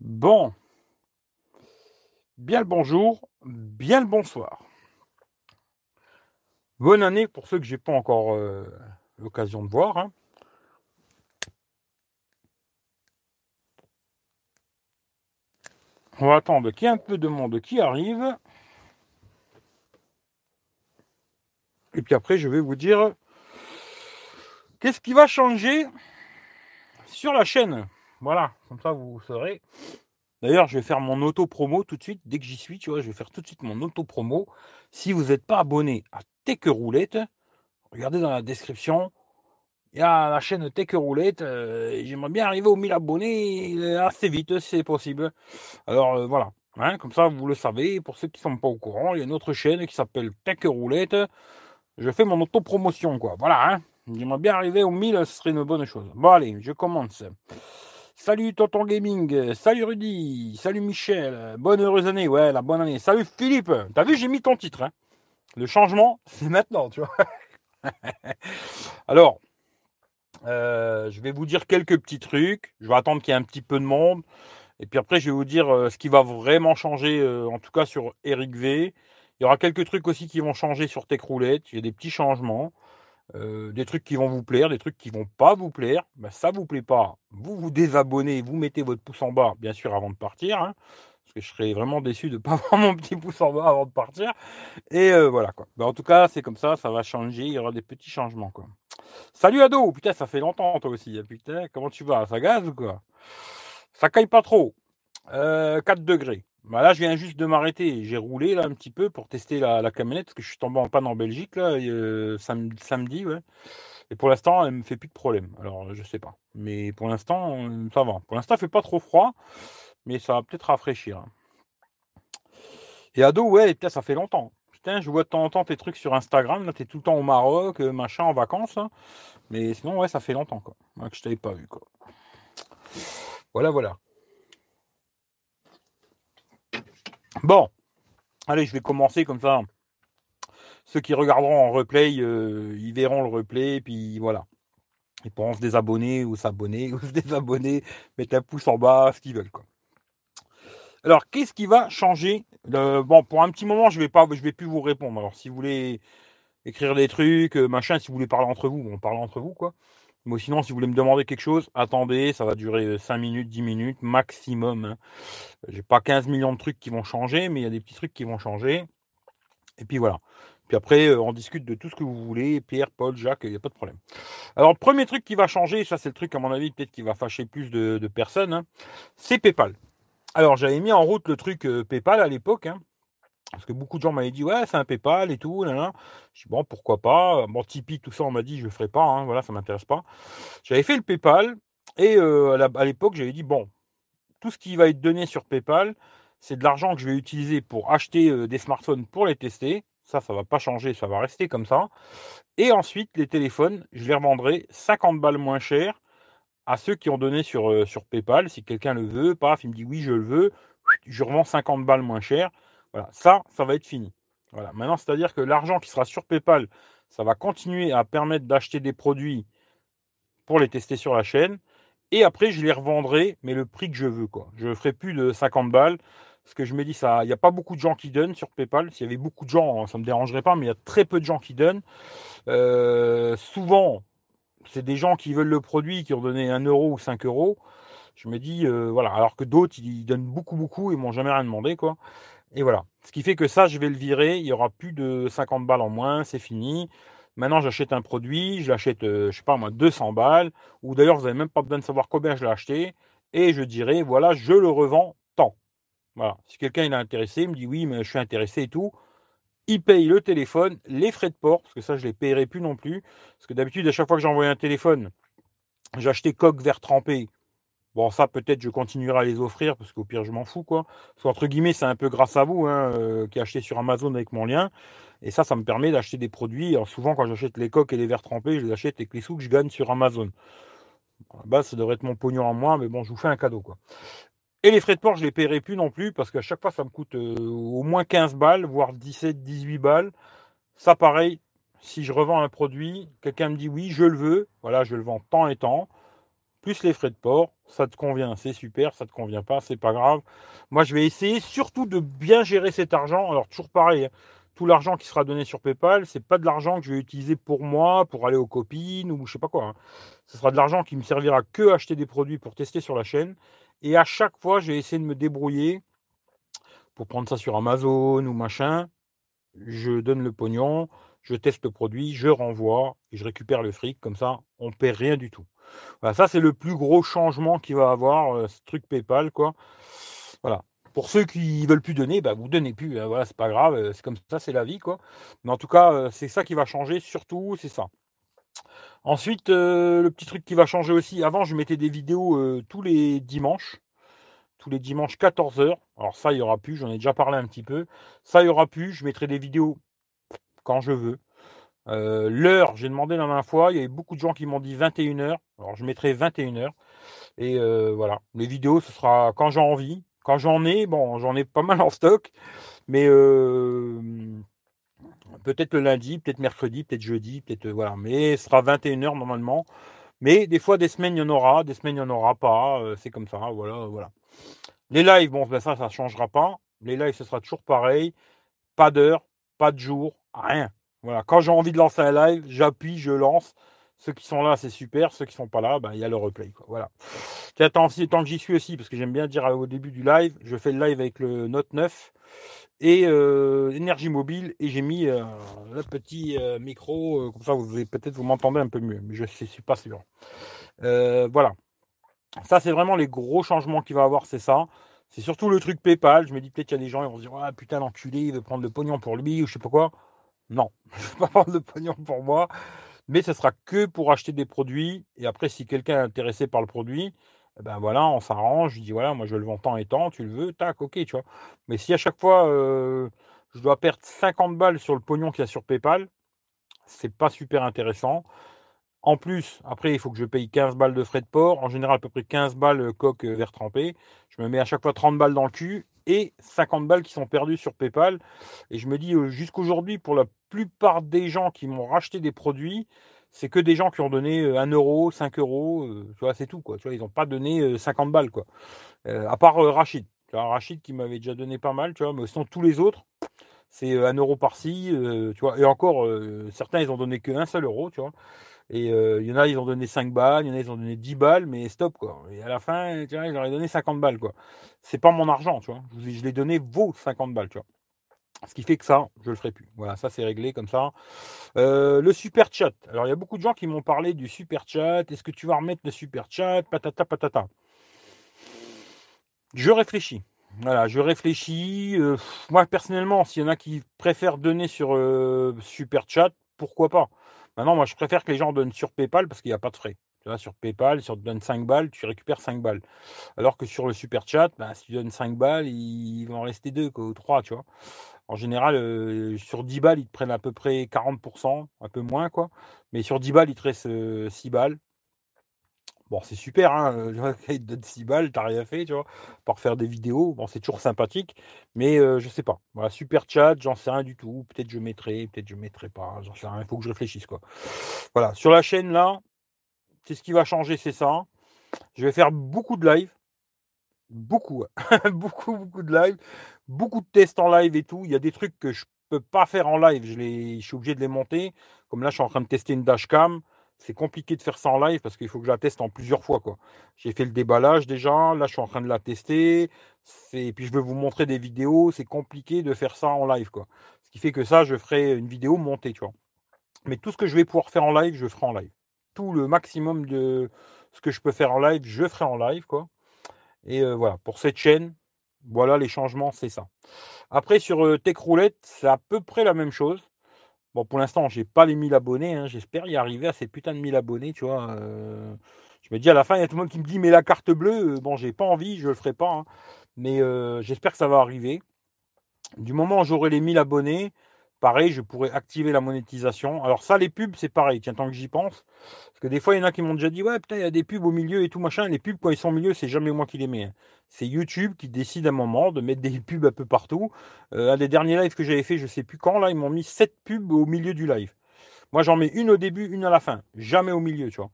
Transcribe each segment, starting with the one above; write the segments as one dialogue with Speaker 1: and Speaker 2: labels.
Speaker 1: Bon. Bien le bonjour, bien le bonsoir. Bonne année pour ceux que j'ai pas encore euh, l'occasion de voir. hein. On va attendre qu'il y ait un peu de monde qui arrive. Et puis après, je vais vous dire qu'est-ce qui va changer sur la chaîne. Voilà, comme ça vous saurez. D'ailleurs, je vais faire mon auto-promo tout de suite. Dès que j'y suis, tu vois, je vais faire tout de suite mon auto-promo. Si vous n'êtes pas abonné à Tech Roulette, regardez dans la description. Il y a la chaîne Tech Roulette. euh, J'aimerais bien arriver aux 1000 abonnés euh, assez vite, si c'est possible. Alors euh, voilà. Hein, comme ça, vous le savez. Pour ceux qui ne sont pas au courant, il y a une autre chaîne qui s'appelle Tech Roulette. Je fais mon auto-promotion, quoi. Voilà. Hein. J'aimerais bien arriver aux 1000, ce serait une bonne chose. Bon, allez, je commence. Salut Tonton Gaming, salut Rudy, salut Michel, bonne heureuse année, ouais, la bonne année. Salut Philippe, t'as vu, j'ai mis ton titre. Hein. Le changement, c'est maintenant, tu vois. Alors, euh, je vais vous dire quelques petits trucs. Je vais attendre qu'il y ait un petit peu de monde. Et puis après, je vais vous dire euh, ce qui va vraiment changer, euh, en tout cas sur Eric V. Il y aura quelques trucs aussi qui vont changer sur Tech Roulette. Il y a des petits changements. Euh, des trucs qui vont vous plaire, des trucs qui vont pas vous plaire, ben, ça vous plaît pas, vous vous désabonnez, vous mettez votre pouce en bas, bien sûr, avant de partir, hein, parce que je serais vraiment déçu de pas avoir mon petit pouce en bas avant de partir. Et euh, voilà quoi. Ben, en tout cas, c'est comme ça, ça va changer, il y aura des petits changements quoi. Salut Ado, putain, ça fait longtemps toi aussi, hein, putain, comment tu vas? Ça gaz ou quoi? Ça caille pas trop. Euh, 4 degrés. Bah là, je viens juste de m'arrêter. J'ai roulé là un petit peu pour tester la, camionnette parce que je suis tombé en panne en Belgique là euh, sam- samedi, ouais. Et pour l'instant, elle me fait plus de problème. Alors, je sais pas. Mais pour l'instant, euh, ça va. Pour l'instant, il fait pas trop froid, mais ça va peut-être rafraîchir. Et ado, ouais, putain, ça fait longtemps. Putain, je vois de temps en temps tes trucs sur Instagram. Là, t'es tout le temps au Maroc, euh, machin, en vacances. hein. Mais sinon, ouais, ça fait longtemps quoi. Que je t'avais pas vu quoi. Voilà, voilà. Bon, allez, je vais commencer comme ça. Ceux qui regarderont en replay, euh, ils verront le replay, puis voilà. Ils pourront se désabonner ou s'abonner ou se désabonner, mettre un pouce en bas, ce qu'ils veulent. Quoi. Alors, qu'est-ce qui va changer? Euh, Bon, pour un petit moment, je vais vais plus vous répondre. Alors, si vous voulez écrire des trucs, euh, machin, si vous voulez parler entre vous, bon, parlez entre vous, quoi. Mais sinon, si vous voulez me demander quelque chose, attendez, ça va durer 5 minutes, 10 minutes maximum. hein. J'ai pas 15 millions de trucs qui vont changer, mais il y a des petits trucs qui vont changer. Et puis voilà. Puis après, euh, on discute de tout ce que vous voulez. Pierre, Paul, Jacques, il n'y a pas de problème. Alors, premier truc qui va changer, ça c'est le truc à mon avis peut-être qui va fâcher plus de, de personnes, hein, c'est PayPal. Alors, j'avais mis en route le truc euh, PayPal à l'époque, hein, parce que beaucoup de gens m'avaient dit ouais, c'est un PayPal et tout. Là, là. Je dis bon, pourquoi pas? Bon, Tipeee, tout ça, on m'a dit je le ferai pas. hein, voilà, ça m'intéresse pas. J'avais fait le PayPal et euh, à l'époque, j'avais dit bon, tout ce qui va être donné sur PayPal, c'est de l'argent que je vais utiliser pour acheter euh, des smartphones pour les tester. Ça, ça va pas changer, ça va rester comme ça. Et ensuite, les téléphones, je les revendrai 50 balles moins cher à ceux qui ont donné sur, euh, sur PayPal. Si quelqu'un le veut, paf, il me dit oui, je le veux, je revends 50 balles moins cher. Voilà, ça, ça va être fini. Voilà. Maintenant, c'est-à-dire que l'argent qui sera sur PayPal, ça va continuer à permettre d'acheter des produits pour les tester sur la chaîne. Et après, je les revendrai, mais le prix que je veux. Quoi. Je ne ferai plus de 50 balles. Parce que je me dis, ça, il n'y a pas beaucoup de gens qui donnent sur PayPal. S'il y avait beaucoup de gens, ça ne me dérangerait pas, mais il y a très peu de gens qui donnent. Euh, souvent, c'est des gens qui veulent le produit, qui ont donné 1 euro ou 5 euros. Je me dis, euh, voilà, alors que d'autres, ils donnent beaucoup, beaucoup, ils m'ont jamais rien demandé, quoi. Et voilà. Ce qui fait que ça, je vais le virer. Il y aura plus de 50 balles en moins, c'est fini. Maintenant, j'achète un produit, je l'achète, euh, je sais pas moi, 200 balles, ou d'ailleurs, vous n'avez même pas besoin de savoir combien je l'ai acheté, et je dirai, voilà, je le revends tant. Voilà. Si quelqu'un est intéressé, il me dit oui, mais je suis intéressé et tout, il paye le téléphone, les frais de port, parce que ça, je les payerai plus non plus. Parce que d'habitude, à chaque fois que j'envoyais un téléphone, j'achetais coque vert trempé. Bon, ça, peut-être, je continuerai à les offrir, parce qu'au pire, je m'en fous, quoi. Parce guillemets, c'est un peu grâce à vous, hein, euh, qui achetez sur Amazon avec mon lien. Et ça, ça me permet d'acheter des produits. Alors, souvent, quand j'achète les coques et les verres trempés, je les achète avec les sous que je gagne sur Amazon. À ça devrait être mon pognon en moi, mais bon, je vous fais un cadeau, quoi. Et les frais de port, je les paierai plus non plus, parce qu'à chaque fois, ça me coûte euh, au moins 15 balles, voire 17, 18 balles. Ça, pareil, si je revends un produit, quelqu'un me dit oui, je le veux, voilà, je le vends tant et tant. Plus les frais de port. Ça te convient, c'est super. Ça te convient pas, c'est pas grave. Moi, je vais essayer surtout de bien gérer cet argent. Alors, toujours pareil. Hein. Tout l'argent qui sera donné sur PayPal, c'est pas de l'argent que je vais utiliser pour moi, pour aller aux copines ou je sais pas quoi. Hein. Ce sera de l'argent qui me servira que à acheter des produits pour tester sur la chaîne. Et à chaque fois, j'ai essayé de me débrouiller pour prendre ça sur Amazon ou machin. Je donne le pognon, je teste le produit, je renvoie et je récupère le fric. Comme ça, on ne perd rien du tout. Voilà, ça, c'est le plus gros changement qu'il va avoir, euh, ce truc PayPal, quoi. Voilà. Pour ceux qui veulent plus donner, bah, vous donnez plus. Hein, voilà, c'est pas grave, euh, c'est comme ça, c'est la vie, quoi. Mais en tout cas, euh, c'est ça qui va changer, surtout, c'est ça. Ensuite, le petit truc qui va changer aussi, avant, je mettais des vidéos tous les dimanches tous les dimanches 14h. Alors ça, il n'y aura plus, j'en ai déjà parlé un petit peu. Ça, il n'y aura plus, je mettrai des vidéos quand je veux. Euh, l'heure, j'ai demandé la dernière fois, il y avait beaucoup de gens qui m'ont dit 21h. Alors je mettrai 21h. Et euh, voilà, les vidéos, ce sera quand j'ai envie. Quand j'en ai, bon, j'en ai pas mal en stock. Mais euh, peut-être le lundi, peut-être mercredi, peut-être jeudi, peut-être voilà. Mais ce sera 21h normalement. Mais des fois, des semaines, il y en aura, des semaines, il n'y en aura pas. c'est comme ça, voilà, voilà. Les lives, bon, ben ça, ça ne changera pas. Les lives, ce sera toujours pareil. Pas d'heure, pas de jour, rien. Voilà. Quand j'ai envie de lancer un live, j'appuie, je lance. Ceux qui sont là, c'est super. Ceux qui ne sont pas là, ben, il y a le replay. Voilà. tant, tant que j'y suis aussi, parce que j'aime bien dire au début du live, je fais le live avec le Note 9 et euh, énergie mobile et j'ai mis euh, le petit euh, micro comme ça vous peut-être vous m'entendez un peu mieux mais je ne suis pas sûr voilà ça, c'est vraiment les gros changements qu'il va avoir, c'est ça. C'est surtout le truc PayPal. Je me dis peut-être qu'il y a des gens qui vont se dire Ah putain, l'enculé, il veut prendre le pognon pour lui ou je sais pas quoi. Non, je ne vais pas prendre le pognon pour moi. Mais ce sera que pour acheter des produits. Et après, si quelqu'un est intéressé par le produit, eh ben voilà, on s'arrange. Je dis voilà, moi je le vends tant et tant, tu le veux, tac, ok, tu vois. Mais si à chaque fois euh, je dois perdre 50 balles sur le pognon qu'il y a sur PayPal, c'est pas super intéressant. En plus, après, il faut que je paye 15 balles de frais de port. En général, à peu près 15 balles euh, coque euh, vert trempé. Je me mets à chaque fois 30 balles dans le cul et 50 balles qui sont perdues sur PayPal. Et je me dis, euh, jusqu'aujourd'hui, pour la plupart des gens qui m'ont racheté des produits, c'est que des gens qui ont donné 1 euro, 5 euros, tu vois, c'est tout, quoi. Tu vois, ils n'ont pas donné 50 balles, quoi. à part Rachid. Rachid qui m'avait déjà donné pas mal, tu vois, mais sinon tous les autres, c'est 1 euro par-ci, tu vois. Et encore, certains, ils ont donné que 1 seul euro, tu vois. Et euh, il y en a, ils ont donné 5 balles, il y en a, ils ont donné 10 balles, mais stop, quoi. Et à la fin, tu vois, ils leur ont donné 50 balles, quoi. C'est pas mon argent, tu vois. Je, je l'ai donné vos 50 balles, tu vois. Ce qui fait que ça, je le ferai plus. Voilà, ça c'est réglé comme ça. Euh, le super chat. Alors il y a beaucoup de gens qui m'ont parlé du super chat. Est-ce que tu vas remettre le super chat? Patata patata. Je réfléchis. Voilà, je réfléchis. Euh, moi personnellement, s'il y en a qui préfèrent donner sur super chat, pourquoi pas? Maintenant, moi, je préfère que les gens donnent sur PayPal parce qu'il n'y a pas de frais. Tu vois, sur PayPal, si on te donne 5 balles, tu récupères 5 balles. Alors que sur le super chat, ben, si tu donnes 5 balles, il va en rester 2 ou 3, tu vois. En général, euh, sur 10 balles, ils te prennent à peu près 40%, un peu moins, quoi. Mais sur 10 balles, il te reste 6 euh, balles. Bon, c'est super, hein, euh, te donne 6 balles, t'as rien fait, tu vois, pour faire des vidéos. Bon, c'est toujours sympathique, mais je euh, je sais pas. Voilà, super chat, j'en sais rien du tout. Peut-être je mettrai, peut-être je mettrai pas, j'en sais rien. Il faut que je réfléchisse, quoi. Voilà, sur la chaîne là, c'est ce qui va changer, c'est ça. Je vais faire beaucoup de live, beaucoup, beaucoup, beaucoup de live, beaucoup de tests en live et tout. Il y a des trucs que je peux pas faire en live, je, je suis obligé de les monter. Comme là, je suis en train de tester une dashcam c'est compliqué de faire ça en live parce qu'il faut que je la teste en plusieurs fois. J'ai fait le déballage déjà, là je suis en train de la tester, et puis je vais vous montrer des vidéos, c'est compliqué de faire ça en live. Ce qui fait que ça, je ferai une vidéo montée, tu vois. Mais tout ce que je vais pouvoir faire en live, je ferai en live. Tout le maximum de ce que je peux faire en live, je ferai en live. quoi. Et euh, voilà, pour cette chaîne, voilà les changements, c'est ça. Après, sur euh, Tech Roulette, c'est à peu près la même chose. Bon, pour l'instant, j'ai pas les 1000 abonnés. Hein. J'espère y arriver à ces putains de 1000 abonnés, tu vois. Euh. je me dis à la fin, il y a tout le monde qui me dit, mais la carte bleue, euh, bon, j'ai pas envie, je le ferai pas. Hein. Mais euh, j'espère que ça va arriver. Du moment où j'aurai les 1000 abonnés, Pareil, je pourrais activer la monétisation. Alors ça, les pubs, c'est pareil. Tiens, tant que j'y pense. Parce que des fois, il y en a qui m'ont déjà dit, ouais, putain, il y a des pubs au milieu et tout machin. Les pubs, quand ils sont au milieu, c'est jamais moi qui les mets. Hein. C'est YouTube qui décide à un moment de mettre des pubs un peu partout. Euh, un des derniers lives que j'avais fait, je sais plus quand, là, ils m'ont mis 7 pubs au milieu du live. Moi, j'en mets une au début, une à la fin. Jamais au milieu, tu vois.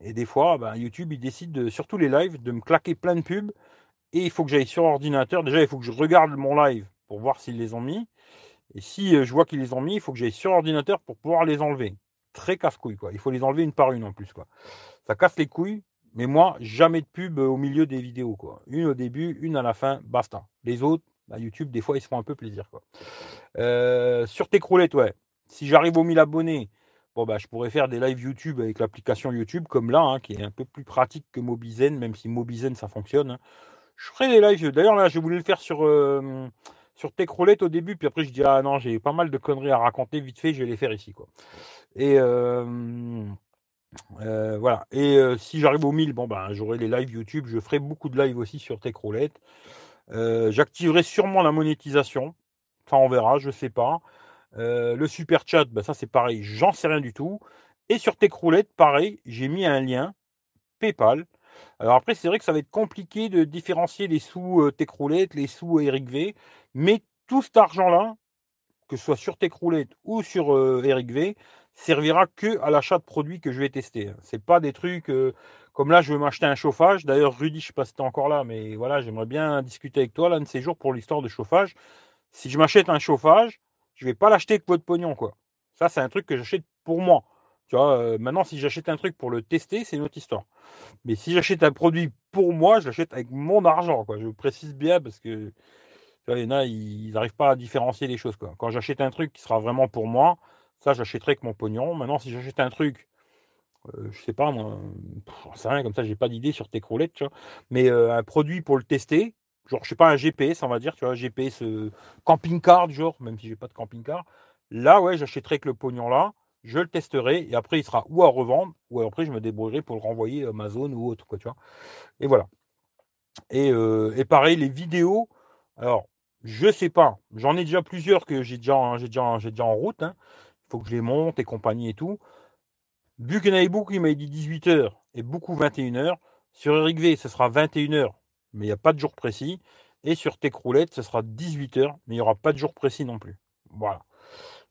Speaker 1: Et des fois, ben, YouTube, il décide, de, surtout les lives, de me claquer plein de pubs. Et il faut que j'aille sur ordinateur. Déjà, il faut que je regarde mon live pour voir s'ils les ont mis. Et si euh, je vois qu'ils les ont mis, il faut que j'aille sur ordinateur pour pouvoir les enlever. Très casse-couille, quoi. Il faut les enlever une par une en plus, quoi. Ça casse les couilles. Mais moi, jamais de pub au milieu des vidéos, quoi. Une au début, une à la fin, basta. Les autres, bah, YouTube, des fois, ils se font un peu plaisir, quoi. Euh, sur tes croulettes, ouais. Si j'arrive aux 1000 abonnés, bon, bah, je pourrais faire des lives YouTube avec l'application YouTube, comme là, hein, qui est un peu plus pratique que Mobizen, même si Mobizen, ça fonctionne. Hein. Je ferai des lives. D'ailleurs, là, je voulais le faire sur, euh, sur au début, puis après, je dis, ah non, j'ai pas mal de conneries à raconter, vite fait, je vais les faire ici, quoi. Et. Euh, euh, voilà. Et si j'arrive aux 1000, bon ben j'aurai les lives YouTube. Je ferai beaucoup de lives aussi sur Techroulette. J'activerai sûrement la monétisation. Enfin, on verra, je sais pas. le super chat, ben, ça c'est pareil, j'en sais rien du tout. Et sur Techroulette, pareil, j'ai mis un lien PayPal. Alors après, c'est vrai que ça va être compliqué de différencier les sous Techroulette, les sous Eric V. Mais tout cet argent-là, que ce soit sur Techroulette ou sur Eric V, servira que à l'achat de produits que je vais tester. C'est pas des trucs euh, comme là, je veux m'acheter un chauffage. D'ailleurs, Rudy, je sais pas si tu encore là, mais voilà, j'aimerais bien discuter avec toi l'un de ces jours pour l'histoire de chauffage. Si je m'achète un chauffage, je vais pas l'acheter avec votre pognon, quoi. Ça, c'est un truc que j'achète pour moi. Euh, maintenant, si j'achète un truc pour le tester, c'est une autre histoire. Mais si j'achète un produit pour moi, je l'achète avec mon argent, quoi. Je précise bien parce que il y ils n'arrivent pas à différencier les choses, quoi. Quand j'achète un truc qui sera vraiment pour moi, ça, j'achèterai avec mon pognon. Maintenant, si j'achète un truc, euh, je sais pas, moi, c'est rien, comme ça, j'ai pas d'idée sur tes croulettes. Mais euh, un produit pour le tester, genre, je sais pas, un GPS, on va dire, tu vois, GPS camping-car genre, même si j'ai pas de camping-car. Là, ouais, j'achèterai avec le pognon là, je le testerai, et après, il sera ou à revendre, ou après, je me débrouillerai pour le renvoyer à Amazon ou autre, quoi, tu vois. Et voilà. Et, et pareil, les vidéos, alors, je sais pas, j'en ai déjà plusieurs que j'ai déjà, j'ai déjà, en route, hein faut que je les monte et compagnie et tout. Vu qu'il y beaucoup, il m'a dit 18h et beaucoup 21h. Sur Eric V, ce sera 21h, mais il n'y a pas de jour précis. Et sur Techroulette, ce sera 18h, mais il n'y aura pas de jour précis non plus. Voilà.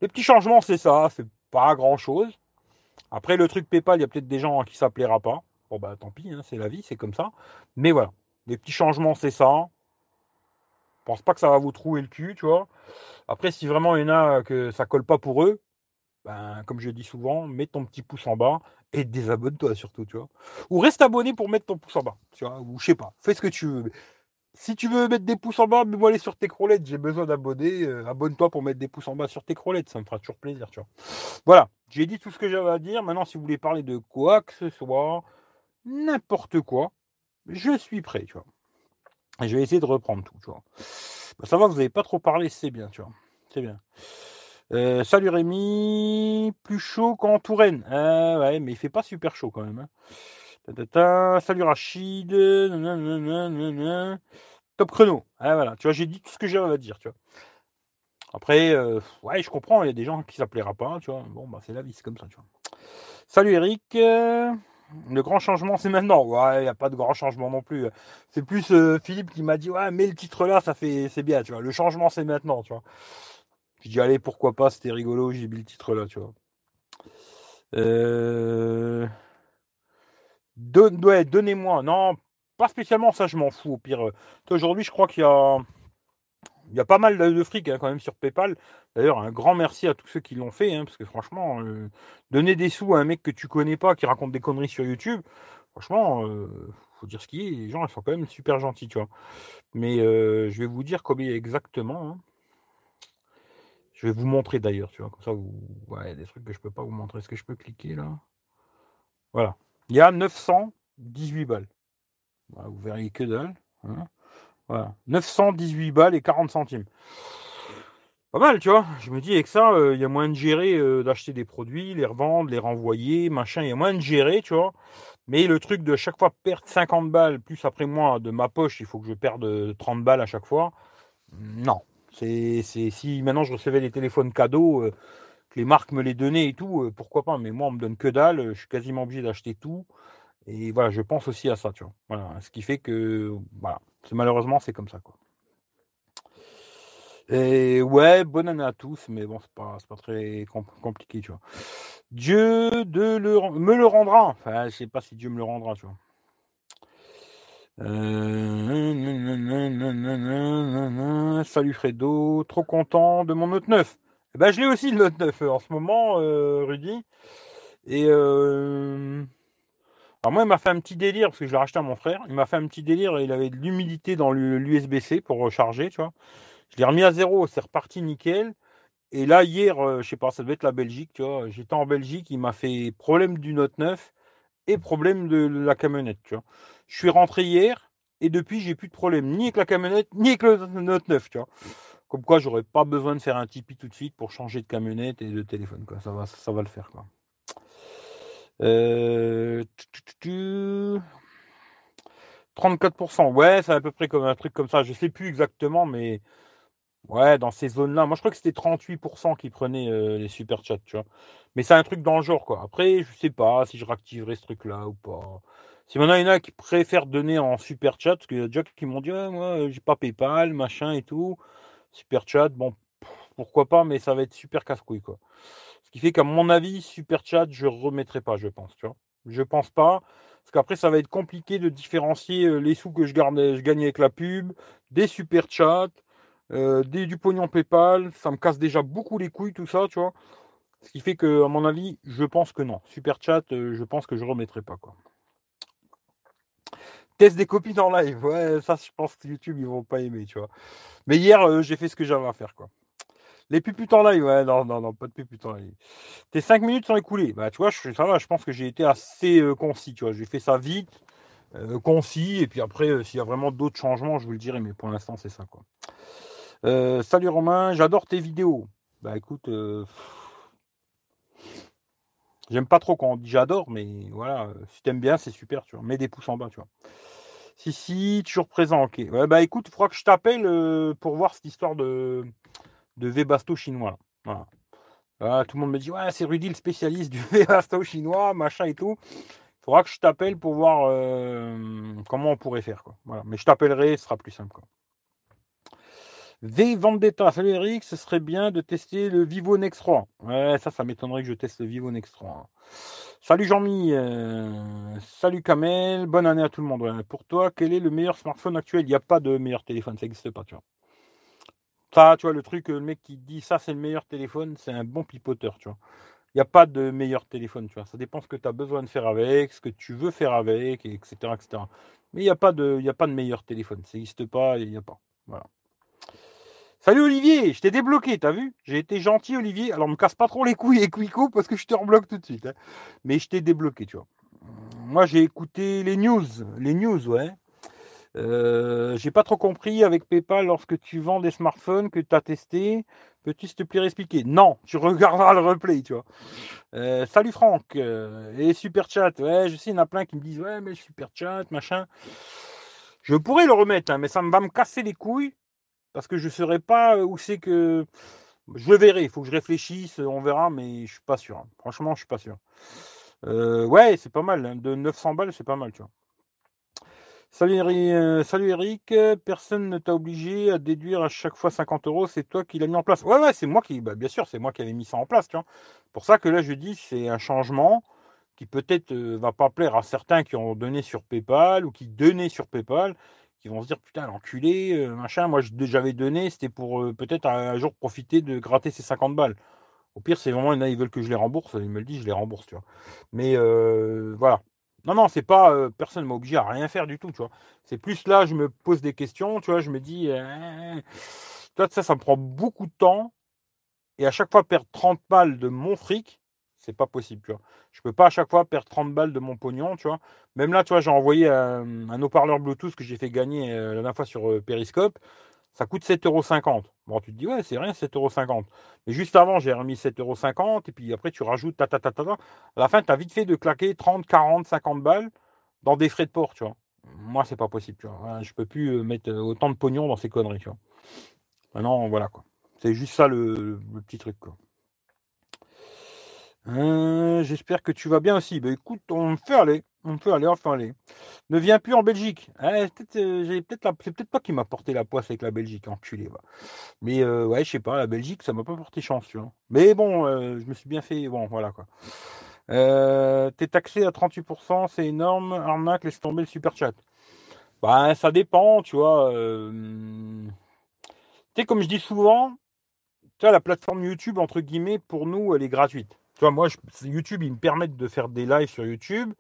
Speaker 1: Les petits changements, c'est ça, c'est pas grand chose. Après, le truc PayPal, il y a peut-être des gens qui ça plaira pas. Bon, bah tant pis, hein, c'est la vie, c'est comme ça. Mais voilà. Les petits changements, c'est ça. Pense pas que ça va vous trouver le cul, tu vois. Après, si vraiment il y en a que ça colle pas pour eux, ben, comme je dis souvent, mets ton petit pouce en bas et désabonne-toi surtout, tu vois. Ou reste abonné pour mettre ton pouce en bas, tu vois. Ou je sais pas, fais ce que tu veux. Si tu veux mettre des pouces en bas, mets-moi sur tes croulettes, j'ai besoin d'abonner. Euh, abonne-toi pour mettre des pouces en bas sur tes croulettes, ça me fera toujours plaisir, tu vois. Voilà, j'ai dit tout ce que j'avais à dire. Maintenant, si vous voulez parler de quoi que ce soit, n'importe quoi, je suis prêt, tu vois. Et je vais essayer de reprendre tout, tu vois. Ben, ça va, vous n'avez pas trop parlé, c'est bien, tu vois. C'est bien. Euh, salut Rémi, plus chaud qu'en Touraine. Ah ouais, mais il fait pas super chaud quand même. Hein. Salut Rachid. Top chrono. Ah, voilà, tu vois, j'ai dit tout ce que j'avais à dire, tu vois. Après, euh, ouais, je comprends, il y a des gens qui s'appellera pas, tu vois. Bon, bah c'est la vie, c'est comme ça, tu vois. Salut Eric. Le grand changement, c'est maintenant. Ouais, il n'y a pas de grand changement non plus. C'est plus euh, Philippe qui m'a dit, ouais, mais le titre là, ça fait, c'est bien, tu vois. Le changement, c'est maintenant, tu vois. Je dis, allez, pourquoi pas, c'était rigolo, j'ai mis le titre là, tu vois. Euh... donnez-moi. Non, pas spécialement, ça, je m'en fous. Au pire, euh, aujourd'hui, je crois qu'il y a. Il y a pas mal de fric hein, quand même sur PayPal. D'ailleurs, un grand merci à tous ceux qui l'ont fait, hein, parce que franchement, euh, donner des sous à un mec que tu connais pas, qui raconte des conneries sur YouTube, franchement, euh, faut dire ce qui est, les gens ils sont quand même super gentils, tu vois. Mais je vais vous dire combien exactement. Hein. Je vais vous montrer d'ailleurs, tu vois, comme ça, vous... ouais, des trucs que je peux pas vous montrer. Est-ce que je peux cliquer là? Voilà. Il y a 918 balles. vous verrez que dalle. Hein. voilà. 918 balles et 40 centimes. Pas mal, tu vois. Je me dis, avec ça, euh, il y a moyen de gérer, euh, d'acheter des produits, les revendre, les renvoyer, machin. Il y a moyen de gérer, tu vois. Mais le truc de chaque fois perdre 50 balles, plus après moi, de ma poche, il faut que je perde 30 balles à chaque fois. Non, c'est, si maintenant je recevais des téléphones cadeaux, euh, que les marques me les donnaient et tout, euh, pourquoi pas. Mais moi, on me donne que dalle, je suis quasiment obligé d'acheter tout. Et voilà, je pense aussi à ça, tu vois. Voilà, ce qui fait que, voilà, malheureusement, c'est comme ça, quoi. Et ouais, bonne année à tous, mais bon, c'est pas, pas très compliqué, tu vois. Dieu de le, me le rendra. Enfin, je sais pas si Dieu me le rendra, tu vois. Euh, salut Fredo, trop content de mon Note 9. Eh ben, je l'ai aussi le Note 9 en ce moment, euh, Rudy. Et euh, alors moi, il m'a fait un petit délire parce que je l'ai racheté à mon frère. Il m'a fait un petit délire. Il avait de l'humidité dans l'USB-C pour recharger, tu vois. Je l'ai remis à zéro, c'est reparti nickel. Et là, hier, je sais pas, ça devait être la Belgique, tu vois. J'étais en Belgique, il m'a fait problème du Note 9 et problème de la camionnette, tu vois. Je suis rentré hier et depuis, j'ai plus de problème ni avec la camionnette, ni avec le Note 9, tu vois. Comme quoi, j'aurais pas besoin de faire un Tipeee tout de suite pour changer de camionnette et de téléphone, quoi. Ça va, ça va le faire, quoi. 34%, euh, ouais, c'est à peu près comme un truc comme ça. Je sais plus exactement, mais ouais, dans ces zones-là, moi je crois que c'était 38% qui prenaient euh, les super chats, tu vois. Mais c'est un truc dans le genre, quoi. Après, je sais pas si je réactiverai ce truc-là ou pas. Si maintenant il y en a qui préfèrent donner en super chat, parce qu'il y a déjà qui m'ont dit ouais, moi j'ai pas PayPal, machin et tout. Super chat, bon, pourquoi pas, mais ça va être super casse-couille quoi. Ce qui fait qu'à mon avis, super chat, je remettrai pas, je pense, tu vois. Je pense pas. Parce qu'après, ça va être compliqué de différencier euh, les sous que je, gagne avec la pub, des super chats, euh, des, du pognon PayPal. Ça me casse déjà beaucoup les couilles, tout ça, tu vois. Ce qui fait que, à mon avis, je pense que non. Super chat, euh, je pense que je remettrai pas, quoi. Test des copies en live. Ouais, ça, je pense que YouTube, ils vont pas aimer, tu vois. Mais hier, euh, j'ai fait ce que j'avais à faire, quoi. Les puputes en live, ouais, non, non, non, pas de puputes en live. Tes 5 minutes sont écoulées. Bah, tu vois, je, ça va, je pense que j'ai été assez euh, concis, tu vois. J'ai fait ça vite, euh, concis, et puis après, s'il y a vraiment d'autres changements, je vous le dirai, mais pour l'instant, c'est ça, quoi. salut Romain, j'adore tes vidéos. Bah écoute, j'aime pas trop quand on dit j'adore, mais voilà, si t'aimes bien, c'est super, tu vois. Mets des pouces en bas, tu vois. Si, si, toujours présent, ok. Bah écoute, il faudra que je t'appelle euh, pour voir cette histoire de, de Webasto chinois. Voilà. tout le monde me dit, ouais, c'est Rudy le spécialiste du Webasto chinois, machin et tout. Il faudra que je t'appelle pour voir euh, comment on pourrait faire. Mais je t'appellerai, ce sera plus simple. V Vendetta, salut Eric, ce serait bien de tester le Vivo Next 3. Ouais, ça, ça m'étonnerait que je teste le Vivo Next 3. Salut Jean-Mi, euh, salut Kamel, bonne année à tout le monde. Pour toi, quel est le meilleur smartphone actuel? Il n'y a pas de meilleur téléphone, ça n'existe pas, tu vois. Ça, tu vois, le truc, le mec qui dit ça, c'est le meilleur téléphone, c'est un bon pipoteur, tu vois. Il n'y a pas de meilleur téléphone, tu vois. Ça dépend ce que tu as besoin de faire avec, ce que tu veux faire avec, etc. etc. Mais il n'y a, pas de, a pas de meilleur téléphone. Ça n'existe pas, il n'y a pas. Voilà. Salut Olivier, je t'ai débloqué, t'as vu? J'ai été gentil Olivier. Alors me casse pas trop les couilles et Quico parce que je te rebloque tout de suite. Hein. Mais je t'ai débloqué, tu vois. Moi j'ai écouté les news. Les news, ouais. Euh, j'ai pas trop compris avec PayPal lorsque tu vends des smartphones que tu as testé. Peux-tu s'il te plaît expliquer Non, tu regarderas le replay, tu vois. Euh, salut Franck. Euh, et super chat. Ouais, je sais, il y en a plein qui me disent Ouais, mais super chat, machin. Je pourrais le remettre, hein, mais ça va me casser les couilles parce que je ne saurais pas où c'est que. Je verrai, il faut que je réfléchisse, on verra, mais je suis pas sûr. Hein. Franchement, je suis pas sûr. Euh, ouais, c'est pas mal. Hein. De 900 balles, c'est pas mal, tu vois. Salut, euh, salut Eric, personne ne t'a obligé à déduire à chaque fois 50 euros, c'est toi qui l'as mis en place. Ouais, ouais, c'est moi qui, bah, bien sûr, c'est moi qui avais mis ça en place, tu vois. Pour ça que là, je dis, c'est un changement qui peut-être euh, va pas plaire à certains qui ont donné sur PayPal ou qui donnaient sur PayPal qui vont se dire putain l'enculé, euh, machin, moi j'avais donné, c'était pour euh, peut-être un, jour profiter de gratter ces 50 balles. Au pire, c'est vraiment, ils veulent que je les rembourse, ils me le disent, je les rembourse, tu vois. Mais euh, voilà. Non, non, c'est pas, personne m'a obligé à rien faire du tout, tu vois. C'est plus là, je me pose des questions, tu vois, je me dis, toi, ça, ça me prend beaucoup de temps. Et à chaque fois, perdre 30 balles de mon fric, c'est pas possible, tu vois. Je peux pas à chaque fois perdre 30 balles de mon pognon, tu vois. Même là, tu vois, j'ai envoyé un, haut-parleur Bluetooth que j'ai fait gagner euh, la dernière fois sur euh, Periscope. Ça coûte 7,50€. Bon, tu te dis, ouais, c'est rien, 7,50€. Mais juste avant, j'ai remis 7,50€. Et puis après, tu rajoutes ta, ta, ta, ta, À la fin, tu as vite fait de claquer 30, 40, 50 balles dans des frais de port, tu vois. Moi, c'est pas possible, tu vois. Je peux plus euh, mettre autant de pognon dans ces conneries, tu vois. Maintenant, voilà, quoi. C'est juste ça le, le petit truc, quoi. Hein, j'espère que tu vas bien aussi. Bah écoute, on fait aller. On peut aller, enfin aller. Ne viens plus en Belgique. Eh, peut-être, euh, c'est peut-être pas qui m'a porté la poisse avec la Belgique, enculé. Mais euh, ouais, je sais pas, la Belgique, ça m'a pas porté chance, tu vois. Mais bon, euh, je me suis bien fait. Bon, voilà quoi. T'es taxé à 38%, c'est énorme. Arnaque, laisse tomber le super chat. Bah, ça dépend, tu vois. Tu sais, comme je dis souvent, la plateforme YouTube, entre guillemets, pour nous, elle est gratuite. Tu vois, moi, YouTube, ils me permettent de faire des lives sur YouTube.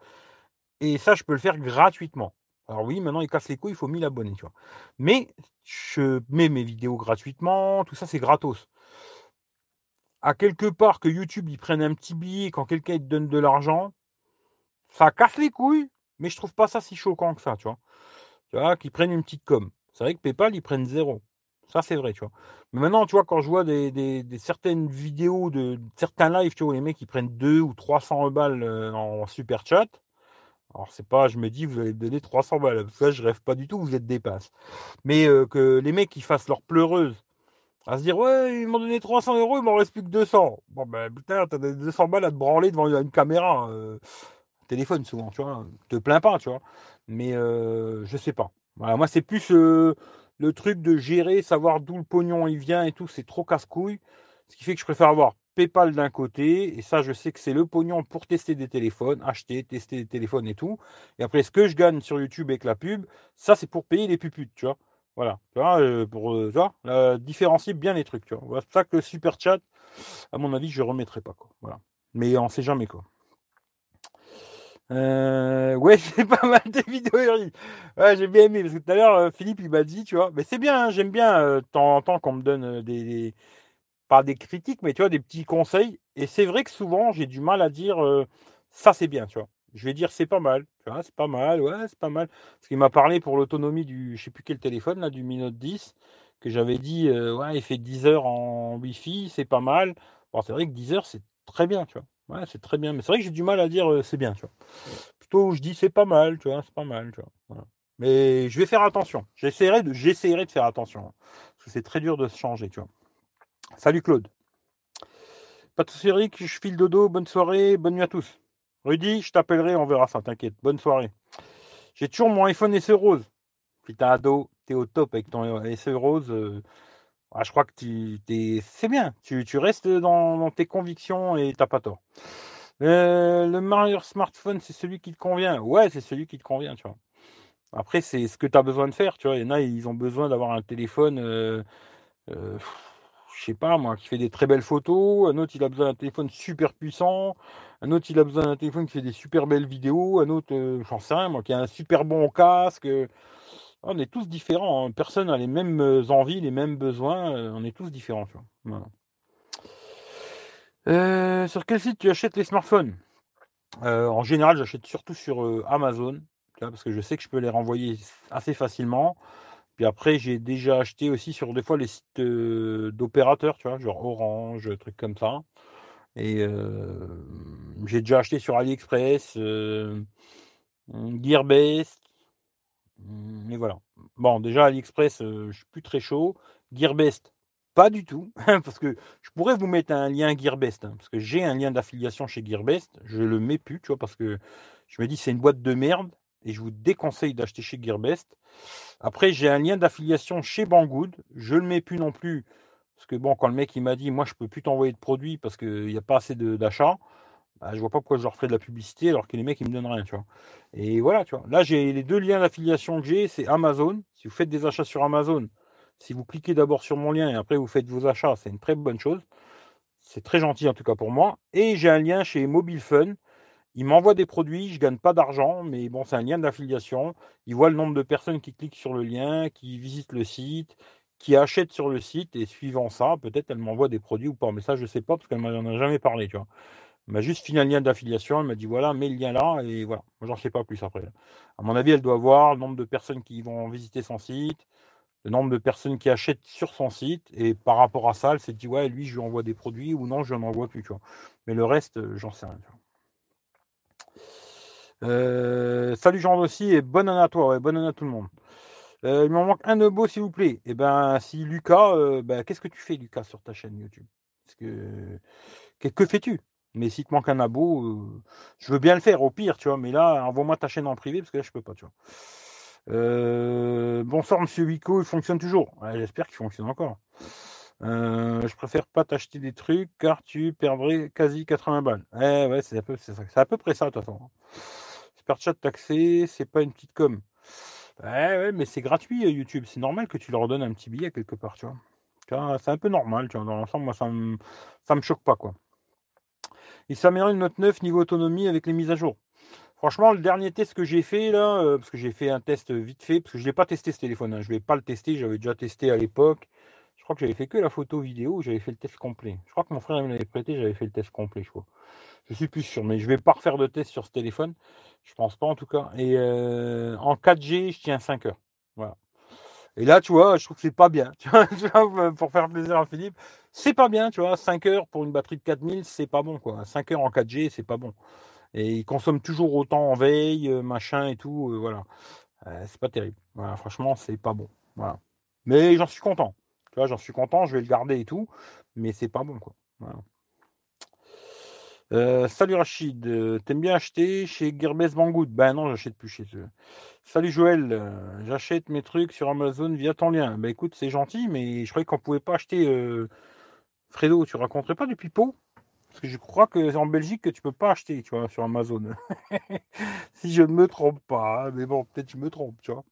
Speaker 1: Et ça, je peux le faire gratuitement. Alors oui, maintenant, il casse les couilles, il faut 1000 abonnés, tu vois. Mais je mets mes vidéos gratuitement, tout ça, c'est gratos. À quelque part que YouTube, ils prennent un petit billet quand quelqu'un te donne de l'argent, ça casse les couilles, mais je trouve pas ça si choquant que ça, tu vois. Tu vois, qu'ils prennent une petite com. C'est vrai que PayPal, ils prennent zéro. Ça, c'est vrai, tu vois. Mais maintenant, tu vois, quand je vois des, certaines vidéos de certains lives, tu vois, les mecs, ils prennent 2 ou 300 balles euh, en super chat, alors, c'est pas, je me dis, vous allez me donner 300 balles. Ça, je rêve pas du tout, vous êtes des passes. Mais euh, que les mecs, ils fassent leur pleureuse à se dire, ouais, ils m'ont donné 300 euros, il m'en reste plus que 200. Bon, ben, putain, t'as 200 balles à te branler devant une caméra. Euh, téléphone, souvent, tu vois. Te plains pas, tu vois. Mais euh, je sais pas. Voilà, moi, c'est plus le truc de gérer, savoir d'où le pognon il vient et tout, c'est trop casse-couille. Ce qui fait que je préfère avoir PayPal d'un côté, et ça, je sais que c'est le pognon pour tester des téléphones, acheter, tester des téléphones et tout. Et après, ce que je gagne sur YouTube avec la pub, ça, c'est pour payer les puputes, tu vois. Voilà, tu vois, euh, pour euh, différencier bien les trucs, tu vois. C'est pour ça que le super chat, à mon avis, je ne remettrai pas. Voilà. Mais on sait jamais, quoi. Euh, ouais, c'est pas mal tes vidéos, Ouais, j'ai bien aimé parce que tout à l'heure, Philippe, il m'a dit, tu vois, mais c'est bien, hein, j'aime bien de temps en temps qu'on me donne des, pas des critiques, mais tu vois, des petits conseils. Et c'est vrai que souvent, j'ai du mal à dire euh, ça, c'est bien, tu vois. Je vais dire c'est pas mal, tu vois, c'est pas mal, ouais, c'est pas mal. Parce qu'il m'a parlé pour l'autonomie du, je sais plus quel téléphone, là, du Mi Note 10, que j'avais dit, euh, ouais, il fait 10 heures en Wi-Fi, c'est pas mal. Bon, c'est vrai que 10 heures, c'est très bien, tu vois. Ouais, c'est très bien. Mais c'est vrai que j'ai du mal à dire euh, c'est bien, tu vois. Plutôt, je dis c'est pas mal, tu vois, c'est pas mal, tu vois. Mais je vais faire attention. J'essaierai de, j'essaierai de faire attention. Hein. parce que c'est très dur de se changer, tu vois. Salut Claude. Pas Eric, je file dodo, bonne soirée, bonne nuit à tous. Rudy, je t'appellerai, on verra ça, t'inquiète. Bonne soirée. J'ai toujours mon iPhone SE rose. Putain, ado, t'es au top avec ton SE rose. Euh, ah, je crois que tu es, c'est bien. Tu, restes dans, tes convictions et t'as pas tort. Euh, le meilleur smartphone, c'est celui qui te convient. Ouais, c'est celui qui te convient, tu vois. Après, c'est ce que tu as besoin de faire, tu vois. Il y en a, ils ont besoin d'avoir un téléphone. Euh, je sais pas moi, qui fait des très belles photos, un autre il a besoin d'un téléphone super puissant, un autre il a besoin d'un téléphone qui fait des super belles vidéos, un autre, euh, j'en sais rien moi, qui a un super bon casque. On est tous différents, hein. personne n'a les mêmes euh, envies, les mêmes besoins, euh, on est tous différents. sur quel site tu achètes les smartphones? En général, j'achète surtout sur Amazon, parce que je sais que je peux les renvoyer assez facilement après, j'ai déjà acheté aussi sur des fois les sites euh, d'opérateurs, tu vois, genre Orange, trucs comme ça. Et euh, j'ai déjà acheté sur AliExpress, euh, Gearbest. Mais voilà. Bon, déjà AliExpress, je suis plus très chaud. Gearbest, pas du tout. parce que je pourrais vous mettre un lien Gearbest. Hein, parce que j'ai un lien d'affiliation chez Gearbest. Je le mets plus, tu vois, parce que je me dis c'est une boîte de merde et je vous déconseille d'acheter chez Gearbest. Après, j'ai un lien d'affiliation chez Banggood. Je ne le mets plus non plus. Parce que bon, quand le mec il m'a dit, moi je ne peux plus t'envoyer de produits parce qu'il n'y a pas assez d'achats, bah, je vois pas pourquoi je leur ferais de la publicité alors que les mecs ils me donnent rien, tu vois. Et voilà, tu vois. Là, j'ai les deux liens d'affiliation que j'ai, c'est Amazon. Si vous faites des achats sur Amazon, si vous cliquez d'abord sur mon lien et après vous faites vos achats, c'est une très bonne chose. C'est très gentil en tout cas pour moi. Et j'ai un lien chez Mobile Fun. Il m'envoie des produits, je ne gagne pas d'argent, mais bon, c'est un lien d'affiliation. Il voit le nombre de personnes qui cliquent sur le lien, qui visitent le site, qui achètent sur le site, et suivant ça, peut-être elle m'envoie des produits ou pas. Mais ça, je ne sais pas, parce qu'elle m'en a jamais parlé, tu vois. Elle m'a juste fini un lien d'affiliation, elle m'a dit voilà, mets le lien là, et voilà. Moi, j'en sais pas plus après. À mon avis, elle doit voir le nombre de personnes qui vont visiter son site, le nombre de personnes qui achètent sur son site, et par rapport à ça, elle s'est dit ouais, lui, je lui envoie des produits, ou non, je n'en envoie plus, tu. Mais le reste, j'en sais rien. Euh, salut Jean aussi et bonne année à toi, bonne année à tout le monde. Euh, il m'en manque un beau s'il vous plaît. Et eh ben si Lucas, euh, ben, qu'est-ce que tu fais Lucas sur ta chaîne YouTube? Que, fais-tu? Mais si te manque un abo, euh, je veux bien le faire au pire, tu vois. Mais là, envoie-moi ta chaîne en privé parce que là, je peux pas, tu vois. Euh, bonsoir, monsieur Wico, il fonctionne toujours. J'espère qu'il fonctionne encore. Euh, je préfère pas t'acheter des trucs car tu perdrais quasi 80 balles. Eh ouais, c'est à, peu, c'est à peu près ça, de toute façon. Super chat taxé, c'est pas une petite com. Eh ouais, mais c'est gratuit YouTube. C'est normal que tu leur donnes un petit billet quelque part, tu vois. c'est un peu normal, tu vois. Dans l'ensemble, moi, ça me, ça me choque pas, quoi. Il s'améliore une Note 9 niveau autonomie avec les mises à jour. Franchement, le dernier test que j'ai fait là, euh, parce que j'ai fait un test vite fait, parce que je l'ai pas testé ce téléphone, hein. je ne vais pas le tester, j'avais déjà testé à l'époque. Je crois que j'avais fait que la photo vidéo, j'avais fait le test complet. Je crois que mon frère me l'avait prêté, j'avais fait le test complet, je crois. Je suis plus sûr, mais je ne vais pas refaire de test sur ce téléphone. Je pense pas en tout cas. Et euh, en 4G, je tiens 5 heures. Voilà. Et là, tu vois, je trouve que c'est pas bien. Tu vois, pour faire plaisir à Philippe, c'est pas bien, tu vois. 5 heures pour une batterie de 4000, c'est pas bon, quoi. 5 heures en 4G, c'est pas bon. Et il consomme toujours autant en veille, euh, machin et tout, euh, voilà. c'est pas terrible. Franchement, c'est pas bon. Voilà. Mais j'en suis content. Tu vois, j'en suis content, je vais le garder et tout, mais c'est pas bon, quoi. Euh, salut Rachid, t'aimes bien acheter chez Gearbest Banggood Ben non, j'achète plus chez eux. Salut Joël, j'achète mes trucs sur Amazon via ton lien. Ben écoute, c'est gentil, mais je croyais qu'on pouvait pas acheter. Fredo, tu raconterais pas du pipeau? Parce que je crois que en Belgique que tu peux pas acheter, tu vois, sur Amazon. si je ne me trompe pas, hein, mais bon, peut-être je me trompe, tu vois.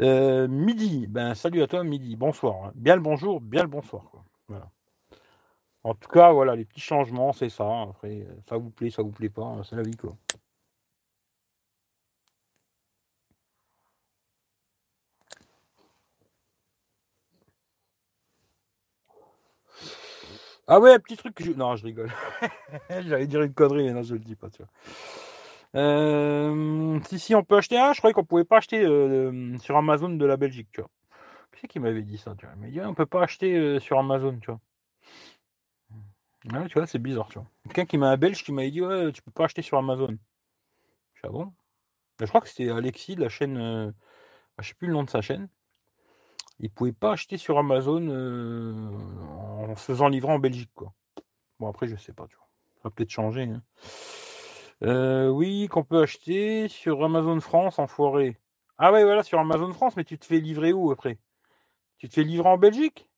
Speaker 1: Euh, midi, ben salut à toi, midi, bonsoir. Hein. Bien le bonjour, bien le bonsoir. En tout cas, voilà, les petits changements, c'est ça. Après, ça vous plaît, ça vous plaît pas, hein, c'est la vie, quoi. Ah ouais, petit truc que je... Non, je rigole. J'allais dire une connerie, mais non, je le dis pas, tu vois. Euh, si, si, on peut acheter un. Je croyais qu'on pouvait pas acheter euh, sur Amazon de la Belgique, tu vois. Qui c'est qui m'avait dit ça, tu vois? Il m'a dit, on peut pas acheter euh, sur Amazon, tu vois. Ouais, tu vois, c'est bizarre, tu vois. Quelqu'un qui m'a un belge qui m'avait dit, ouais, tu peux pas acheter sur Amazon. Je ah bon? Je crois que c'était Alexis de la chaîne, Je je sais plus le nom de sa chaîne. Il pouvait pas acheter sur Amazon en se faisant livrer en Belgique, quoi. Bon, après, je sais pas, tu vois. Ça va peut-être changer. Hein. Euh, oui, qu'on peut acheter sur Amazon France en forêt. Ah ouais, voilà, sur Amazon France, mais tu te fais livrer où après? Tu te fais livrer en Belgique?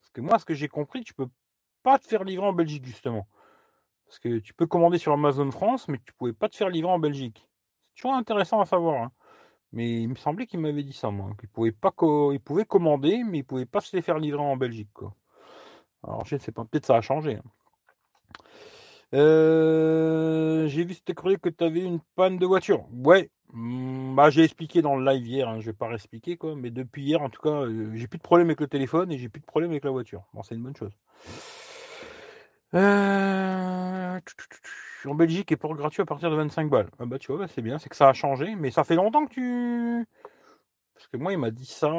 Speaker 1: Parce que moi, ce que j'ai compris, tu peux pas te faire livrer en Belgique, justement. Parce que tu peux commander sur Amazon France, mais tu pouvais pas te faire livrer en Belgique. C'est toujours intéressant à savoir. Hein. Mais il me semblait qu'il m'avait dit ça, moi. Qu'il pouvait pas il pouvait commander, mais il pouvait pas se les faire livrer en Belgique. Alors je ne sais pas, peut-être ça a changé. Hein. Euh, j'ai vu c'était courrier que tu avais une panne de voiture. Ouais, mmh, bah, j'ai expliqué dans le live hier, hein, je vais pas réexpliquer quoi, mais depuis hier en tout cas, euh, j'ai plus de problème avec le téléphone et j'ai plus de problème avec la voiture. Bon, c'est une bonne chose. Euh, en Belgique, et pour gratuit à partir de 25 balles. Ah bah tu vois, bah, c'est bien, c'est que ça a changé, mais ça fait longtemps que tu. Parce que moi, il m'a dit ça.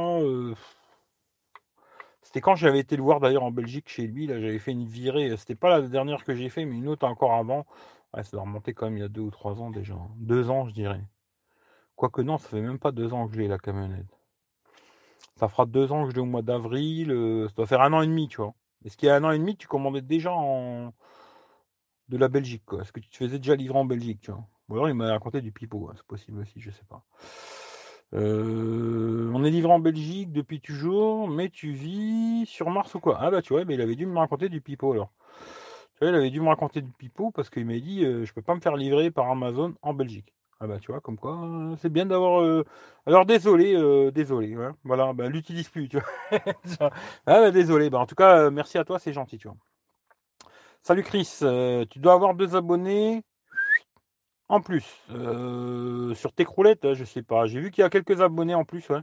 Speaker 1: C'était quand j'avais été le voir d'ailleurs en Belgique chez lui. Là, j'avais fait une virée. C'était pas la dernière que j'ai fait, mais une autre encore avant. ça doit remonter quand même il y a deux ou trois ans déjà. Deux ans, je dirais. Quoique non, ça fait même pas deux ans que je l'ai la camionnette. Ça fera deux ans que je l'ai au mois d'avril. Euh, ça doit faire un an et demi, tu vois. Est-ce qu'il y a un an et demi, tu commandais déjà en de la Belgique, quoi Est-ce que tu te faisais déjà livrer en Belgique, tu vois Ou alors il m'a raconté du pipeau, hein, c'est possible aussi, je sais pas. Euh, on est livré en Belgique depuis toujours, mais tu vis sur Mars ou quoi? Ah bah tu vois, mais il avait dû me raconter du pipeau alors. Tu vois, il avait dû me raconter du pipeau parce qu'il m'a dit euh, je peux pas me faire livrer par Amazon en Belgique. Ah bah tu vois, comme quoi, euh, c'est bien d'avoir. Alors désolé, désolé, hein. voilà, bah l'utilise plus, tu vois. ah bah désolé, bah en tout cas, merci à toi, c'est gentil, tu vois. Salut Chris, tu dois avoir deux abonnés. En plus, euh, sur tes croulettes, je sais pas. J'ai vu qu'il y a quelques abonnés en plus, ouais.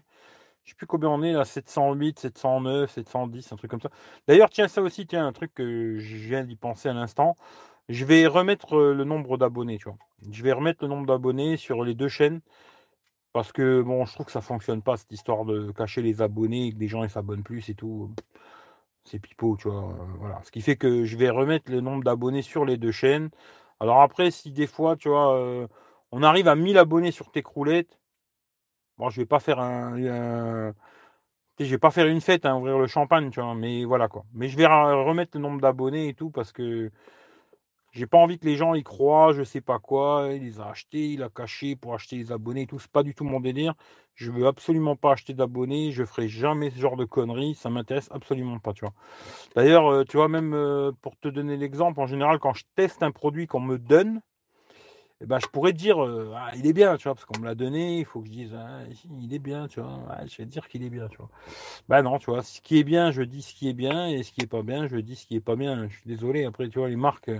Speaker 1: Je sais plus combien on est là, 708, 709, 710, un truc comme ça. D'ailleurs, tiens, ça aussi, tiens, un truc que je viens d'y penser à l'instant. Je vais remettre euh, le nombre d'abonnés, tu vois. Je vais remettre le nombre d'abonnés sur les deux chaînes. Parce que bon, je trouve que ça fonctionne pas, cette histoire de cacher les abonnés et que les gens s'abonnent plus et tout. C'est pipeau, tu vois. Euh, voilà. Ce qui fait que je vais remettre le nombre d'abonnés sur les deux chaînes. Alors après, si des fois, tu vois, euh, on arrive à 1000 abonnés sur tes croulettes, bon, je vais pas faire un, je vais pas faire une fête, hein, ouvrir le champagne, tu vois, mais voilà quoi. Mais je vais remettre le nombre d'abonnés et tout parce que j'ai pas envie que les gens y croient, je sais pas quoi, il les a achetés, il a caché pour acheter les abonnés et tout. C'est pas du tout mon délire. Je veux absolument pas acheter d'abonnés, je ferai jamais ce genre de conneries, ça m'intéresse absolument pas, tu vois. D'ailleurs, euh, tu vois, même euh, pour te donner l'exemple, en général, quand je teste un produit qu'on me donne, eh ben, je pourrais dire, euh, ah, il est bien, tu vois, parce qu'on me l'a donné, il faut que je dise, ah, il est bien, tu vois, je vais dire qu'il est bien, tu vois. Bah non, tu vois, ce qui est bien, je dis ce qui est bien, et ce qui est pas bien, je dis ce qui est pas bien. Je suis désolé, après, tu vois, les marques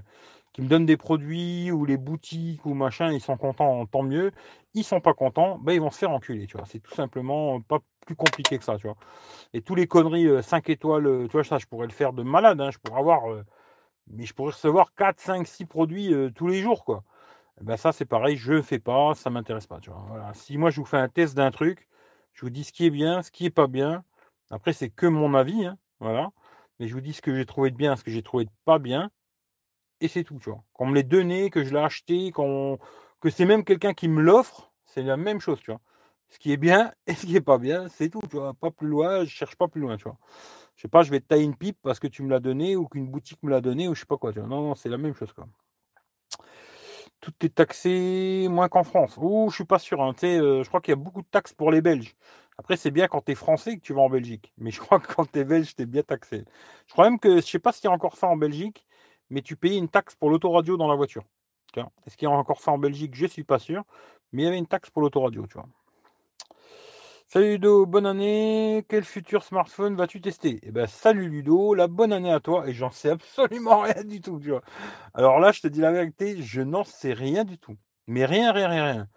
Speaker 1: qui me donnent des produits ou les boutiques ou machin, ils sont contents, tant mieux. Ils sont pas contents, ben ils vont se faire enculer, tu vois. C'est tout simplement pas plus compliqué que ça, tu vois. Et tous les conneries 5 euh, étoiles, euh, tu vois, ça, je pourrais le faire de malade, hein, je pourrais avoir, euh, mais je pourrais recevoir 4, 5, 6 produits tous les jours, quoi. Ben ça, c'est pareil, je fais pas, ça m'intéresse pas, tu vois. Si moi, je vous fais un test d'un truc, je vous dis ce qui est bien, ce qui est pas bien. Après, c'est que mon avis, hein, voilà. Mais je vous dis ce que j'ai trouvé de bien, ce que j'ai trouvé de pas bien et c'est tout, tu vois. Qu'on me l'ait donné, que je l'ai acheté, que c'est même quelqu'un qui me l'offre, c'est la même chose, tu vois. Ce qui est bien et ce qui est pas bien, c'est tout, tu vois. Pas plus loin, je cherche pas plus loin, tu vois. Je sais pas, je vais te tailler une pipe parce que tu me l'as donné ou qu'une boutique me l'a donné ou je sais pas quoi, tu vois. Non, non, c'est la même chose, quoi. Tout est taxé moins qu'en France. Ouh, je suis pas sûr. Hein. Tu sais, euh, je crois qu'il y a beaucoup de taxes pour les Belges. Après, c'est bien quand tu es français que tu vas en Belgique. Mais je crois que quand tu es belge, tu es bien taxé. Je crois même que, je sais pas s'il y a encore ça en Belgique, mais tu payais une taxe pour l'autoradio dans la voiture. Est-ce qu'il y a encore ça en Belgique? Je ne suis pas sûr. Mais il y avait une taxe pour l'autoradio, tu vois. Salut Ludo, bonne année. Quel futur smartphone vas-tu tester? Eh ben salut Ludo, la bonne année à toi. Et j'en sais absolument rien du tout. Alors là, je te dis la vérité, je n'en sais rien du tout. Mais rien, rien, rien, rien.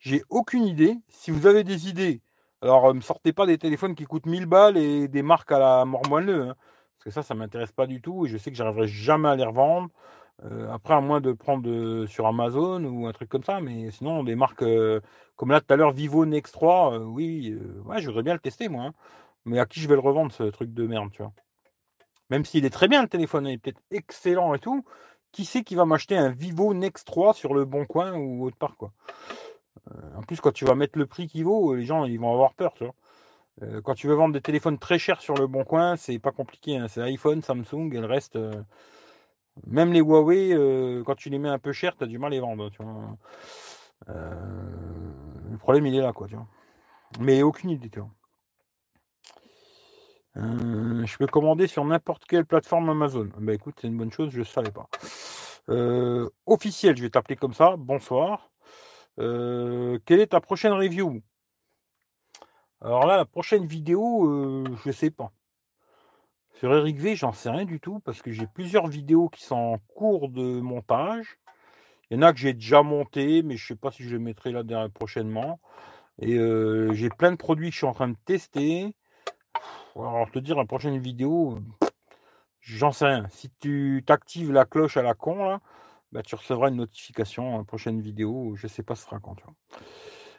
Speaker 1: J'ai aucune idée. Si vous avez des idées, alors ne euh, me sortez pas des téléphones qui coûtent 1000 balles et des marques à la mort moelleux. Hein. Parce que ça, ça m'intéresse pas du tout et je sais que j'arriverai jamais à les revendre. Euh, après, à moins de prendre sur Amazon ou un truc comme ça, mais sinon, des marques euh, comme là tout à l'heure, Vivo Nex 3, euh, oui, ouais, je voudrais bien le tester moi. Hein. Mais à qui je vais le revendre ce truc de merde, tu vois? Même s'il est très bien le téléphone, il est peut-être excellent et tout, qui sait qui va m'acheter un Vivo Nex 3 sur le bon coin ou autre part, quoi? En plus, quand tu vas mettre le prix qu'il vaut, les gens ils vont avoir peur, tu vois? Euh, quand tu veux vendre des téléphones très chers sur le bon coin, c'est pas compliqué. Hein. C'est iPhone, Samsung et le reste. Euh, même les Huawei, euh, quand tu les mets un peu cher, tu as du mal à les vendre. le problème, il est là, quoi. Tu vois. Mais aucune idée, je peux commander sur n'importe quelle plateforme Amazon. Bah écoute, c'est une bonne chose, je ne savais pas. officiel, je vais t'appeler comme ça. Bonsoir. quelle est ta prochaine review? Alors là, la prochaine vidéo, euh, je sais pas. Sur Eric V, j'en sais rien du tout parce que j'ai plusieurs vidéos qui sont en cours de montage. Il y en a que j'ai déjà monté, mais je ne sais pas si je les mettrai là prochainement. Et euh, j'ai plein de produits que je suis en train de tester. Alors, te dire, la prochaine vidéo, j'en sais rien. Si tu t'actives la cloche à la con, là, bah, tu recevras une notification. La prochaine vidéo, je sais pas ce sera quand.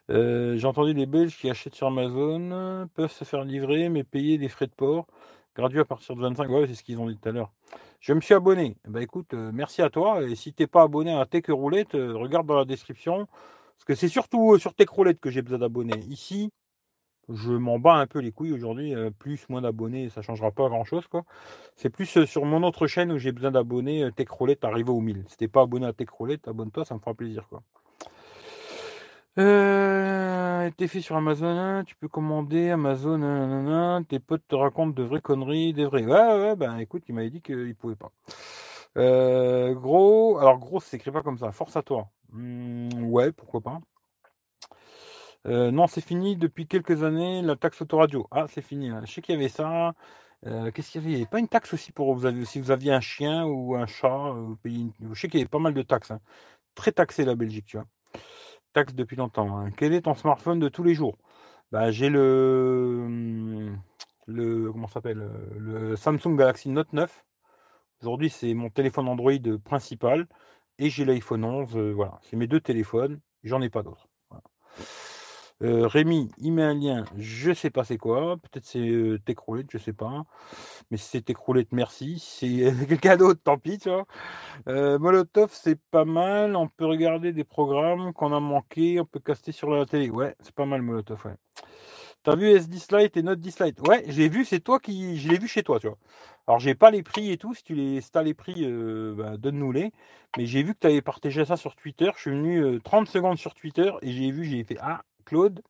Speaker 1: Euh, j'ai entendu des Belges qui achètent sur Amazon peuvent se faire livrer, mais payer des frais de port gratuits à partir de 25. Ouais, c'est ce qu'ils ont dit tout à l'heure. Je me suis abonné. Bah écoute, euh, merci à toi. Et si t'es pas abonné à Tech Roulette, euh, regarde dans la description. Parce que c'est surtout sur Tech Roulette que j'ai besoin d'abonnés. Ici, je m'en bats un peu les couilles aujourd'hui. plus, moins d'abonnés, ça changera pas grand chose. quoi. C'est plus sur mon autre chaîne où j'ai besoin d'abonnés. Tech Roulette arrivé au 1000. Si t'es pas abonné à Tech Roulette, abonne-toi, ça me fera plaisir. quoi. Euh, t'es fait sur Amazon, hein, tu peux commander Amazon, tes potes te racontent de vraies conneries, des vrais. Ouais, ouais, ben écoute, il m'avait dit qu'il pouvait pas. Euh, gros, alors gros, ça s'écrit pas comme ça, force à toi. Hmm, ouais, pourquoi pas. Euh, non, c'est fini depuis quelques années, la taxe autoradio. Ah, c'est fini. Hein. Je sais qu'il y avait ça. Euh, qu'est-ce qu'il y avait? Il n'y avait pas une taxe aussi pour vous avez, si vous aviez un chien ou un chat au pays. Je sais qu'il y avait pas mal de taxes. Hein. Très taxé la Belgique, tu vois taxe depuis longtemps. Hein. Quel est ton smartphone de tous les jours? Bah, J'ai le, le comment s'appelle le Samsung Galaxy Note 9. Aujourd'hui, c'est mon téléphone Android principal et j'ai l'iPhone 11. Euh, voilà, c'est mes deux téléphones. J'en ai pas d'autres. Euh, Rémi, il met un lien, je sais pas c'est quoi, peut-être c'est euh, Techroulette, je sais pas. Mais si c'est Techroulette, merci. C'est quelqu'un d'autre, tant pis, tu vois. Euh, Molotov, c'est pas mal. On peut regarder des programmes qu'on a manqué, on peut caster sur la télé. Ouais, c'est pas mal Molotov, ouais. T'as vu S10 Lite et Note 10 Lite Ouais, j'ai vu, c'est toi qui. Je l'ai vu chez toi, tu vois. Alors, j'ai pas les prix et tout. Si tu les as les prix, euh, bah, donne-nous-les. Mais j'ai vu que tu avais partagé ça sur Twitter. Je suis venu 30 euh, secondes sur Twitter et j'ai vu, j'ai fait Ah, Claude,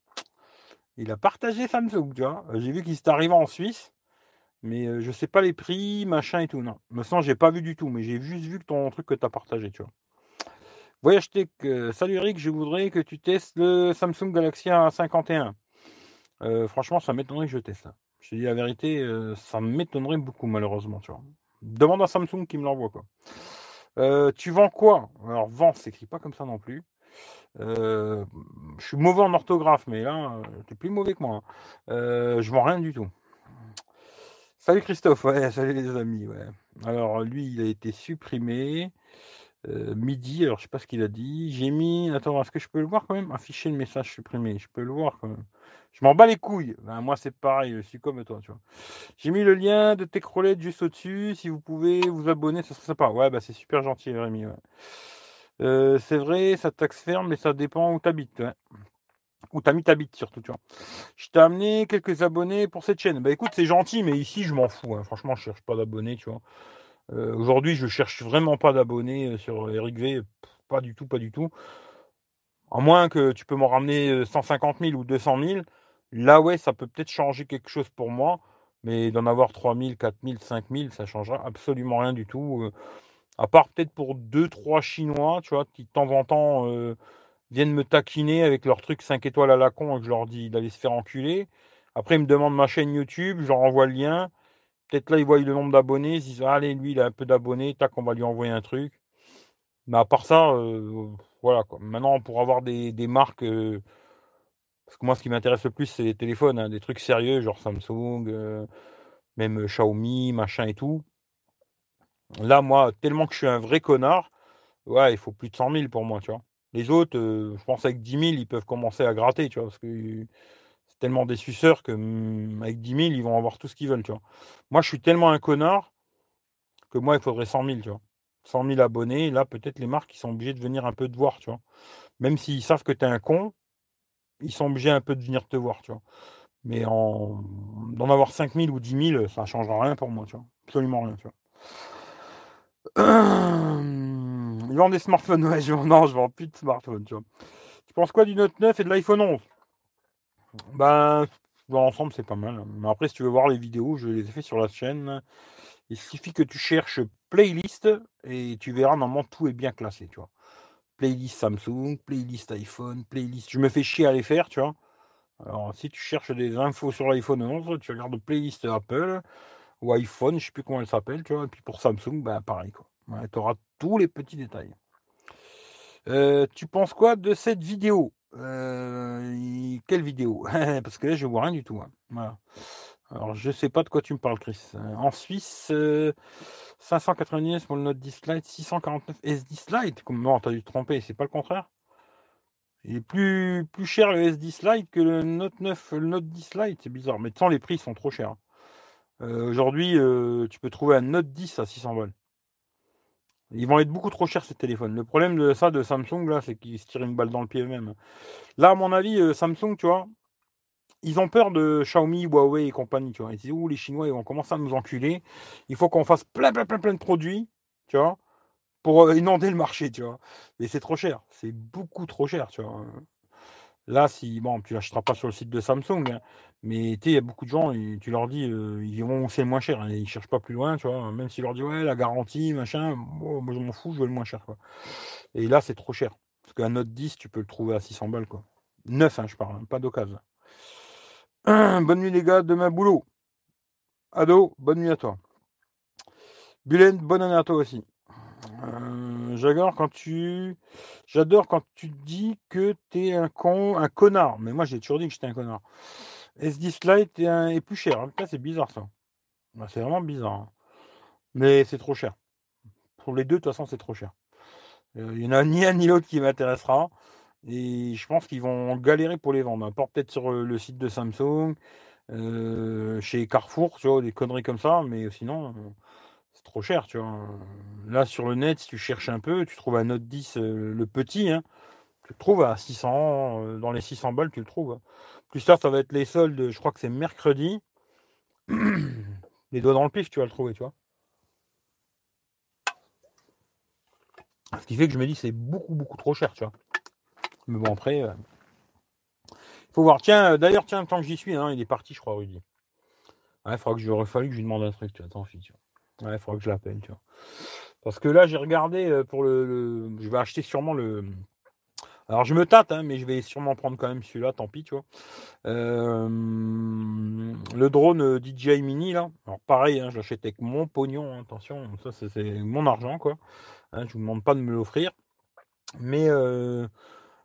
Speaker 1: il a partagé Samsung, tu vois. J'ai vu qu'il s'est arrivé en Suisse. Mais euh, je sais pas les prix, machin et tout. Non. Me semble, j'ai pas vu du tout. Mais j'ai juste vu que ton truc que tu as partagé, tu vois. Voyage Tech. salut Eric, je voudrais que tu testes le Samsung Galaxy A51. Euh, franchement, ça m'étonnerait que je teste. Je te dis la vérité, euh, ça m'étonnerait beaucoup, malheureusement. Tu vois. Demande à Samsung qui me l'envoie. quoi. Euh, tu vends quoi? Alors, vends, s'écrit pas comme ça non plus. Je suis mauvais en orthographe, mais là, tu es plus mauvais que moi. Hein. je vends rien du tout. Salut Christophe, salut les amis. Alors, lui, il a été supprimé. midi, alors je sais pas ce qu'il a dit. J'ai mis. Attends, est-ce que je peux le voir quand même? Afficher le message supprimé. Je peux le voir quand même. Je m'en bats les couilles. Ben, moi, c'est pareil, je suis comme toi, tu vois. J'ai mis le lien de Techroulette juste au-dessus. Si vous pouvez vous abonner, ce serait sympa. Ouais, bah c'est super gentil, Rémi. Euh, c'est vrai, ça taxe ferme, mais ça dépend où tu habites. Où t'as mis ta bite surtout, tu vois. Je t'ai amené quelques abonnés pour cette chaîne. Bah écoute, c'est gentil, mais ici, je m'en fous. Hein. Franchement, je cherche pas d'abonnés, tu. Euh, aujourd'hui, je cherche vraiment pas d'abonnés euh, sur Eric V. Pas du tout, pas du tout. À moins que tu peux m'en ramener 150 000 ou 200 000. Là, ouais, ça peut peut-être changer quelque chose pour moi, mais d'en avoir 3000, 4000, 5000, ça changera absolument rien du tout. À part peut-être pour 2-3 Chinois, tu vois, qui de temps en temps euh, viennent me taquiner avec leur truc 5 étoiles à la con et que je leur dis d'aller se faire enculer. Après, ils me demandent ma chaîne YouTube, je leur envoie le lien. Peut-être là, ils voient le nombre d'abonnés, ils se disent Allez, lui, il a un peu d'abonnés, tac, on va lui envoyer un truc. Mais à part ça, euh, voilà quoi. Maintenant, pour avoir des, marques parce que moi, ce qui m'intéresse le plus, c'est les téléphones, hein, des trucs sérieux, genre Samsung, euh, même Xiaomi, machin et tout. Là, moi, tellement que je suis un vrai connard, ouais, il faut plus de 100 000 pour moi, tu vois. Les autres, euh, je pense avec 10 000, ils peuvent commencer à gratter, tu vois, parce que c'est tellement des suceurs que mm, avec 10 000, ils vont avoir tout ce qu'ils veulent, tu vois. Moi, je suis tellement un connard que moi, il faudrait 100 000, tu vois. 100 000 abonnés, là, peut-être les marques, ils sont obligés de venir un peu te voir, tu vois. Même s'ils savent que tu es un con, ils sont obligés un peu de venir te voir, tu vois. Mais en d'en avoir 5000 ou 10 000, ça ne changera rien pour moi, tu vois. Absolument rien, tu vois. Ils vendent des smartphones, ouais, je... non, je vends plus de smartphones, tu vois. Tu penses quoi du Note 9 et de l'iPhone 11 Ben, dans l'ensemble, c'est pas mal. Mais après, si tu veux voir les vidéos, je les ai fait sur la chaîne. Il suffit que tu cherches playlist et tu verras, normalement, tout est bien classé, tu vois playlist Samsung, playlist iPhone, playlist. Je me fais chier à les faire, tu vois. Alors, si tu cherches des infos sur l'iPhone 11, tu regardes playlist Apple ou iPhone, je sais plus comment elle s'appelle, tu vois. Et puis pour Samsung, ben pareil, quoi. tu auras tous les petits détails. Euh, tu penses quoi de cette vidéo? Euh, Quelle vidéo? Parce que là, je vois rien du tout. Hein. Voilà. Alors, je sais pas de quoi tu me parles, Chris. Euh, en Suisse, 590 pour le Note 10 Lite, 649 S10 Lite. Comme non, t'as dû te tromper, c'est pas le contraire. Il est plus, plus cher le S10 Lite que le Note 9, le Note 10 Lite, c'est bizarre. Mais sans les prix sont trop chers. Euh, aujourd'hui, euh, tu peux trouver un Note 10 à 600 balles. Ils vont être beaucoup trop chers ces téléphones. Le problème de ça de Samsung là, c'est qu'ils se tirent une balle dans le pied eux-mêmes. Là, à mon avis, Samsung, tu vois, ils ont peur de Xiaomi, Huawei et compagnie, tu vois. Ils disent, ouh, les Chinois, ils vont commencer à nous enculer. Il faut qu'on fasse plein, plein, plein, plein de produits, tu vois, pour euh, inonder le marché, tu vois. Mais c'est trop cher. C'est beaucoup trop cher, tu vois. Là, si, bon, tu l'achèteras pas sur le site de Samsung, hein, mais tu il y a beaucoup de gens, et tu leur dis, euh, ils vont, c'est moins cher, hein, ils cherchent pas plus loin, tu vois. Même si leur dis, ouais, la garantie, machin, moi, je m'en fous, je veux le moins cher, quoi. Et là, c'est trop cher. Parce qu'un Note 10, tu peux le trouver à 600 balles, quoi. Neuf, hein, je parle, pas d'occasion. bonne nuit les gars, demain boulot. Ado, bonne nuit à toi. Bulen, bonne année à toi aussi. Euh, j'adore quand tu j'adore quand tu dis que tu es un con un connard mais moi j'ai toujours dit que j'étais un connard S10 Lite est, plus cher hein. c'est bizarre ça bah, c'est vraiment bizarre hein. mais c'est trop cher pour les deux de toute façon c'est trop cher euh, il n'y en a ni un ni l'autre qui m'intéressera et je pense qu'ils vont galérer pour les vendre. Peut-être sur euh, le site de Samsung, euh, chez Carrefour, tu vois, des conneries comme ça, mais sinon, c'est trop cher. Là, sur le net, si tu cherches un peu, tu trouves un Note 10, euh, le petit, hein, Tu le trouves à 600, euh, dans les 600 balles, tu le trouves. Plus tard, ça va être les soldes, je crois que c'est mercredi. les doigts dans le pif, tu vas le trouver, tu vois. Ce qui fait que je me dis c'est beaucoup, beaucoup trop cher, tu vois. Mais bon, après, il euh, faut voir. Tiens, d'ailleurs, tiens, tant que j'y suis, hein, il est parti, je crois, Rudy. Ouais, il faudra que je, fallu que je lui demande un truc, tu vois. Tant tu vois. Ouais, il faudra que je l'appelle, tu vois. Parce que là, j'ai regardé euh, pour le, Je vais acheter sûrement le. Alors, je me tâte, hein, mais je vais sûrement prendre quand même celui-là, tant pis, tu vois. Euh, le drone euh, DJI Mini, là. Alors, pareil, hein, je l'achète avec mon pognon, hein, attention, ça, c'est mon argent, quoi. je ne vous demande pas de me l'offrir. Mais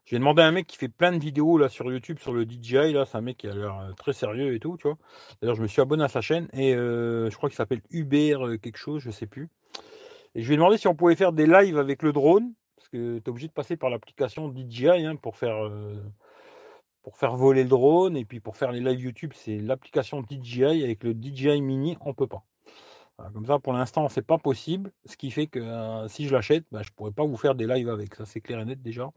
Speaker 1: j'ai demandé à un mec qui fait plein de vidéos là sur YouTube sur le DJI. Là, c'est un mec qui a l'air très sérieux et tout, tu vois. D'ailleurs, je me suis abonné à sa chaîne et je crois qu'il s'appelle Uber quelque chose, je sais plus. Et je lui ai demandé si on pouvait faire des lives avec le drone, que tu es obligé de passer par l'application DJI hein, pour, faire, euh, pour faire voler le drone. Et puis pour faire les lives YouTube, c'est l'application DJI. Avec le DJI Mini, on peut pas. comme ça, pour l'instant, c'est pas possible. Ce qui fait que euh, si je l'achète, bah, je pourrais pas vous faire des lives avec. Ça, c'est clair et net déjà.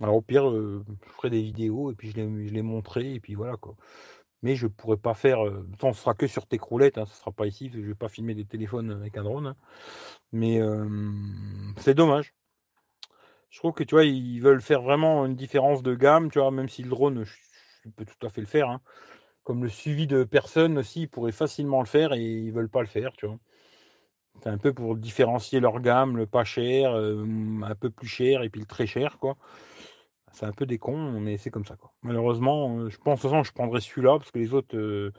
Speaker 1: Alors au pire, euh, je ferai des vidéos et puis je les, je les montrerai et puis voilà quoi mais je pourrais pas faire. Euh, ce sera que sur tes croulettes, hein, ce sera pas ici, je vais pas filmer des téléphones avec un drone. Hein. mais c'est dommage. Je trouve que tu vois, ils veulent faire vraiment une différence de gamme, tu vois, même si le drone, je, peux tout à fait le faire. Hein. Comme le suivi de personnes aussi, ils pourraient facilement le faire et ils veulent pas le faire, tu vois. C'est un peu pour différencier leur gamme, le pas cher, un peu plus cher et puis le très cher, quoi. C'est un peu des cons, mais c'est comme ça. Quoi. Malheureusement, euh, je pense de toute façon, je prendrai celui-là parce que les autres, euh,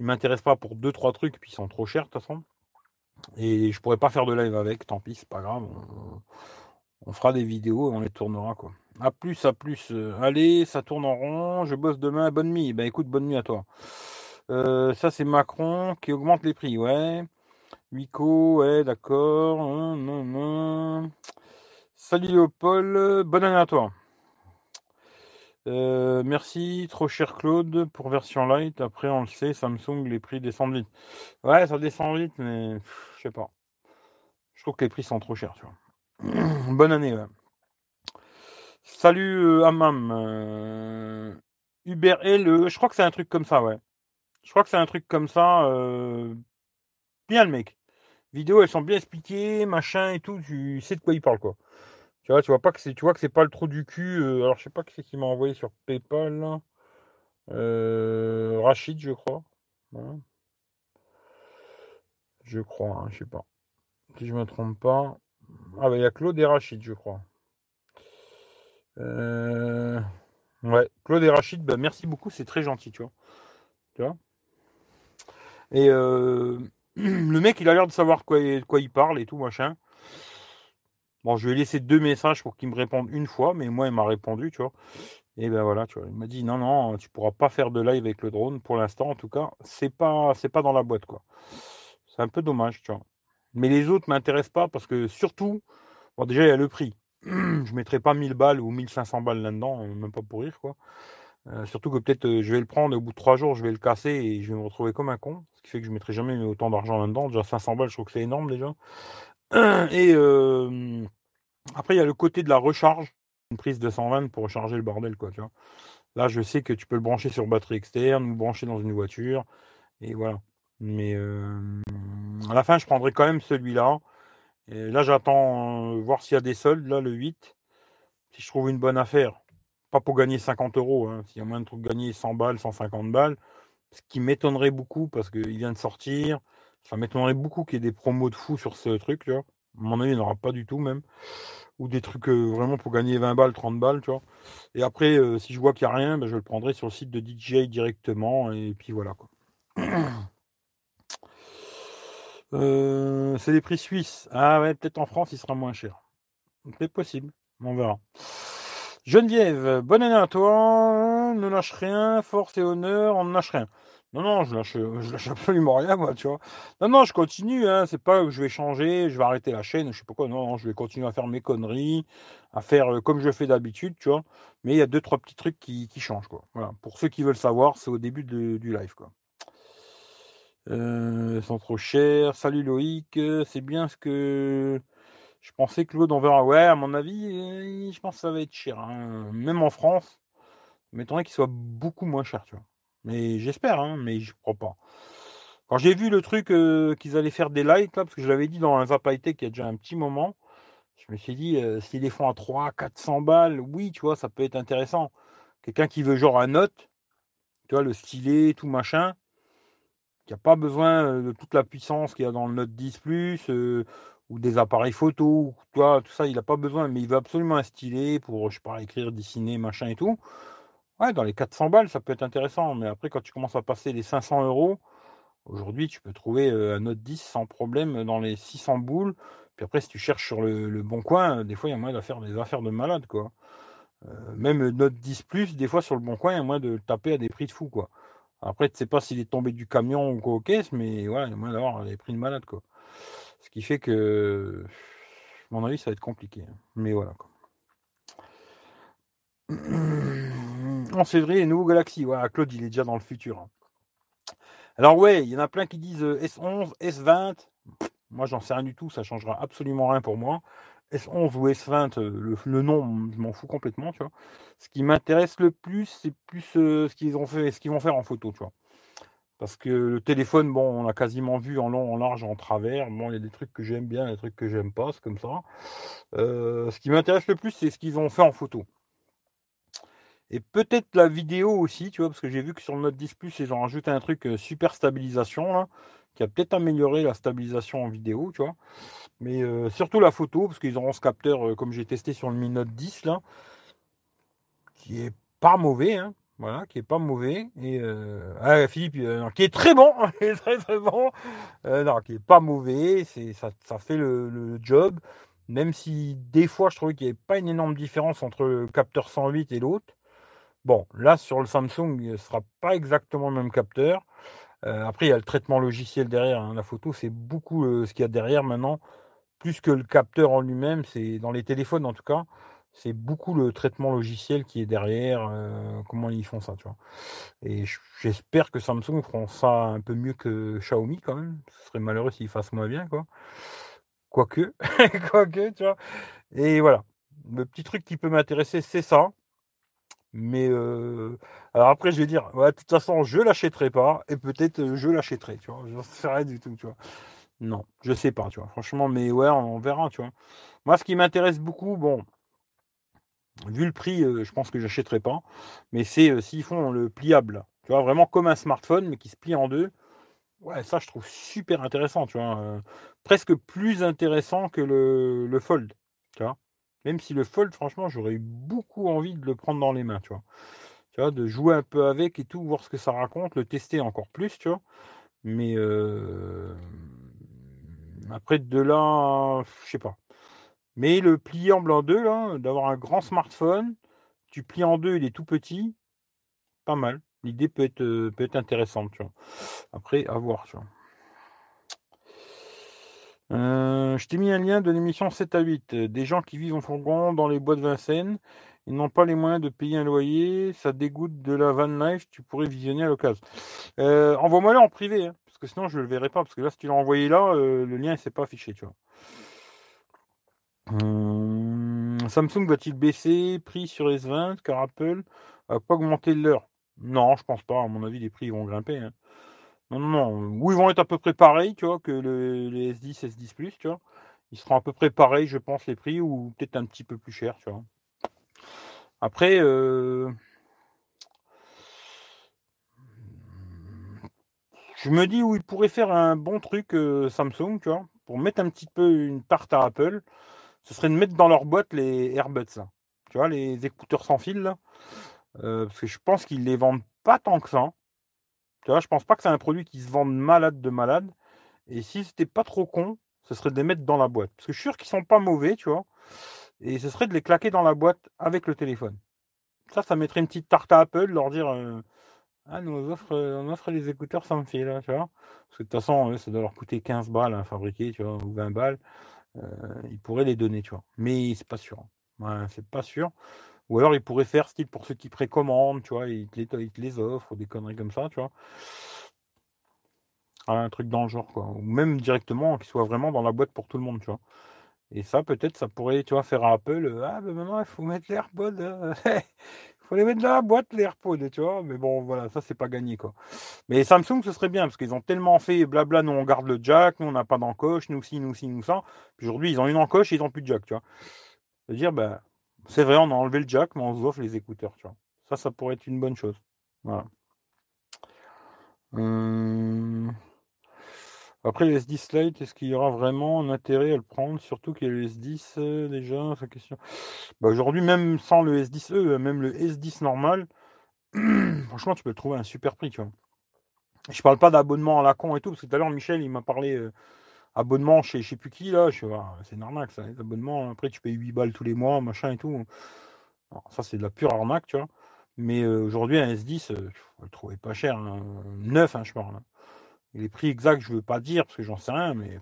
Speaker 1: ils m'intéressent pas pour deux trois trucs, puis ils sont trop chers de toute façon. Et je pourrais pas faire de live avec, tant pis, c'est pas grave. Fera des vidéos et on les tournera quoi. A plus, à plus. Euh, allez, ça tourne en rond. Je bosse demain. Bonne nuit. Ben écoute, bonne nuit à toi. ça c'est Macron qui augmente les prix, ouais. Wico, ouais, d'accord. Salut Léopold, bonne année à toi. Euh, merci, trop cher Claude, pour version light. Après, on le sait, Samsung, les prix descendent vite. Ouais, ça descend vite, mais je sais pas. Je trouve que les prix sont trop chers, tu vois. Bonne année. Salut euh, Amam. Euh, Uber L, je crois que c'est un truc comme ça, ouais. Je crois que c'est un truc comme ça. Bien le mec. Vidéos, elles sont bien expliquées, machin et tout. Tu sais de quoi il parle, quoi. Tu vois, tu vois pas que c'est, tu vois que c'est pas le trou du cul. Euh, alors je sais pas qui c'est qui m'a envoyé sur PayPal. Euh, Rachid, je crois. Je crois, hein, je sais pas. Si je me trompe pas. Ah bah il y a Claude et Rachid, je crois. Euh, ouais, Claude et Rachid, bah, merci beaucoup, c'est très gentil, tu vois. Tu Et le mec, il a l'air de savoir quoi, quoi il parle et tout, machin. Bon, je lui ai laissé deux messages pour qu'il me réponde une fois, mais moi, il m'a répondu, tu vois. Et ben voilà, tu vois, il m'a dit non, non, tu pourras pas faire de live avec le drone pour l'instant, en tout cas, c'est pas, c'est pas dans la boîte, quoi. C'est un peu dommage, tu vois. Mais les autres m'intéressent pas parce que surtout, bon, déjà, il y a le prix. je mettrai pas 1000 balles ou 1500 balles là-dedans, euh, même pas pour rire, quoi. Euh, surtout que peut-être euh, je vais le prendre au bout de trois jours, je vais le casser et je vais me retrouver comme un con. Ce qui fait que je mettrai jamais autant d'argent là-dedans. Déjà 500 balles, je trouve que c'est énorme déjà. Et après, il y a le côté de la recharge, une prise de 120 pour recharger le bordel, quoi. Là, je sais que tu peux le brancher sur batterie externe ou brancher dans une voiture. Et voilà. Mais à la fin, je prendrai quand même celui-là. Et là, j'attends voir s'il y a des soldes, là, le 8. Si je trouve une bonne affaire. Pas pour gagner 50 euros. Hein. S'il y a moyen de gagner 100 balles, 150 balles. Ce qui m'étonnerait beaucoup parce qu'il vient de sortir. Ça m'étonnerait beaucoup qu'il y ait des promos de fou sur ce truc. À mon avis, il n'y en aura pas du tout même. Ou des trucs euh, vraiment pour gagner 20 balles, 30 balles. Et après, euh, si je vois qu'il n'y a rien, ben, je le prendrai sur le site de DJI directement. Et puis voilà quoi. Euh, c'est des prix suisses. Ah ouais, peut-être en France, il sera moins cher. C'est possible. On verra. Geneviève, bonne année à toi. Ne lâche rien. Force et honneur, on ne lâche rien. Non, non, je lâche, je lâche absolument rien, moi, tu vois. Non, non, je continue, hein. C'est pas que je vais changer, je vais arrêter la chaîne, je sais pas quoi. Non, je vais continuer à faire mes conneries, à faire euh, comme je fais d'habitude, tu vois. Mais il y a deux, trois petits trucs qui, changent, quoi. Voilà. Pour ceux qui veulent savoir, c'est au début du live, quoi. Euh, sont trop chers. Salut Loïc, c'est bien ce que Je pensais que l'autre, on verra. Ouais, à mon avis, je pense que ça va être cher. Hein. Même en France, m'étonnerait qu'il soit beaucoup moins cher, tu vois. Mais j'espère, hein, mais je crois pas. Quand j'ai vu le truc euh, qu'ils allaient faire des lights, là, parce que je l'avais dit dans un Vap Tech il y a déjà un petit moment, je me suis dit, euh, s'ils les font à 300, 400 balles, oui, tu vois, ça peut être intéressant. Quelqu'un qui veut genre un note, tu vois, le stylet, tout machin, qui n'a pas besoin euh, de toute la puissance qu'il y a dans le Note 10 Plus, ou des appareils photo, tu vois, tout ça, il n'a pas besoin, mais il veut absolument un stylet pour, je sais écrire, dessiner, machin et tout. Ouais, dans les 400 balles, ça peut être intéressant, mais après, quand tu commences à passer les 500 euros, aujourd'hui, tu peux trouver un Note 10 sans problème dans les 600 boules. Puis après, si tu cherches sur le, bon coin, des fois, il y a moyen de faire des affaires de malade, quoi. même Note 10 Plus, des fois, sur le bon coin, il y a moyen de taper à des prix de fou, quoi. Après, tu sais pas s'il est tombé du camion ou quoi aux caisses, mais voilà, moyen d'avoir des prix de malade, quoi. Ce qui fait que, à mon avis, ça va être compliqué. Hein. Mais voilà, quoi. En février, nouveau Galaxy. Voilà, Claude, il est déjà dans le futur. Hein. Alors ouais, il y en a plein qui disent S11, S20. Moi, j'en sais rien du tout, ça changera absolument rien pour moi. S11 ou S20, euh, le, nom, je m'en fous complètement. Ce qui m'intéresse le plus, c'est plus euh, ce qu'ils ont fait, ce qu'ils vont faire en photo, tu vois. Parce que le téléphone, bon, on a quasiment vu en long, en large, en travers. Bon, il y a des trucs que j'aime bien, des trucs que j'aime pas, c'est comme ça. Euh, ce qui m'intéresse le plus, c'est ce qu'ils ont fait en photo. Et peut-être la vidéo aussi, tu vois, parce que j'ai vu que sur le Note 10 Plus, ils ont rajouté un truc super stabilisation, là, qui a peut-être amélioré la stabilisation en vidéo, tu vois. Mais euh, surtout la photo, parce qu'ils auront ce capteur, euh, comme j'ai testé sur le Mi Note 10, là, qui est pas mauvais, hein, voilà, qui est pas mauvais. Et ah, Philippe, qui est très bon, très très bon, non, qui est pas mauvais, c'est ça, ça fait le, le, job. Même si des fois je trouvais qu'il n'y avait pas une énorme différence entre le capteur 108 et l'autre. Bon, là, sur le Samsung, ce ne sera pas exactement le même capteur. Euh, après, il y a le traitement logiciel derrière. Hein. La photo, c'est beaucoup euh, ce qu'il y a derrière maintenant. Plus que le capteur en lui-même, c'est dans les téléphones en tout cas, c'est beaucoup le traitement logiciel qui est derrière, euh, comment ils font ça, tu vois. Et j'espère que Samsung feront ça un peu mieux que Xiaomi quand même. Ce serait malheureux s'ils fassent moins bien, quoi. Quoique, quoique, tu vois. Et voilà. Le petit truc qui peut m'intéresser, c'est ça. Mais euh, alors après, je vais dire, ouais, de toute façon, je l'achèterai pas, et peut-être euh, je l'achèterai, tu vois. Je sais rien du tout, tu vois. Non, je sais pas, tu vois. Franchement, mais ouais, on verra, tu vois. Moi, ce qui m'intéresse beaucoup, bon, vu le prix, euh, je pense que j'achèterai pas, mais c'est s'ils font le pliable, tu vois, vraiment comme un smartphone, mais qui se plie en deux. Ouais, ça, je trouve super intéressant, tu vois. presque plus intéressant que le, le Fold, tu vois. Même si le Fold, franchement, j'aurais eu beaucoup envie de le prendre dans les mains, tu vois. Tu vois, de jouer un peu avec et tout, voir ce que ça raconte, le tester encore plus, tu vois. Mais euh, après, de là, je sais pas. Mais le plier en blanc 2, là, d'avoir un grand smartphone, tu plies en deux, il est tout petit, pas mal. L'idée peut être, euh, peut être intéressante, tu vois. Après, à voir, tu vois. Euh, je t'ai mis un lien de l'émission 7 à 8. Des gens qui vivent en fourgon dans les bois de Vincennes. Ils n'ont pas les moyens de payer un loyer. Ça dégoûte de la van life. Tu pourrais visionner à l'occasion. Euh, envoie-moi-le en privé. Hein, parce que sinon, je ne le verrai pas. Parce que là, si tu l'as envoyé là, euh, le lien ne s'est pas affiché. Tu Samsung va-t-il baisser prix sur S20 car Apple n'a pas augmenté l'heure? Non, je pense pas. À mon avis, les prix vont grimper. Hein. Non, non, non. Où ils vont être à peu près pareils, tu vois, que le, les S10, S10 Plus, tu vois. Ils seront à peu près pareils, je pense, les prix, ou peut-être un petit peu plus cher, tu vois. Après, euh, je me dis où ils pourraient faire un bon truc euh, Samsung, tu vois, pour mettre un petit peu une tarte à Apple. Ce serait de mettre dans leur boîte les AirBuds. Tu vois, les écouteurs sans fil, là. Euh, parce que je pense qu'ils les vendent pas tant que ça. Je pense pas que c'est un produit qui se vende malade de malade. Et si c'était pas trop con, ce serait de les mettre dans la boîte. Parce que je suis sûr qu'ils sont pas mauvais, tu vois. Et ce serait de les claquer dans la boîte avec le téléphone. Ça, ça mettrait une petite tarte à Apple, leur dire euh, Ah, nous on offre, on offre les écouteurs sans fil, là, tu vois. Parce que de toute façon, ça doit leur coûter 15 balles à fabriquer, tu vois, ou 20 balles. Euh, ils pourraient les donner, tu vois. Mais c'est pas sûr. Ouais, c'est pas sûr. Ou alors, ils pourraient faire style pour ceux qui précommandent, tu vois, ils te les, les offrent, ou des conneries comme ça, tu vois. Un truc dans le genre, quoi. Ou même directement, qu'ils soient vraiment dans la boîte pour tout le monde, tu vois. Et ça, peut-être, ça pourrait, tu vois, faire un Apple. Ah, ben maintenant, il faut mettre l'AirPod. Il faut les mettre dans la boîte, les AirPods, tu vois. Mais bon, voilà, ça, c'est pas gagné, quoi. Mais Samsung, ce serait bien, parce qu'ils ont tellement fait blabla, nous, on garde le jack, nous, on n'a pas d'encoche, nous, si, nous, si, nous, ça. Aujourd'hui, ils ont une encoche, ils n'ont plus de jack, tu vois. C'est-à-dire, ben, c'est vrai, on a enlevé le jack, mais on vous offre les écouteurs, tu vois. Ça, ça pourrait être une bonne chose. Voilà. Hum... Après, le S10 Lite, est-ce qu'il y aura vraiment un intérêt à le prendre Surtout qu'il y a le S10 euh, déjà, sa question. Bah, Aujourd'hui, même sans le S10e, euh, même le S10 normal, franchement, tu peux le trouver à un super prix, tu vois. Je parle pas d'abonnement à la con et tout, parce que tout à l'heure, Michel, il m'a parlé euh, abonnement chez je sais plus qui, là. Je c'est normal, ça, les abonnements. Après, tu payes 8 balles tous les mois, machin et tout. ça, c'est de la pure arnaque, tu vois. Mais aujourd'hui, un S10, tu le trouver pas cher. Hein. Neuf, hein, je parle. Hein. Les prix exacts, je veux pas dire parce que j'en sais rien, mais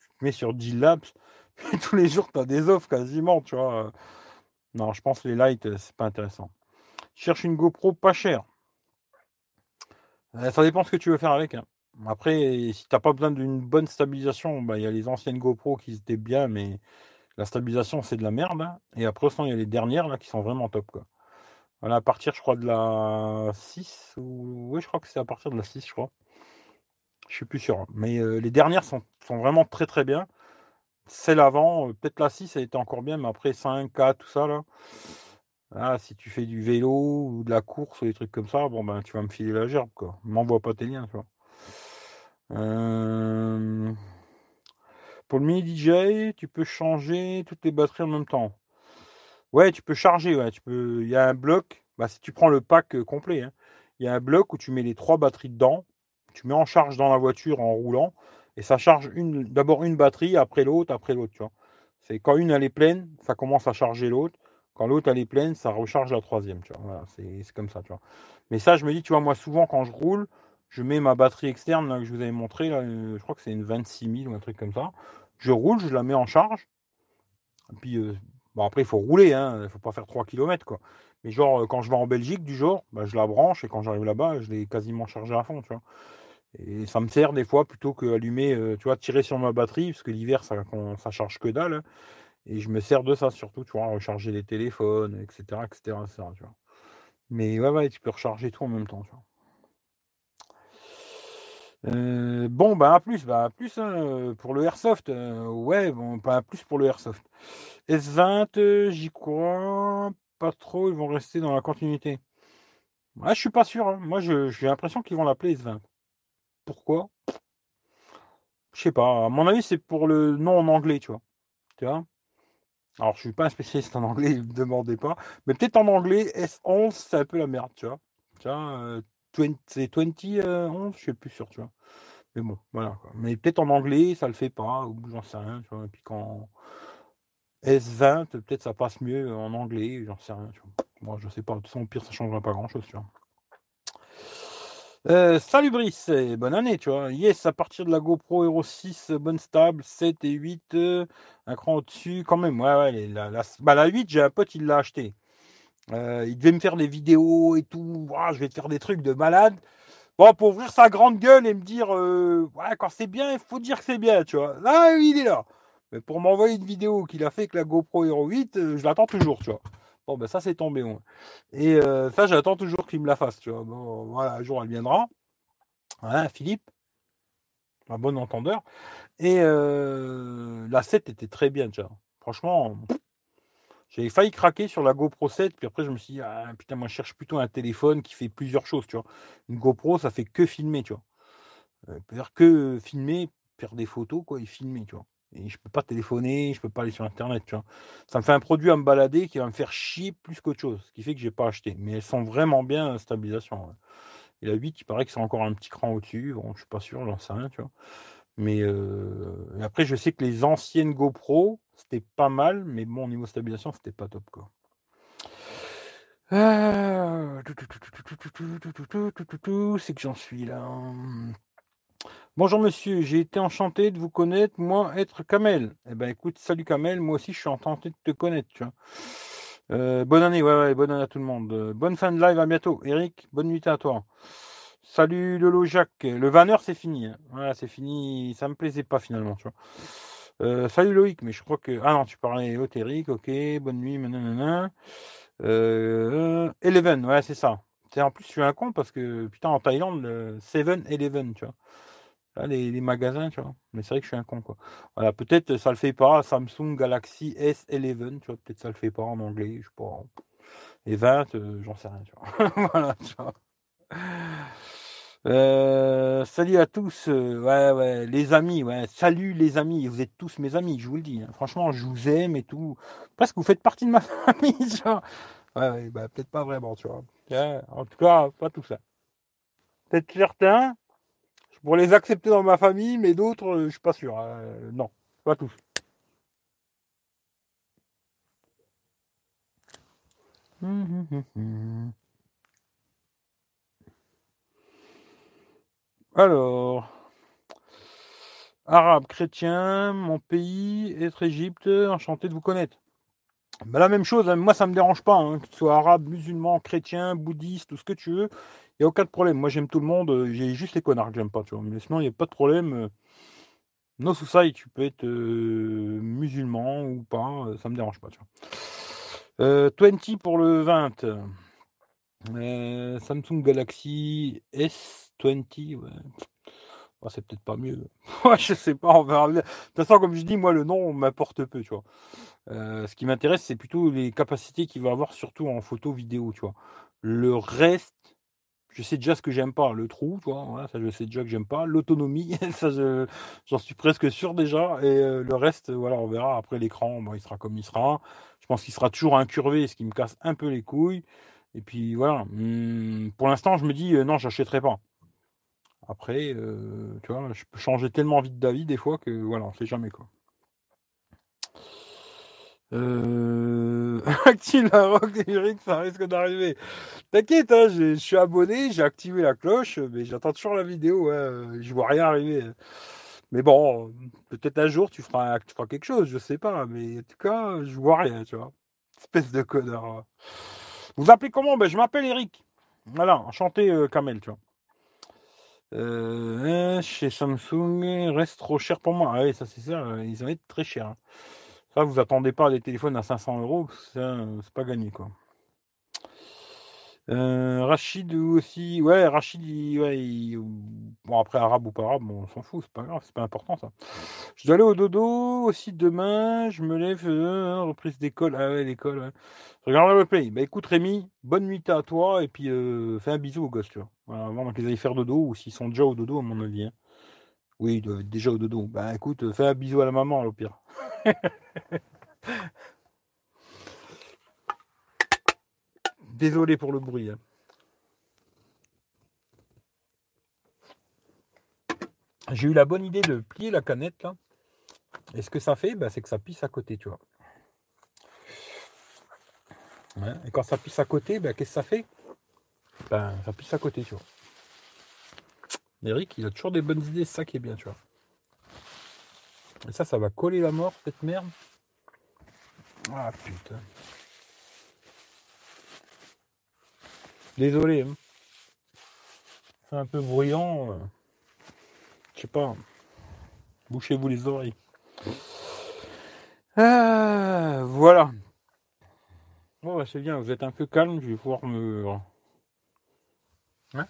Speaker 1: tu te mets sur D-Labs, tous les jours, tu as des offres quasiment, tu vois. Non, je pense que les lights, euh, c'est pas intéressant. Cherche une GoPro pas chère. Euh, ça dépend ce que tu veux faire avec. Hein. Après, si tu n'as pas besoin d'une bonne stabilisation, bah, il y a les anciennes GoPro qui étaient bien, mais la stabilisation, c'est de la merde. Hein. Et après, il y a les dernières là, qui sont vraiment top. Quoi. Voilà, à partir, je crois, de la 6. Ou... Oui, je crois que c'est à partir de la 6, je crois. Je suis plus sûr. Hein. Mais les dernières sont, vraiment très très bien. Celle avant, peut-être la 6, elle était encore bien, mais après 5, 4, tout ça là. Ah, si tu fais du vélo ou de la course ou des trucs comme ça, bon ben tu vas me filer la gerbe quoi. M'envoie pas tes liens, tu vois. Pour le mini DJ, tu peux changer toutes les batteries en même temps. Ouais, tu peux charger, ouais, tu peux. Il y a un bloc. Bah, si tu prends le pack complet, hein, il y a un bloc où tu mets les trois batteries dedans tu mets en charge dans la voiture en roulant et ça charge d'abord une batterie, après l'autre, après l'autre. C'est quand une elle est pleine, ça commence à charger l'autre. Quand l'autre elle est pleine, ça recharge la troisième. Tu c'est, comme ça. Tu vois. Mais ça, je me dis, tu vois, moi souvent quand je roule, je mets ma batterie externe que je vous avais montré, euh, je crois que c'est une 26000 ou un truc comme ça. Je roule, je la mets en charge. Puis euh, après, il faut rouler, hein, il ne faut pas faire 3 km. Quoi. Mais genre, euh, quand je vais en Belgique, du jour, bah, je la branche et quand j'arrive là-bas, je l'ai quasiment chargé à fond. Et ça me sert des fois plutôt que allumer, tu vois, tirer sur ma batterie, parce que l'hiver, ça, charge que dalle. Hein. Et je me sers de ça surtout, tu vois, recharger les téléphones, etc. etc., vois. Mais ouais, ouais, tu peux recharger tout en même temps, tu. Euh, bon, bah, à plus, bah, plus hein, pour le Airsoft. Euh, ouais, bon, pas plus pour le Airsoft. S20, j'y crois pas trop, ils vont rester dans la continuité. Ah, je suis pas sûr. Hein. Moi, j'ai l'impression qu'ils vont l'appeler S20. Pourquoi? Je sais pas. À mon avis, c'est pour le nom en anglais, tu vois. Tu vois? Alors, je suis pas un spécialiste en anglais, ne me demandez pas. Mais peut-être en anglais, S11, c'est un peu la merde, tu vois. Euh, c'est 20, euh, je suis plus sûr, tu vois. Mais bon, voilà. Mais peut-être en anglais, ça le fait pas, j'en sais rien. Et puis quand S20, peut-être ça passe mieux en anglais, j'en sais rien. Moi, je sais pas. De toute façon, au pire, ça changera pas grand-chose, tu vois. Euh, salut Brice, bonne année, tu vois. Yes, à partir de la GoPro Hero 6, bonne stable, 7 et 8, euh, un cran au-dessus, quand même. Ouais, ouais, la, la, bah, la 8, j'ai un pote, il l'a acheté. Euh, il devait me faire des vidéos et tout. je vais te faire des trucs de malade. Bon, pour ouvrir sa grande gueule et me dire, ouais, quand c'est bien, il faut dire que c'est bien, tu vois. Là, il est là. Mais pour m'envoyer une vidéo qu'il a fait avec la GoPro Hero 8, je l'attends toujours, tu vois. Bon, ben ça, c'est tombé. Et euh, ça, j'attends toujours qu'il me la fasse. Tu vois. Bon, voilà, un jour, elle viendra. Voilà, Philippe, un bon entendeur. Et euh, la 7 était très bien, tu vois. Franchement, j'avais failli craquer sur la GoPro 7. Puis après, je me suis dit, ah, putain, moi, je cherche plutôt un téléphone qui fait plusieurs choses, tu vois. Une GoPro, ça fait que filmer, tu vois. Euh, dire que filmer, faire des photos, quoi, et filmer, tu vois. Et je peux pas téléphoner, je peux pas aller sur internet, tu vois. Ça me fait un produit à me balader qui va me faire chier plus qu'autre chose, ce qui fait que j'ai pas acheté. Mais elles sont vraiment bien stabilisation. Et la 8, il paraît que c'est encore un petit cran au-dessus. Bon, je suis pas sûr, j'en sais rien, tu vois. Mais euh, après, je sais que les anciennes GoPro, c'était pas mal, mais bon, au niveau stabilisation, c'était pas top, quoi. C'est que j'en suis là. Bonjour monsieur, j'ai été enchanté de vous connaître, moi être Kamel. Eh ben écoute, salut Kamel, moi aussi je suis enchanté de te connaître, tu vois. Euh, bonne année, ouais, ouais, bonne année à tout le monde. Euh, bonne fin de live, à bientôt. Eric, bonne nuit à toi. Salut Lolo Jacques. Le 20h c'est fini. Hein. Voilà, c'est fini. Ça me plaisait pas finalement, tu vois. Euh, salut Loïc, mais je crois que. Ah non, tu parlais Eric, ok, bonne nuit, nanana. Euh, Eleven, ouais, c'est ça. En plus, je suis un con parce que putain, en Thaïlande, le 7-Eleven, tu vois. Là, les, magasins, tu vois. Mais c'est vrai que je suis un con, quoi. Voilà, peut-être ça le fait pas. Samsung Galaxy S11, tu vois. Peut-être ça le fait pas en anglais, je sais pas. Et 20, euh, j'en sais rien, tu vois. voilà, tu vois. Euh, salut à tous, euh, les amis, ouais, salut les amis, vous êtes tous mes amis, je vous le dis. Hein. Franchement, je vous aime et tout. Presque vous faites partie de ma famille, vois. Ouais, bah, peut-être pas vraiment, tu vois. en tout cas, pas tout ça. Peut-être certains, je pourrais les accepter dans ma famille, mais d'autres, euh, je suis pas sûr. Hein. non, pas tous. Hum, hum, hum, Alors, arabe, chrétien, mon pays, être Égypte, enchanté de vous connaître. Ben, la même chose, hein, moi ça me dérange pas, hein, que tu sois arabe, musulman, chrétien, bouddhiste, tout ce que tu veux, il n'y a aucun problème. Moi j'aime tout le monde, euh, j'ai juste les connards que j'aime pas, tu. Mais sinon il n'y a pas de problème. Euh, no society, tu peux être euh, musulman ou pas, ça me dérange pas, tu vois. 20 pour le 20. Samsung Galaxy S 20, ouais. c'est peut-être pas mieux. je sais pas, on verra. De toute façon, comme je dis, moi, le nom m'importe peu, tu vois. Euh, ce qui m'intéresse, c'est plutôt les capacités qu'il va avoir, surtout en photo, vidéo, tu vois. Le reste, je sais déjà ce que j'aime pas. Le trou, tu vois, ça, je sais déjà que j'aime pas. L'autonomie, j'en suis presque sûr déjà. Et euh, le reste, voilà, on verra. Après, l'écran, bon, il sera comme il sera. Je pense qu'il sera toujours incurvé, ce qui me casse un peu les couilles. Et puis voilà. Hmm, pour l'instant, je me dis, euh, non, j'achèterai pas. Après, euh, tu vois, je peux changer tellement vite d'avis des fois que voilà, on sait jamais quoi. Euh... Active la rock Eric, ça risque d'arriver. T'inquiète, hein, je suis abonné, j'ai activé la cloche, mais j'attends toujours la vidéo. Hein, je vois rien arriver. Mais bon, peut-être un jour tu feras, quelque chose, je sais pas. Mais en tout cas, je vois rien, tu vois. Espèce de connard. Vous appelez comment? Ben, Je m'appelle Eric. Voilà, enchanté euh, Kamel, tu vois. Euh, chez Samsung, reste trop cher pour moi. Ah oui, ça c'est ça, ils vont être très chers. Hein. Ça, vous attendez pas des téléphones à 500 euros, c'est pas gagné quoi. Euh, Rachid aussi, ouais, Rachid, ouais, bon après arabe ou pas arabe, on s'en fout, c'est pas grave, c'est pas important ça. Je dois aller au dodo aussi demain, je me lève, euh, reprise d'école, ah ouais, regarde le play. Bah écoute Rémi, bonne nuit à toi et puis euh, fais un bisou aux gosses, tu vois. Avant qu'ils aillent faire dodo ou s'ils sont déjà au dodo à mon avis. Hein. Oui, ils doivent être déjà au dodo. Bah écoute, fais un bisou à la maman, au pire. Désolé pour le bruit. Hein. J'ai eu la bonne idée de plier la canette là. Et ce que ça fait, bah, c'est que ça pisse à côté, tu vois. et quand ça pisse à côté, bah, qu'est-ce que ça fait? Ben, Ça pisse à côté, tu vois. Eric, il a toujours des bonnes idées, c'est ça qui est bien, tu vois. Et ça, ça va coller la mort, cette merde? Ah putain. Désolé. Hein. C'est un peu bruyant. Euh. Je sais pas. Bouchez-vous les oreilles. Ah, voilà. Bon, bah, c'est bien, vous êtes un peu calme, je vais pouvoir me. Hein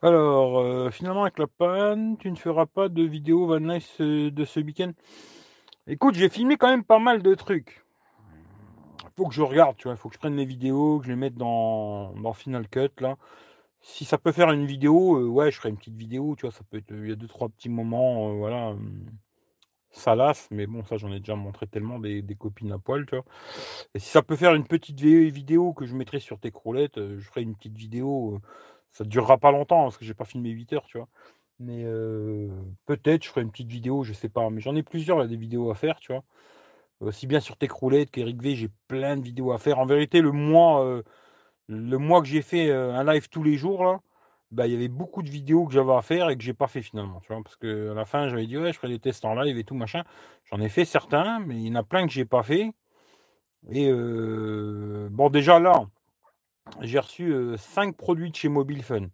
Speaker 1: Alors, euh, finalement, avec la panne, tu ne feras pas de vidéo Van Nice euh, de ce week-end? Écoute, j'ai filmé quand même pas mal de trucs. Il faut que je regarde, tu vois. Il faut que je prenne mes vidéos, que je les mette dans, Final Cut, là. Si ça peut faire une vidéo, euh, ouais, je ferai une petite vidéo, tu vois. Ça peut être, il y a deux, trois petits moments, voilà. ça lasse, mais bon, ça, j'en ai déjà montré tellement des, copines à poil, tu vois. Et si ça peut faire une petite vidéo que je mettrai sur tes croulettes, je ferai une petite vidéo ça ne durera pas longtemps parce que j'ai pas filmé 8 heures, tu vois. Mais peut-être je ferai une petite vidéo, je sais pas. Mais j'en ai plusieurs, là, des vidéos à faire, tu vois. Aussi bien sur Tech Roulette qu'Eric V, j'ai plein de vidéos à faire. En vérité, le mois, le mois que j'ai fait un live tous les jours, là, bah, il y avait beaucoup de vidéos que j'avais à faire et que j'ai pas fait finalement, tu vois, parce que à la fin, j'avais dit ouais, je ferai des tests en live et tout machin. J'en ai fait certains, mais il y en a plein que j'ai pas fait. Et bon, déjà là, j'ai reçu 5 produits de chez Mobile Fun.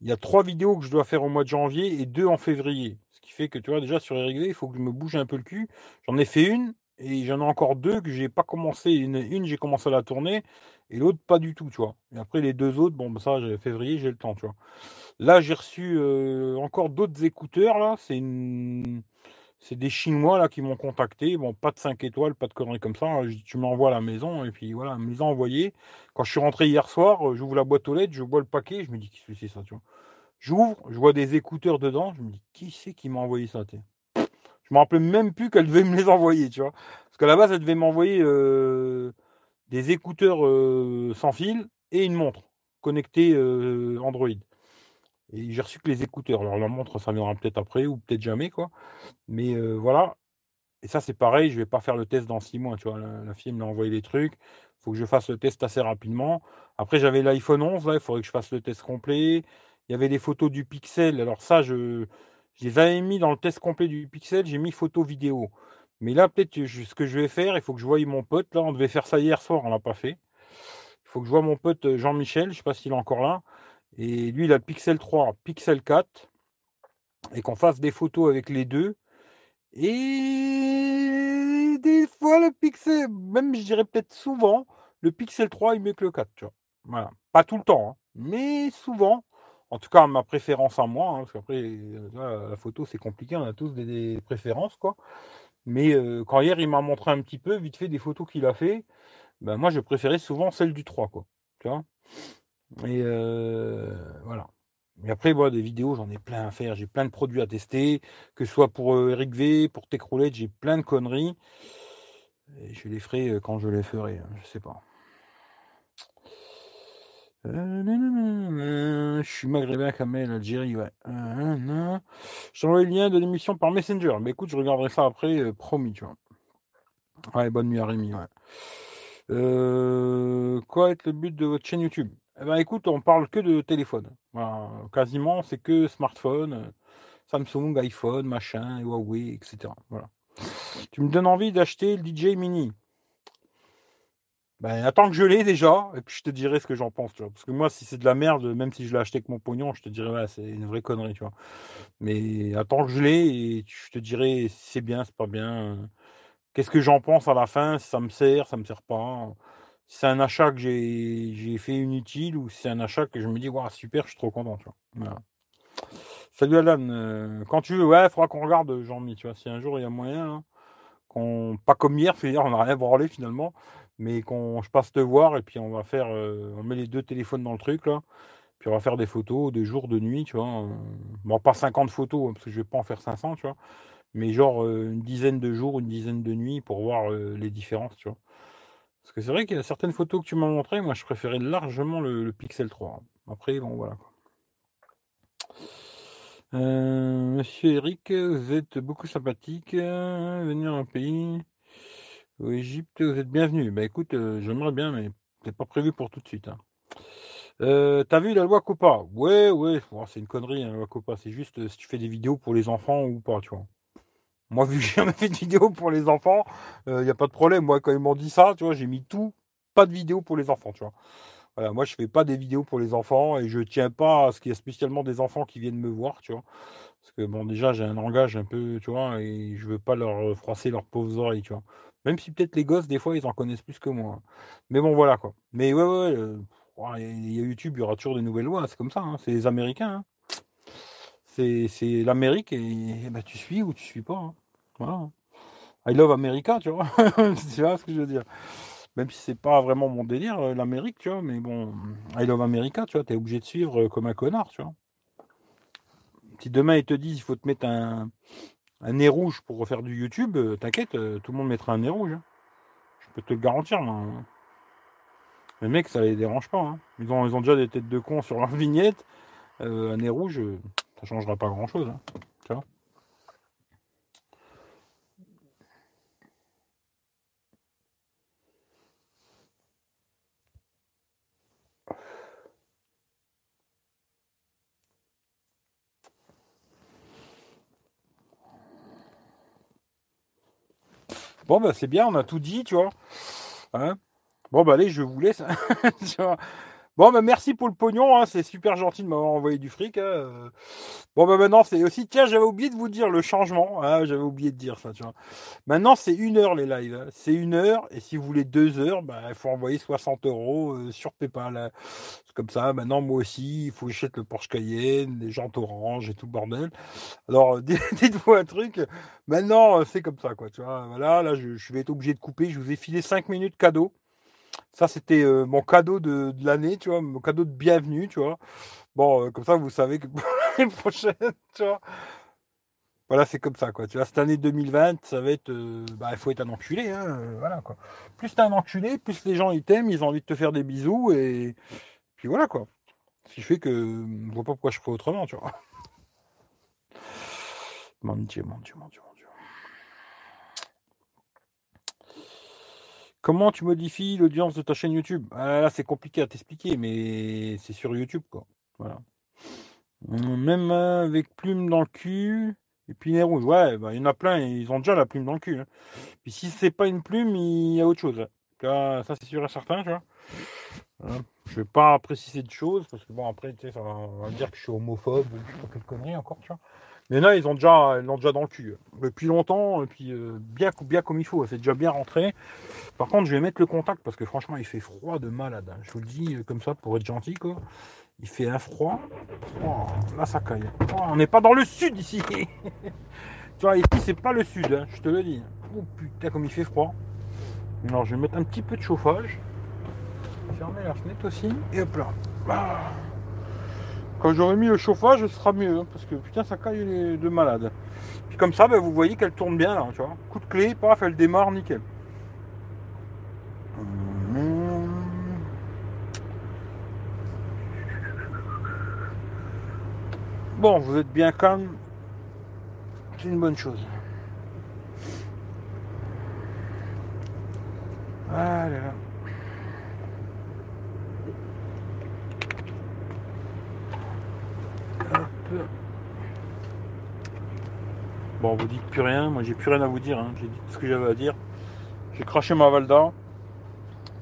Speaker 1: Il y a trois vidéos que je dois faire au mois de janvier et deux en février. Ce qui fait que tu vois, déjà sur les il faut que je me bouge un peu le cul. J'en ai fait une et j'en ai encore deux que j'ai pas commencé. Une, j'ai commencé à la tourner et l'autre pas du tout, tu vois. Et après les deux autres, bon, bah, ça, février, j'ai le temps, tu vois. Là, j'ai reçu encore d'autres écouteurs, là. C'est une c'est des Chinois là qui m'ont contacté. Bon, pas de 5 étoiles, pas de conneries comme ça. Tu m'envoies à la maison et puis voilà, me les a envoyés. Quand je suis rentré hier soir, euh, j'ouvre la boîte aux lettres, je vois le paquet, je me dis qu'est-ce que c'est ça, tu vois? J'ouvre, je vois des écouteurs dedans, je me dis qui c'est qui m'a envoyé ça, tu Je me rappelais même plus qu'elle devait me les envoyer, tu vois? Parce qu'à la base, elle devait m'envoyer euh, des écouteurs euh, sans fil et une montre connectée Android. Et j'ai reçu que les écouteurs. Alors la montre, ça viendra peut-être après ou peut-être jamais, quoi. Mais euh, voilà. Et ça, c'est pareil, je vais pas faire le test dans six mois, tu vois. La, fille m'a envoyé des trucs. Faut que je fasse le test assez rapidement. Après, j'avais l'iPhone 11, là, il faudrait que je fasse le test complet. Il y avait des photos du Pixel. Alors ça, je, les avais mis dans le test complet du Pixel, j'ai mis photo vidéo. Mais là, peut-être ce que je vais faire, il faut que je voie mon pote. Là, on devait faire ça hier soir, on l'a pas fait. Il faut que je vois mon pote euh, Jean-Michel, je sais pas s'il est encore là. Et lui, il a Pixel 3, Pixel 4. Et qu'on fasse des photos avec les deux. Et des fois, le Pixel, même je dirais peut-être souvent, le Pixel 3 est mieux que le 4. Tu vois. Voilà. Pas tout le temps, hein. mais souvent. En tout cas, ma préférence à moi, hein, parce qu'après, la photo, c'est compliqué, on a tous des, préférences, quoi. Mais euh, quand hier, il m'a montré un petit peu, vite fait, des photos qu'il a fait, ben, moi, je préférais souvent celle du 3, quoi. Tu vois et euh, voilà. Mais après, moi, des vidéos, j'en ai plein à faire. J'ai plein de produits à tester, que ce soit pour euh, Eric V, pour Techroulette, j'ai plein de conneries. Et je les ferai euh, quand je les ferai, hein, je sais pas. je suis maghrébin, Kamel, Algérie, ouais. je t'envoie le lien de l'émission par Messenger. Mais écoute, je regarderai ça après, promis, tu vois. Ouais, bonne nuit à Rémi, ouais. quoi est le but de votre chaîne YouTube? Eh ben, écoute, on parle que de téléphone. quasiment, c'est que smartphone, euh, Samsung, iPhone, machin, Huawei, etc. Voilà. Tu me donnes envie d'acheter le DJ Mini. Ben, attends que je l'ai déjà, et puis je te dirai ce que j'en pense, tu. Parce que moi, si c'est de la merde, même si je l'ai acheté avec mon pognon, je te ouais, c'est une vraie connerie, tu vois. Mais attends que je l'ai, et je te dirai si c'est bien, c'est pas bien. Qu'est-ce que j'en pense à la fin, si ça me sert, ça me sert pas c'est un achat que j'ai fait inutile ou c'est un achat que je me dis, super, je suis trop content. Tu vois. Salut Alan, euh, quand tu veux, ouais, il faudra qu'on regarde Jean-Mi, tu vois, si un jour il y a moyen, hein, qu'on, pas comme hier, dire on n'a rien branlé finalement, mais qu'on je passe te voir et puis on va faire, euh, on met les deux téléphones dans le truc là, puis on va faire des photos de jour, de nuit, tu vois. Euh, bon, pas 50 photos, hein, parce que je vais pas en faire 500, tu vois, mais genre une dizaine de jours, une dizaine de nuits pour voir les différences, tu vois. Parce que c'est vrai qu'il y a certaines photos que tu m'as montrées, moi je préférais largement le, Pixel 3. Après, bon voilà. Euh, monsieur Eric, vous êtes beaucoup sympathique. Euh, venir en pays. Au Égypte, vous êtes bienvenu. Bah écoute, euh, j'aimerais bien, mais c'est pas prévu pour tout de suite. Hein. T'as vu la loi Copa Ouais, ouais, c'est une connerie, hein, la loi Copa. C'est juste si tu fais des vidéos pour les enfants ou pas, tu vois. Moi, vu que j'ai jamais fait de vidéo pour les enfants, il euh, n'y a pas de problème. Moi, quand ils m'ont dit ça, tu vois, j'ai mis tout, pas de vidéo pour les enfants, tu vois. Voilà, moi, je fais pas des vidéos pour les enfants et je tiens pas à ce qu'il y ait spécialement des enfants qui viennent me voir, tu vois. Parce que, bon, déjà, j'ai un langage un peu, tu vois, et je veux pas leur froisser leurs pauvres oreilles, tu vois. Même si peut-être les gosses, des fois, ils en connaissent plus que moi. Mais bon, voilà, quoi. Mais ouais, ouais, euh, il y a YouTube, il y aura toujours des nouvelles lois, c'est comme ça, hein. c'est les Américains. Hein. C'est l'Amérique et, bah, tu suis ou tu suis pas. Hein. I love America, tu vois. tu vois ce que je veux dire. Même si c'est pas vraiment mon délire, euh, l'Amérique, tu vois, mais bon, I love America, tu vois, t'es obligé de suivre euh, comme un connard, tu vois. Si demain ils te disent il faut te mettre un, nez rouge pour refaire du YouTube, euh, t'inquiète, tout le monde mettra un nez rouge. Hein. Je peux te le garantir, moi. Les mecs, ça les dérange pas. Hein. Ils, ont, déjà des têtes de cons sur leur vignette. un nez rouge, ça changera pas grand chose. Hein. Tu vois Bon, bah, c'est bien, on a tout dit, tu vois. Hein bon, bah, allez, je vous laisse. Bon, bah, merci pour le pognon, hein, c'est super gentil de m'avoir envoyé du fric. Hein. Bon, bah, maintenant, c'est aussi, tiens, j'avais oublié de vous dire le changement. Hein, j'avais oublié de dire ça, tu vois. Maintenant, c'est une heure les lives. Hein. C'est une heure, et si vous voulez deux heures, bah, il faut envoyer 60 euros euh, sur PayPal. C'est comme ça. Maintenant, moi aussi, il faut que j'achète le Porsche Cayenne, les jantes orange et tout le bordel. Alors, dites-vous un truc. Maintenant, euh, c'est comme ça, quoi. Tu vois, voilà, là, je, je vais être obligé de couper. Je vous ai filé 5 minutes cadeau. Ça, c'était euh, mon cadeau de, l'année, tu vois, mon cadeau de bienvenue, tu vois. Bon, euh, comme ça, vous savez que pour l'année prochaine, tu vois. Voilà, c'est comme ça, quoi. Tu vois, cette année 2020, ça va être. Euh, bah, il faut être un enculé, hein, voilà, quoi. Plus t'es un enculé, plus les gens ils t'aiment, ils ont envie de te faire des bisous, et puis voilà, quoi. Ce qui fait que je vois pas pourquoi je ferais autrement, tu vois. Mon Dieu, mon Dieu, mon Dieu. Comment tu modifies l'audience de ta chaîne YouTube? Ah, Là, c'est compliqué à t'expliquer, mais c'est sur YouTube, quoi. Voilà. Même avec plume dans le cul et puis les rouges. Ouais, bah, il y en a plein, ils ont déjà la plume dans le cul. Hein. Puis si c'est pas une plume, il y a autre chose. ça, c'est sûr et certain, tu vois. Je vais pas préciser de choses, parce que bon, après, tu sais, va, dire que je suis homophobe je sais pas quelle connerie encore, tu vois. Mais là, ils ont déjà, déjà dans le cul. Depuis longtemps, et puis euh, bien, bien comme il faut. C'est déjà bien rentré. Par contre, je vais mettre le contact parce que franchement, il fait froid de malade. Hein. Je vous le dis euh, comme ça pour être gentil, quoi. Il fait un froid. Oh, là, ça caille. Oh, on n'est pas dans le sud ici. tu vois, ici, c'est pas le sud, hein, je te le dis. Oh putain, comme il fait froid. Alors, je vais mettre un petit peu de chauffage. Fermer la fenêtre aussi. Et hop là. Ah. Quand j'aurai mis le chauffage, ce sera mieux, hein, parce que putain, ça caille de malade. Puis comme ça, ben, vous voyez qu'elle tourne bien là, tu vois. Coup de clé, paf, elle démarre nickel. Bon, vous êtes bien calme. C'est une bonne chose. Allez là. Bon, vous dites plus rien. Moi, j'ai plus rien à vous dire. Hein. J'ai dit ce que j'avais à dire. J'ai craché ma Valda.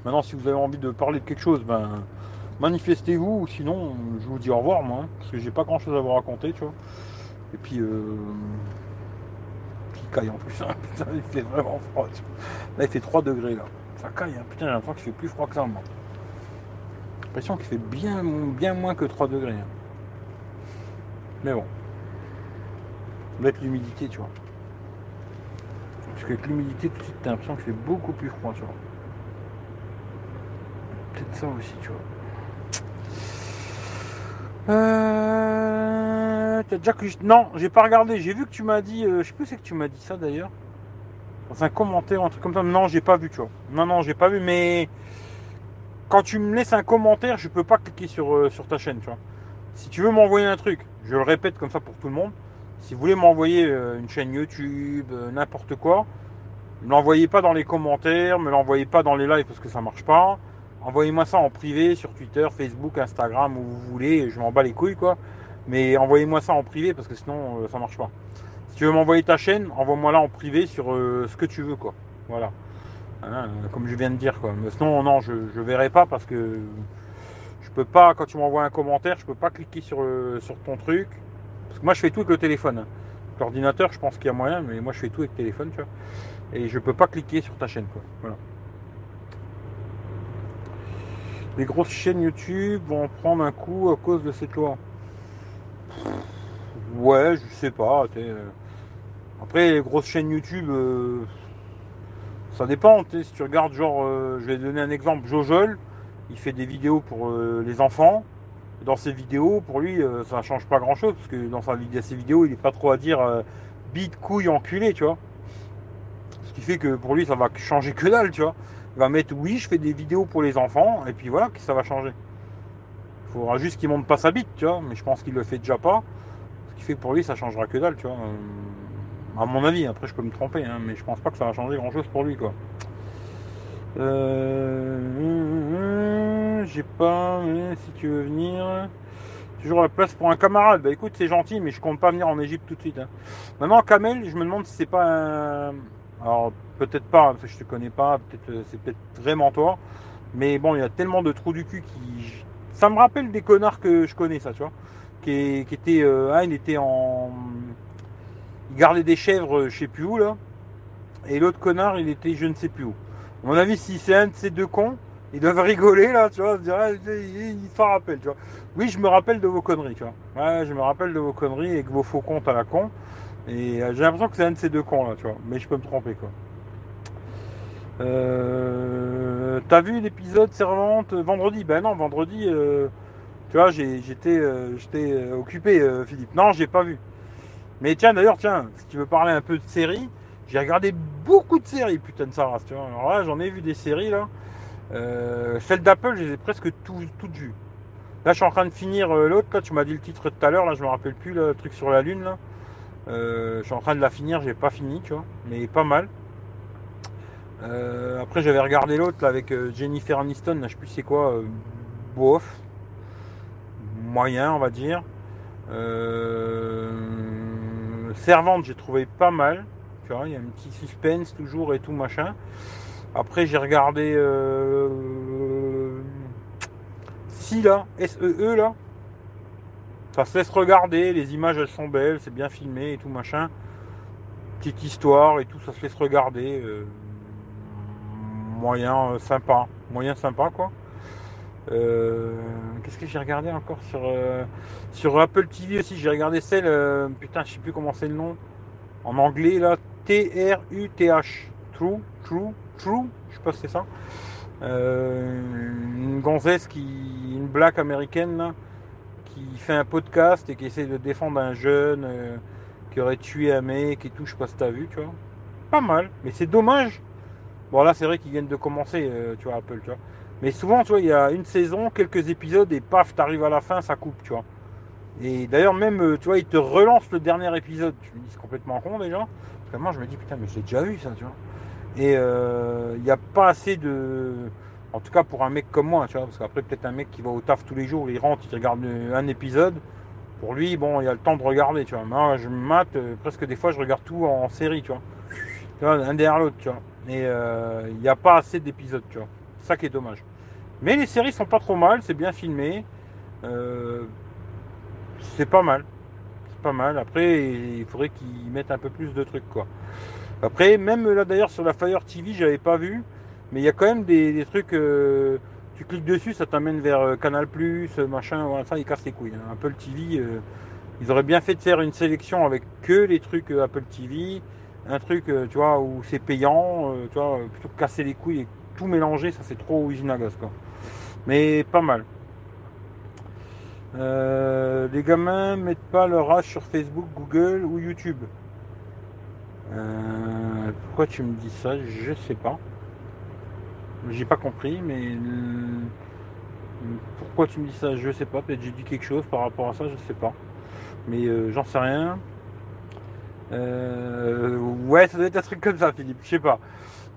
Speaker 1: Maintenant, si vous avez envie de parler de quelque chose, ben manifestez-vous. Sinon, je vous dis au revoir, moi. Hein, parce que j'ai pas grand chose à vous raconter, tu vois. Et puis, euh... il caille en plus. Hein. Putain, il fait vraiment froid. Là, il fait 3 degrés, là. Ça caille. Hein. Putain, j'ai l'impression qu'il fait plus froid que ça. J'ai l'impression qu'il fait bien, bien moins que 3 degrés. Mais bon. Mettre l'humidité, tu vois. Parce qu'avec l'humidité, tout de suite, t'as l'impression qu'il fait beaucoup plus froid, tu vois. Peut-être ça aussi, tu vois. Euh... T'as déjà que Non, j'ai pas regardé. J'ai vu que tu m'as dit. Euh, je sais plus c'est que tu m'as dit ça d'ailleurs. Dans un commentaire, un truc comme ça. Non, j'ai pas vu, tu vois. Non, non, j'ai pas vu, mais quand tu me laisses un commentaire, je peux pas cliquer sur, euh, sur ta chaîne, tu vois. Si tu veux m'envoyer un truc, je le répète comme ça pour tout le monde. Si vous voulez m'envoyer euh, une chaîne YouTube, euh, n'importe quoi, ne l'envoyez pas dans les commentaires, ne l'envoyez pas dans les lives parce que ça marche pas. Envoyez-moi ça en privé sur Twitter, Facebook, Instagram, où vous voulez. Je m'en bats les couilles, quoi. Mais envoyez-moi ça en privé parce que sinon, euh, ça marche pas. Si tu veux m'envoyer ta chaîne, envoie-moi là en privé sur ce que tu veux, quoi. Voilà. Hein, comme je viens de dire, quoi. Sinon, non, je ne verrai pas parce que je peux pas, quand tu m'envoies un commentaire, je peux pas cliquer sur, sur ton truc. Parce que moi, je fais tout avec le téléphone. L'ordinateur, je pense qu'il y a moyen, mais moi, je fais tout avec le téléphone, tu vois. Et je peux pas cliquer sur ta chaîne, quoi. Voilà. Les grosses chaînes YouTube vont prendre un coup à cause de cette loi. Ouais, je sais pas. Euh. Après, les grosses chaînes YouTube, euh, ça dépend. Si tu regardes, genre, euh, je vais donner un exemple, Jojol, il fait des vidéos pour les enfants dans ses vidéos, pour lui, euh, ça change pas grand chose, parce que dans sa, ses vidéos, il n'est pas trop à dire euh, bite, couille, enculé, tu vois. Ce qui fait que pour lui, ça va changer que dalle, tu vois. Il va mettre oui, je fais des vidéos pour les enfants, et puis voilà, que ça va changer. Il faudra juste qu'il monte pas sa bite, tu vois, mais je pense qu'il le fait déjà pas. Ce qui fait que pour lui, ça changera que dalle, tu vois. Euh, à mon avis, après je peux me tromper, hein, mais je pense pas que ça va changer grand chose pour lui, quoi. Euh, j'ai pas, si tu veux venir, toujours la place pour un camarade. Bah écoute, c'est gentil, mais je compte pas venir en Égypte tout de suite. Hein. Maintenant, Kamel, je me demande si c'est pas Alors peut-être pas, parce que je te connais pas, peut-être c'est peut-être vraiment toi. Mais bon, il y a tellement de trous du cul qui. Ça me rappelle des connards que je connais, ça, tu vois. Qui, était. ah, il était en. Il gardait des chèvres, je sais plus où, là. Et l'autre connard, il était je ne sais plus où. À mon avis, si c'est un de ces deux cons, ils doivent rigoler, là, tu vois, se dire, ah, il s'en rappelle, tu vois. Oui, je me rappelle de vos conneries, tu vois. Ouais, je me rappelle de vos conneries et que vos faux comptes à la con. Et euh, j'ai l'impression que c'est un de ces deux cons, là, tu vois. Mais je peux me tromper, quoi. Euh, T'as vu l'épisode Servante vendredi? Ben non, vendredi, euh, tu vois, j'étais j'étais occupé, Philippe. Non, j'ai pas vu. Mais tiens, d'ailleurs, tiens, si tu veux parler un peu de série, j'ai regardé beaucoup de séries, putain de ça, tu vois. Alors là, j'en ai vu des séries, là. Euh, celles d'Apple, je les ai presque toutes vues. Là, je suis en train de finir euh, l'autre. Tu m'as dit le titre tout à l'heure. Là, je me rappelle plus le truc sur la lune. Là, euh, je suis en train de la finir. J'ai pas fini, tu vois, mais pas mal. après, j'avais regardé l'autre avec Jennifer Aniston. Là, je sais plus c'est quoi. bof, moyen, on va dire. Servante, j'ai trouvé pas mal. Tu vois, il y a un petit suspense toujours et tout machin. Après, j'ai regardé euh, si là, SEE e, là. Ça se laisse regarder, les images elles sont belles, c'est bien filmé et tout machin. Petite histoire et tout, ça se laisse regarder. Euh, moyen euh, sympa, moyen sympa quoi. Qu'est-ce que j'ai regardé encore sur, sur Apple TV aussi? J'ai regardé celle, putain, je sais plus comment c'est le nom. En anglais là, T-R-U-T-H. True, True, True, je sais pas si c'est ça. Euh, une gonzesse qui, une black américaine qui fait un podcast et qui essaie de défendre un jeune euh, qui aurait tué un mec et tout. Je sais pas si t'as vu, tu vois. Pas mal, mais c'est dommage. Bon là, c'est vrai qu'ils viennent de commencer, euh, tu vois, Apple, tu vois. Mais souvent, tu vois, il y a une saison, quelques épisodes et paf, t'arrives à la fin, ça coupe, tu vois. Et d'ailleurs, même, tu vois, ils te relancent le dernier épisode. Tu me dis, c'est complètement con déjà. Parce que moi, je me dis, putain, mais j'ai déjà vu ça, tu vois. Et il euh, n'y a pas assez de. En tout cas pour un mec comme moi, tu vois, parce qu'après peut-être un mec qui va au taf tous les jours, il rentre, il regarde un épisode. Pour lui, bon, il a le temps de regarder, tu vois. Moi, je mate, euh, presque des fois, je regarde tout en série, tu vois. Tu vois un derrière l'autre, tu vois. Et euh, il n'y a pas assez d'épisodes, tu vois. Ça qui est dommage. Mais les séries sont pas trop mal, c'est bien filmé. c'est pas mal. C'est pas mal. Après, il faudrait qu'ils mettent un peu plus de trucs, quoi. Après, même là d'ailleurs sur la Fire TV, j'avais pas vu, mais il y a quand même des, trucs. Euh, tu cliques dessus, ça t'amène vers euh, Canal machin, voilà, ça, ils cassent les couilles. Hein. Apple TV, euh, ils auraient bien fait de faire une sélection avec que les trucs Apple TV, un truc, tu vois, où c'est payant, tu vois, plutôt que casser les couilles et tout mélanger, ça c'est trop usine à gaz, quoi. Mais pas mal. les gamins mettent pas leur âge sur Facebook, Google ou YouTube. Euh, pourquoi tu me dis ça? Je sais pas. J'ai pas compris, mais euh, pourquoi tu me dis ça? Je sais pas. Peut-être j'ai dit quelque chose par rapport à ça, je sais pas. Mais euh, j'en sais rien. ouais, ça doit être un truc comme ça, Philippe. Je sais pas.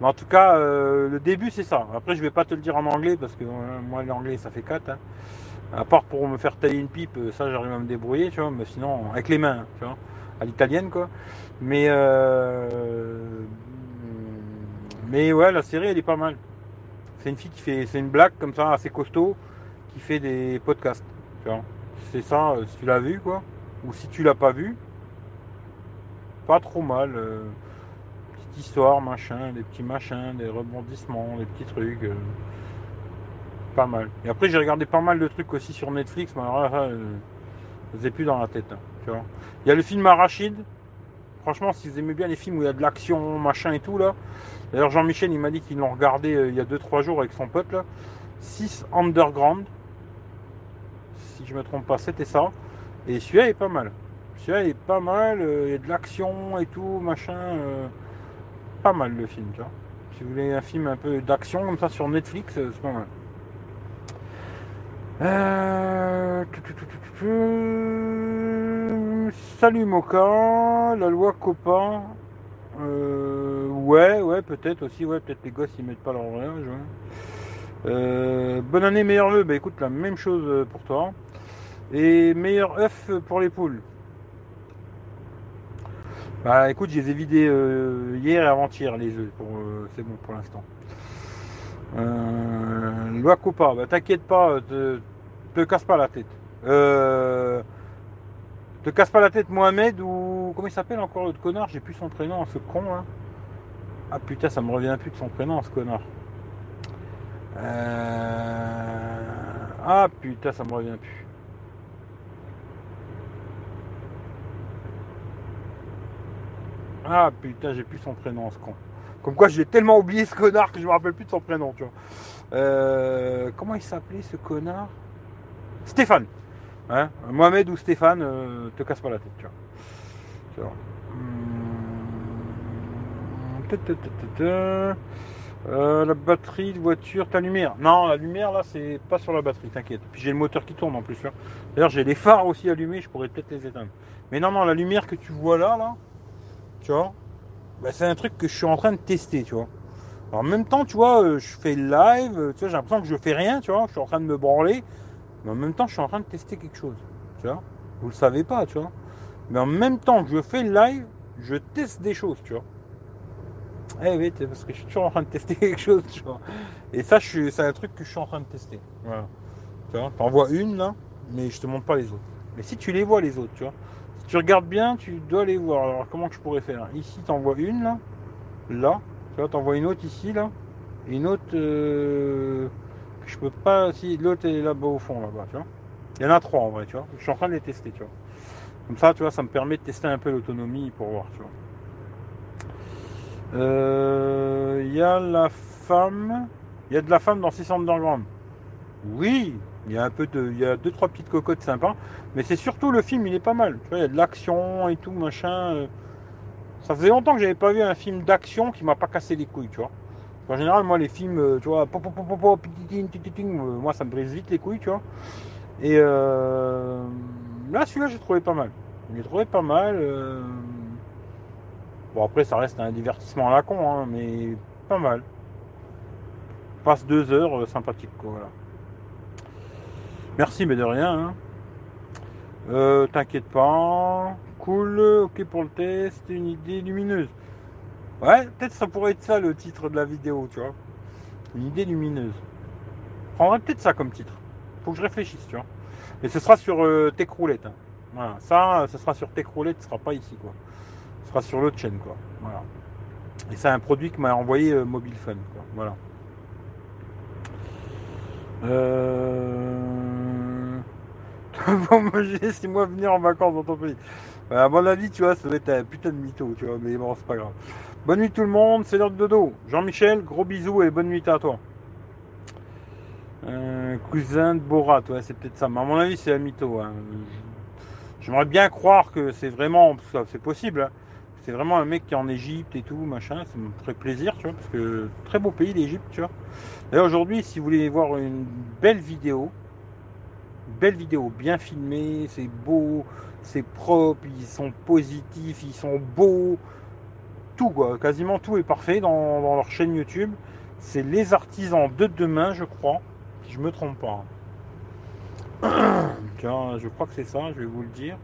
Speaker 1: Mais en tout cas, le début c'est ça. Après, je vais pas te le dire en anglais parce que moi l'anglais ça fait 4. Hein. À part pour me faire tailler une pipe, ça j'arrive à me débrouiller, tu vois. Mais sinon, avec les mains, tu vois, à l'italienne quoi. Mais, euh, mais ouais, la série elle est pas mal. C'est une fille qui fait, c'est une blague comme ça, assez costaud, qui fait des podcasts. C'est ça, euh, si tu l'as vu quoi, ou si tu l'as pas vu, pas trop mal. Euh, petite histoire, machin, des petits machins, des rebondissements, des petits trucs. pas mal. Et après j'ai regardé pas mal de trucs aussi sur Netflix, mais alors là, ça plus dans la tête. Hein. Il y a le film Arachide, Franchement, si vous aimez bien les films où il y a de l'action, machin et tout, là. D'ailleurs, Jean-Michel, il m'a dit qu'ils l'ont regardé euh, il y a 2-3 jours avec son pote, là. 6 Underground. Si je me trompe pas, c'était ça. Et celui-là est pas mal. Celui-là est pas mal. Euh, il y a de l'action et tout, machin. Euh, pas mal le film, tu vois. Si vous voulez un film un peu d'action comme ça sur Netflix, c'est pas mal. Euh... Salut Moka, la loi copain. Euh, ouais, ouais, peut-être aussi, ouais, peut-être les gosses ils mettent pas leur voyage. Euh, bonne année, meilleur vœu. Bah écoute, la même chose pour toi. Et meilleur œuf pour les poules. Bah écoute, je les ai vidés hier et avant-hier les œufs. Euh, c'est bon pour l'instant. Euh, loi Copa, bah t'inquiète pas, te, te casse pas la tête. Euh, te casse pas la tête Mohamed ou comment il s'appelle encore l'autre connard? J'ai plus son prénom, ce con là. Ah putain, ça me revient plus de son prénom, ce connard. Euh, Ah putain, ça me revient plus. Ah putain, j'ai plus son prénom, ce con. Comme quoi, j'ai tellement oublié ce connard que je me rappelle plus de son prénom, tu vois. Euh, comment il s'appelait ce connard? Stéphane. Hein? Mohamed ou Stéphane, euh, te casse pas la tête, tu vois. Ta. Euh, la batterie de voiture, ta lumière. Non, la lumière là, c'est pas sur la batterie, t'inquiète. Puis j'ai le moteur qui tourne en plus. là. D'ailleurs, j'ai les phares aussi allumés, je pourrais peut-être les éteindre. Mais non, non, la lumière que tu vois là, là, tu vois, bah, c'est un truc que je suis en train de tester, tu vois. En même temps, tu vois, euh, je fais le live, euh, tu vois, j'ai l'impression que je fais rien, tu vois, je suis en train de me branler, mais en même temps, je suis en train de tester quelque chose, tu vois. Vous le savez pas, tu vois. Mais en même temps que je fais le live, je teste des choses, tu vois. Eh oui, parce que je suis toujours en train de tester quelque chose, tu vois. Et ça, c'est un truc que je suis en train de tester. Voilà. Tu vois, t'en vois une là, mais je te montre pas les autres. Mais si tu les vois les autres, tu vois. Tu regardes bien, tu dois les voir. Alors comment je pourrais faire? Ici, t'en vois une là, là. Tu vois, t'en vois une autre ici là, et une autre euh, je peux pas. Si l'autre est là-bas au fond là-bas, tu vois. Il y en a trois en vrai, tu vois. Je suis en train de les tester, tu vois. Comme ça, tu vois, ça me permet de tester un peu l'autonomie pour voir, tu vois. Euh, Il y a la femme. Il y a de la femme dans 600 Underground. Oui, il y a un peu de. Il y a deux, trois petites cocottes sympas. Mais c'est surtout le film, il est pas mal. Tu vois, il y a de l'action et tout, machin. euh. Ça faisait longtemps que j'avais pas vu un film d'action qui m'a pas cassé les couilles, tu vois. En général, moi, les films, euh, tu vois, pop, pop, pop, euh, moi, ça me brise vite les couilles, tu vois. Et euh, là, celui-là, j'ai trouvé pas mal. Je l'ai trouvé pas mal. euh. Bon, après, ça reste un divertissement à la con, hein, mais pas mal. Passe deux heures euh, sympathiques, quoi, voilà. Merci, mais de rien. hein. Euh, T'inquiète pas. Cool, ok pour le test, une idée lumineuse. Ouais, peut-être ça pourrait être ça le titre de la vidéo, tu vois. Une idée lumineuse. Je prendrais peut-être ça comme titre. Faut que je réfléchisse, tu vois. Et ce sera sur euh, Tech Roulette. hein. Voilà, ça, ce sera sur Tech Roulette, ce sera pas ici, quoi. Ce sera sur l'autre chaîne, quoi. Voilà. Et c'est un produit que m'a envoyé euh, Mobile Fun, quoi. Voilà. Euh... bon, moi, laissez-moi venir en vacances dans ton pays. Euh, à mon avis, tu vois, ça va être un putain de mytho, tu vois, mais bon, c'est pas grave. Bonne nuit tout le monde, c'est l'heure de dodo. Jean-Michel, gros bisous et bonne nuit à toi. Euh, cousin de Borat, ouais, c'est peut-être ça. Mais à mon avis, c'est un mytho. hein. J'aimerais bien croire que c'est vraiment, c'est possible. hein. C'est vraiment un mec qui est en Égypte et tout, machin. Ça me ferait plaisir, tu vois, parce que très beau pays l'Égypte, tu vois. D'ailleurs, aujourd'hui, si vous voulez voir une belle vidéo, une belle vidéo bien filmée, c'est beau, c'est propre, ils sont positifs, ils sont beaux, tout quoi, quasiment tout est parfait dans, dans leur chaîne YouTube. C'est les artisans de demain, je crois, si je me trompe pas. Tiens, je crois que c'est ça, je vais vous le dire.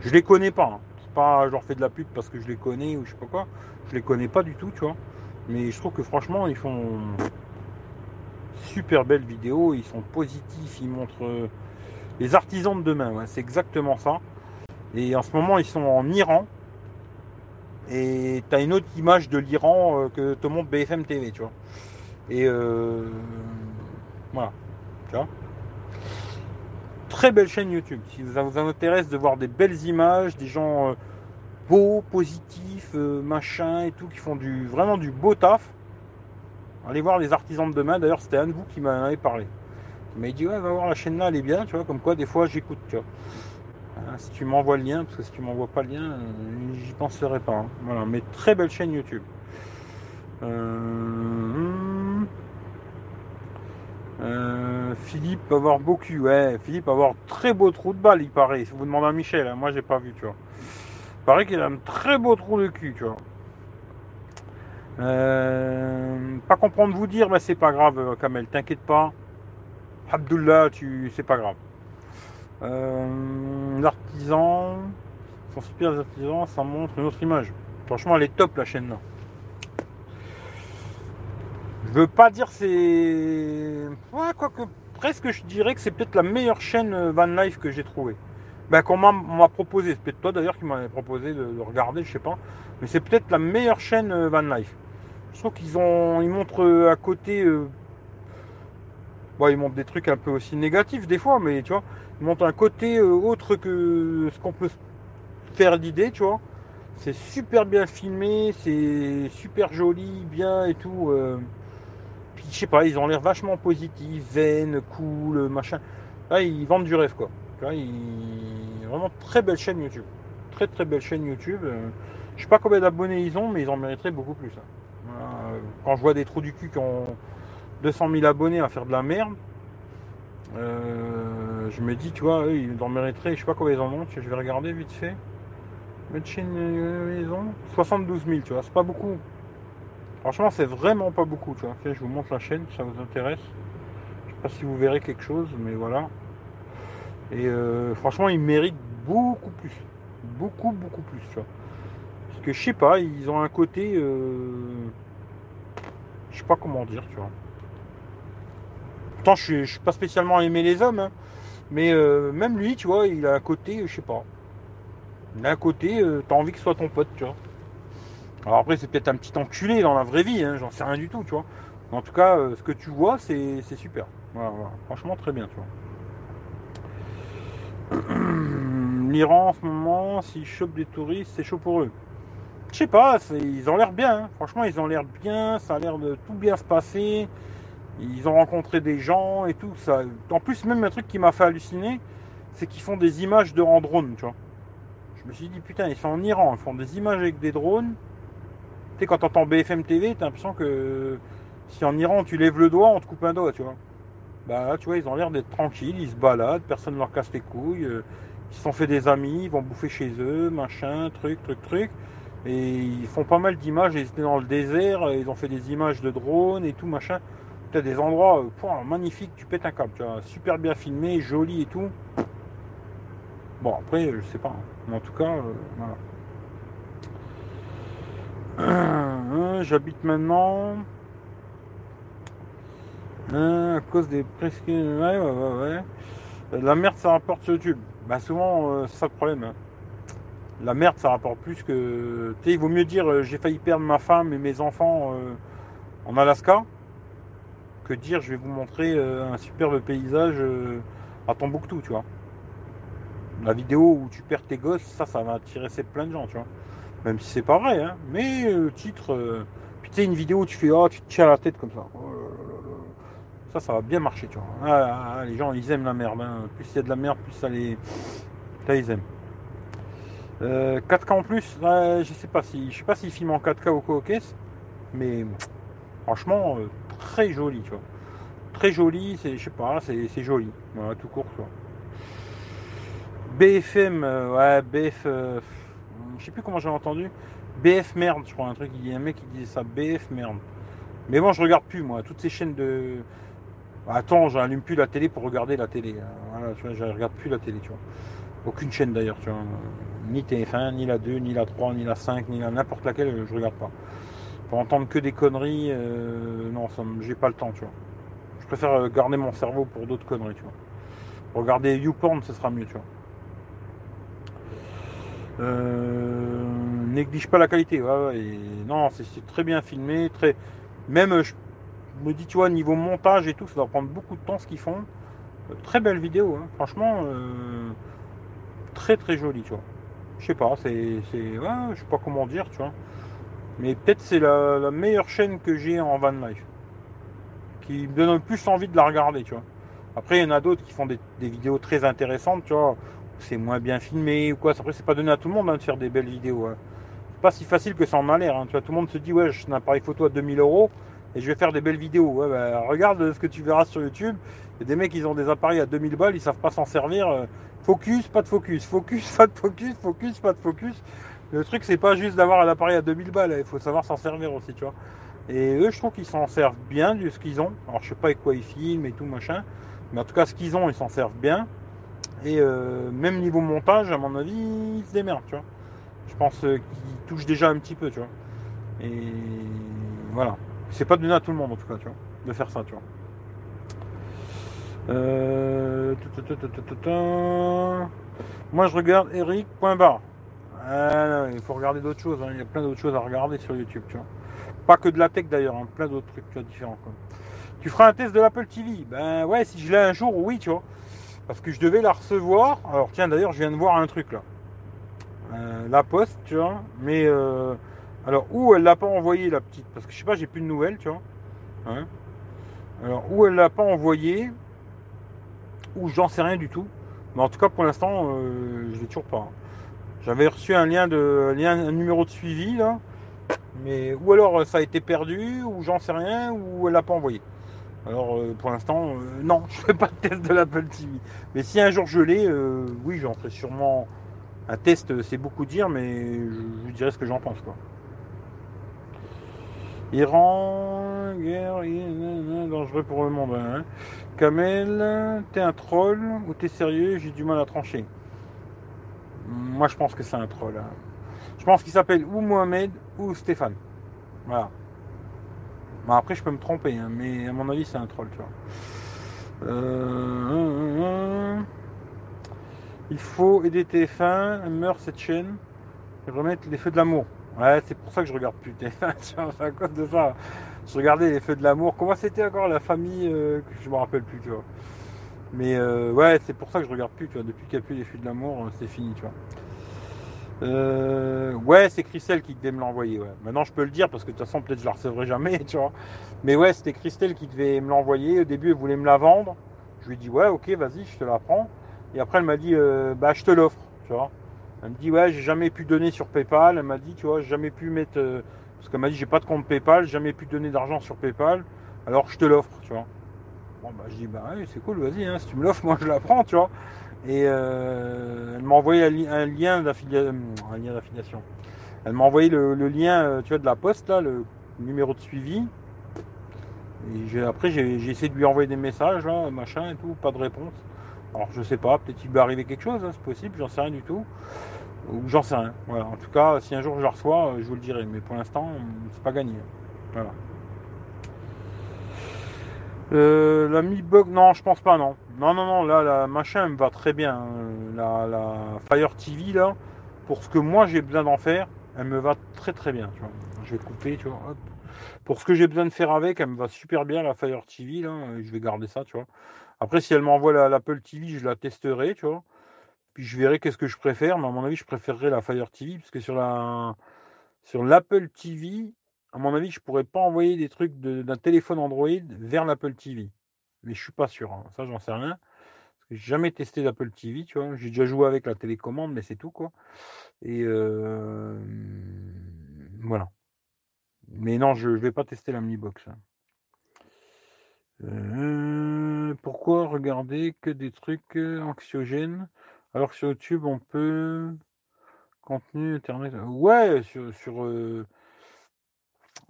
Speaker 1: Je les connais pas. hein. C'est pas, je leur fais de la pub parce que je les connais ou je sais pas quoi. Je les connais pas du tout, tu vois. Mais je trouve que franchement, ils font super belles vidéos, ils sont positifs, ils montrent euh, les artisans de demain, c'est exactement ça. Et en ce moment, ils sont en Iran. Et tu as une autre image de l'Iran euh, que te montre BFM TV, tu vois. Et euh, voilà, tu vois. Très belle chaîne YouTube. Si ça vous intéresse de voir des belles images, des gens beaux, positifs, machin et tout, qui font du vraiment du beau taf. Allez voir les artisans de demain. D'ailleurs, c'était un de vous qui m'en avait parlé. Il m'a dit ouais, va voir la chaîne là, elle est bien, tu vois. Comme quoi, des fois, j'écoute, tu vois. Hein, si tu m'envoies le lien, parce que si tu m'envoies pas le lien, euh, j'y penserai pas. hein. Voilà, mais très belle chaîne YouTube. Euh, euh, Philippe avoir beau cul, ouais. Philippe avoir très beau trou de balle, il paraît. Si vous demandez à Michel, hein, moi j'ai pas vu, tu vois. Il paraît qu'il a un très beau trou de cul, tu vois. Euh, pas comprendre vous dire, mais c'est pas grave, euh, Kamel, t'inquiète pas. Abdullah, tu, c'est pas grave. Euh, L'artisan, sont super artisans, ça montre une autre image. Franchement, elle est top la chaîne là. Je veux pas dire c'est. Ouais, quoique presque je dirais que c'est peut-être la meilleure chaîne euh, Van Life que j'ai trouvée. Ben, qu'on m'a proposé, c'est peut-être toi d'ailleurs qui m'avait proposé de, regarder, je sais pas. Mais c'est peut-être la meilleure chaîne Van Life. Je trouve qu'ils ont. Ils montrent euh, à côté. Bon, ils montrent des trucs un peu aussi négatifs des fois, mais tu vois, ils montrent un côté autre que ce qu'on peut faire d'idée, tu vois. C'est super bien filmé, c'est super joli, bien et tout. Puis je sais pas, ils ont l'air vachement positifs, zen, cool, machin. Là, ils vendent du rêve quoi. Là, ils... Vraiment très belle chaîne YouTube. Très très belle chaîne YouTube. Euh, je sais pas combien d'abonnés ils ont, mais ils en mériteraient beaucoup plus. Hein. Quand je vois des trous du cul qui ont 200 000 abonnés à faire de la merde, euh, je me dis, tu vois, eux, ils en mériteraient, je sais pas combien ils en ont, je vais regarder vite fait. Euh, ils ont 72 000, tu vois, c'est pas beaucoup. Franchement, c'est vraiment pas beaucoup, tu vois. je vous montre la chaîne, ça vous intéresse. Je sais pas si vous verrez quelque chose, mais voilà. Et euh, franchement, ils méritent beaucoup plus. Beaucoup, beaucoup plus, tu vois. Parce que je sais pas, ils ont un côté. Euh, je sais pas comment dire, tu vois. Pourtant, je suis, suis pas spécialement aimé les hommes, hein. mais euh, même lui, tu vois, il a un côté, je sais pas. Il a un côté, t'as envie que ce soit ton pote, tu vois. Alors après, c'est peut-être un petit enculé dans la vraie vie, hein, j'en sais rien du tout, tu vois. en tout cas, euh, ce que tu vois, c'est super. Franchement, très bien, tu vois. L'Iran, en ce moment, s'ils chopent des touristes, c'est chaud pour eux. Je sais pas, ils ont l'air bien. Hein. Franchement, ils ont l'air bien. Ça a l'air de tout bien se passer. Ils ont rencontré des gens et tout. Ça. En plus, même un truc qui m'a fait halluciner, c'est qu'ils font des images de en drone, tu vois. Je me suis dit, putain, ils sont en Iran, ils font des images avec des drones. Tu sais, quand t'entends BFM TV, t'as l'impression que si en Iran tu lèves le doigt, on te coupe un doigt, tu vois. Bah tu vois, ils ont l'air d'être tranquilles, ils se baladent, personne ne leur casse les couilles, euh, ils se sont fait des amis, ils vont bouffer chez eux, machin, truc, truc, truc. Et ils font pas mal d'images, ils étaient dans le désert, ils ont fait des images de drones et tout, machin. Tu as des endroits euh, magnifiques, tu pètes un câble, tu vois, super bien filmé, joli et tout. Bon après, je sais pas, hein. mais en tout cas, euh, j'habite maintenant. À cause des ouais. La merde, ça rapporte sur YouTube. Bah, souvent, euh, c'est ça le problème. Hein. La merde, ça rapporte plus que. Tu sais, il vaut mieux dire euh, j'ai failli perdre ma femme et mes enfants euh, en Alaska que dire je vais vous montrer un superbe paysage à Tombouctou, tu vois. La vidéo où tu perds tes gosses, ça, ça va attirer plein de gens, tu vois. Même si c'est pas vrai, hein. Mais le euh, titre. Euh, puis tu sais, une vidéo où tu fais oh, tu te tiens la tête comme ça. Oh ça, ça va bien marcher, tu vois. Ah, ah, ah, les gens, ils aiment la merde. Hein. Plus il y a de la merde, plus ça les. Ça, ils aiment. 4K euh, en plus, je sais pas si. Je sais pas s'ils filment en 4K ou quoi caisse. Mais franchement, très joli, tu vois. Très joli, c'est. Je sais pas, c'est joli. Voilà, tout court, tu vois. BFM, ouais, BF je sais plus comment j'ai entendu. BF merde, je crois, un truc, il y a un mec qui disait ça, BF merde. Mais bon, je regarde plus, moi, toutes ces chaînes de. Attends, j'allume plus la télé pour regarder la télé. Voilà, tu je regarde plus la télé, tu vois. Aucune chaîne d'ailleurs, tu vois. Ni TF1, ni la 2, ni la 3, ni la 5, ni la n'importe laquelle, je regarde pas. Pour entendre que des conneries, euh, non, j'ai pas le temps, tu vois. Je préfère euh, garder mon cerveau pour d'autres conneries, tu vois. Regarder YouPorn, ce sera mieux, tu vois. Euh, néglige pas la qualité. non, c'est très bien filmé. Très... Même, je me dis, tu vois, niveau montage et tout, ça doit prendre beaucoup de temps ce qu'ils font. Très belle vidéo, hein. franchement, très très jolie, tu vois. Je sais pas, c'est. Ouais, je sais pas comment dire, tu vois. Mais peut-être c'est la, meilleure chaîne que j'ai en van life. Qui me donne le plus envie de la regarder, tu vois. Après, il y en a d'autres qui font des, vidéos très intéressantes, tu vois c'est moins bien filmé ou quoi. Après, c'est pas donné à tout le monde hein, de faire des belles vidéos. Hein. C'est pas si facile que ça en a l'air. Hein. Tout le monde se dit, ouais, j'ai un appareil photo à 2000 euros et je vais faire des belles vidéos. Bah, regarde ce que tu verras sur YouTube. Il y a des mecs, ils ont des appareils à 2000 balles, ils savent pas s'en servir. Euh, focus, pas de focus. Focus, pas de focus. Focus, pas de focus. Le truc, c'est pas juste d'avoir un appareil à 2000 balles. Il faut savoir s'en servir aussi, tu vois. Et eux, je trouve qu'ils s'en servent bien de ce qu'ils ont. Alors, je sais pas avec quoi ils filment et tout, machin. Mais en tout cas, ce qu'ils ont, ils s'en servent bien. Et euh, même niveau montage, à mon avis, il se démerde, tu vois. Je pense qu'il touche déjà un petit peu, tu vois. Et voilà. C'est pas donné à tout le monde, en tout cas, tu vois, de faire ça, tu vois. Euh, Moi, je regarde Eric.bar. Ah, il faut regarder d'autres choses. Hein. Il y a plein d'autres choses à regarder sur YouTube, tu vois. Pas que de la tech d'ailleurs, hein. plein d'autres trucs tu vois, différents. Tu feras un test de l'Apple TV Ben ouais, si je l'ai un jour, oui, tu vois. Parce que je devais la recevoir. Alors tiens, d'ailleurs, je viens de voir un truc là. Euh, la poste, tu vois. Mais euh, alors où elle l'a pas envoyé la petite? Parce que je sais pas, j'ai plus de nouvelles, tu vois. Hein alors où elle l'a pas envoyé? Ou j'en sais rien du tout. Mais en tout cas, pour l'instant, euh, je l'ai toujours pas. J'avais reçu un lien de lien, un numéro de suivi là. Mais ou alors ça a été perdu, ou j'en sais rien, ou elle l'a pas envoyé. Alors euh, pour l'instant, euh, non, je fais pas de test de l'Apple TV. Mais si un jour je l'ai, euh, oui, j'en ferai sûrement un test, c'est beaucoup dire, mais je, vous dirai ce que j'en pense quoi. Iran, guerre, dangereux pour le monde. Hein. Kamel, t'es un troll ou t'es sérieux? J'ai du mal à trancher. Moi je pense que c'est un troll. Hein. Je pense qu'il s'appelle ou Mohamed ou Stéphane. Voilà après, je peux me tromper, hein, mais à mon avis, c'est un troll, tu vois. Euh, il faut aider TF1, meurt cette chaîne, et remettre les feux de l'amour. Ouais, c'est pour ça que je regarde plus TF1, c'est à cause de ça. Je regardais les feux de l'amour. Comment c'était encore la famille euh, que je me rappelle plus, tu vois. Mais euh, ouais, c'est pour ça que je regarde plus, tu vois. Depuis qu'il n'y a plus les feux de l'amour, c'est fini, tu vois. Euh, ouais, c'est Christelle qui devait me l'envoyer. Maintenant, je peux le dire parce que de toute façon, peut-être je la recevrai jamais, tu vois. Mais ouais, c'était Christelle qui devait me l'envoyer. Au début, elle voulait me la vendre. Je lui ai dit, ouais, ok, vas-y, je te la prends. Et après, elle m'a dit, euh, bah, je te l'offre, tu vois. Elle me dit, ouais, j'ai jamais pu donner sur PayPal. Elle m'a dit, tu vois, j'ai jamais pu mettre. Euh, parce qu'elle m'a dit, j'ai pas de compte PayPal, j'ai jamais pu donner d'argent sur PayPal. Alors, je te l'offre, tu vois. Bon, bah, je dis, bah, ouais, c'est cool, vas-y, hein, si tu me l'offres, moi, je la prends, tu vois. Et euh, elle m'a envoyé un, lien d'affiliation. Elle m'a envoyé le, lien euh, tu vois, de la poste, là, le numéro de suivi. Et après, j'ai essayé de lui envoyer des messages, là, machin et tout, pas de réponse. Alors, je sais pas, peut-être qu'il va arriver quelque chose, hein, c'est possible, j'en sais rien du tout. Ou j'en sais rien. En tout cas, si un jour je la reçois, euh, je vous le dirai. Mais pour l'instant, c'est pas gagné. Voilà. Euh, la Mi Box, non, je pense pas, non. Non, non, non, là, la machin me va très bien. Hein. La, Fire TV, là, pour ce que moi j'ai besoin d'en faire, elle me va très très bien. Je vais couper. Pour ce que j'ai besoin de faire avec, elle me va super bien, la Fire TV, là. Je vais garder ça, tu vois. Après, si elle m'envoie l'Apple TV, je la testerai, tu vois. Puis je verrai qu'est-ce que je préfère. Mais à mon avis, je préférerais la Fire TV, parce que sur la sur l'Apple TV, à mon avis, je pourrais pas envoyer des trucs d'un téléphone Android vers l'Apple TV. Mais je suis pas sûr. Hein. Ça, j'en sais rien. Parce que jamais testé l'Apple TV, tu vois. J'ai déjà joué avec la télécommande, mais c'est tout, quoi. Et euh, voilà. Mais non, je ne vais pas tester la Box. Hein. Euh, pourquoi regarder que des trucs euh, anxiogènes alors que sur YouTube on peut contenu internet ouais sur, sur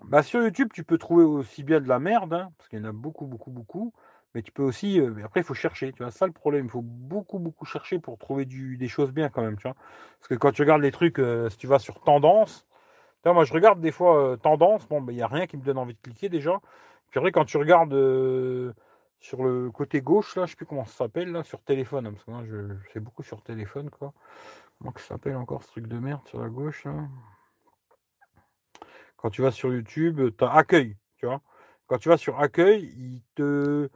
Speaker 1: bah, sur YouTube, tu peux trouver aussi bien de la merde, hein, parce qu'il y en a beaucoup, beaucoup, beaucoup. Mais tu peux aussi. Euh, après, il faut chercher. Tu vois, ça le problème. Il faut beaucoup, beaucoup chercher pour trouver du, des choses bien quand même. Tu vois. Parce que quand tu regardes les trucs, euh, si tu vas sur tendance, moi je regarde des fois euh, tendance. Bon, ben, il n'y a rien qui me donne envie de cliquer déjà. Puis après, quand tu regardes sur le côté gauche, là, je sais plus comment ça s'appelle, là, sur téléphone. Parce que moi, je, fais beaucoup sur téléphone, quoi. Comment ça s'appelle encore ce truc de merde sur la gauche, là? Quand tu vas sur YouTube, tu as accueil, tu vois? Quand tu vas sur accueil, il te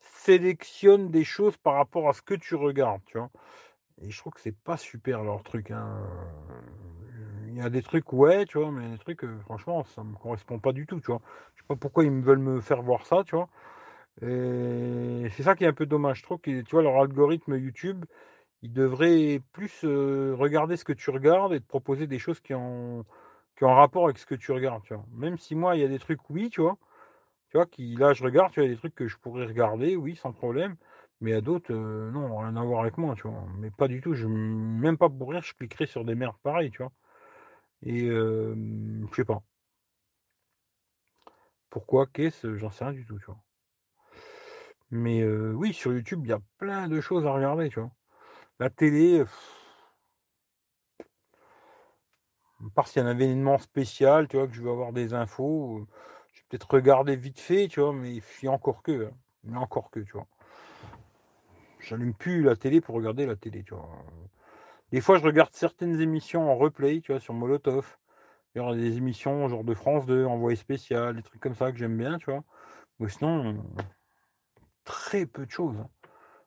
Speaker 1: sélectionne des choses par rapport à ce que tu regardes, tu vois? Et je trouve que c'est pas super leur truc. Hein. Il y a des trucs, ouais, tu vois, mais des trucs, euh, franchement, ça me correspond pas du tout, tu vois. Je sais pas pourquoi ils me veulent me faire voir ça, tu vois. Et c'est ça qui est un peu dommage. Je trouve que, tu vois, leur algorithme YouTube, il devrait plus euh, regarder ce que tu regardes et te proposer des choses qui ont qui en rapport avec ce que tu regardes, tu vois. Même si moi, il y a des trucs, oui, tu vois. Tu vois, qui, là, je regarde, tu vois, des trucs que je pourrais regarder, oui, sans problème. Mais à d'autres, euh, non, rien à voir avec moi, tu vois. Mais pas du tout. Je, même pas pour rire, je cliquerai sur des merdes pareilles, tu vois. Et je sais pas. Pourquoi, qu'est-ce, j'en sais rien du tout, tu vois. Mais oui, sur YouTube, il y a plein de choses à regarder, tu vois. La télé, à part s'il y a un événement spécial, tu vois, que je veux avoir des infos, je vais peut-être regarder vite fait, tu vois, mais il y encore que, hein. encore que, tu vois. J'allume plus la télé pour regarder la télé, tu vois. Des fois, je regarde certaines émissions en replay, tu vois, sur Molotov. Il y aura des émissions genre de France 2, envoyé spécial, des trucs comme ça que j'aime bien, tu vois. Mais sinon, très peu de choses. Hein.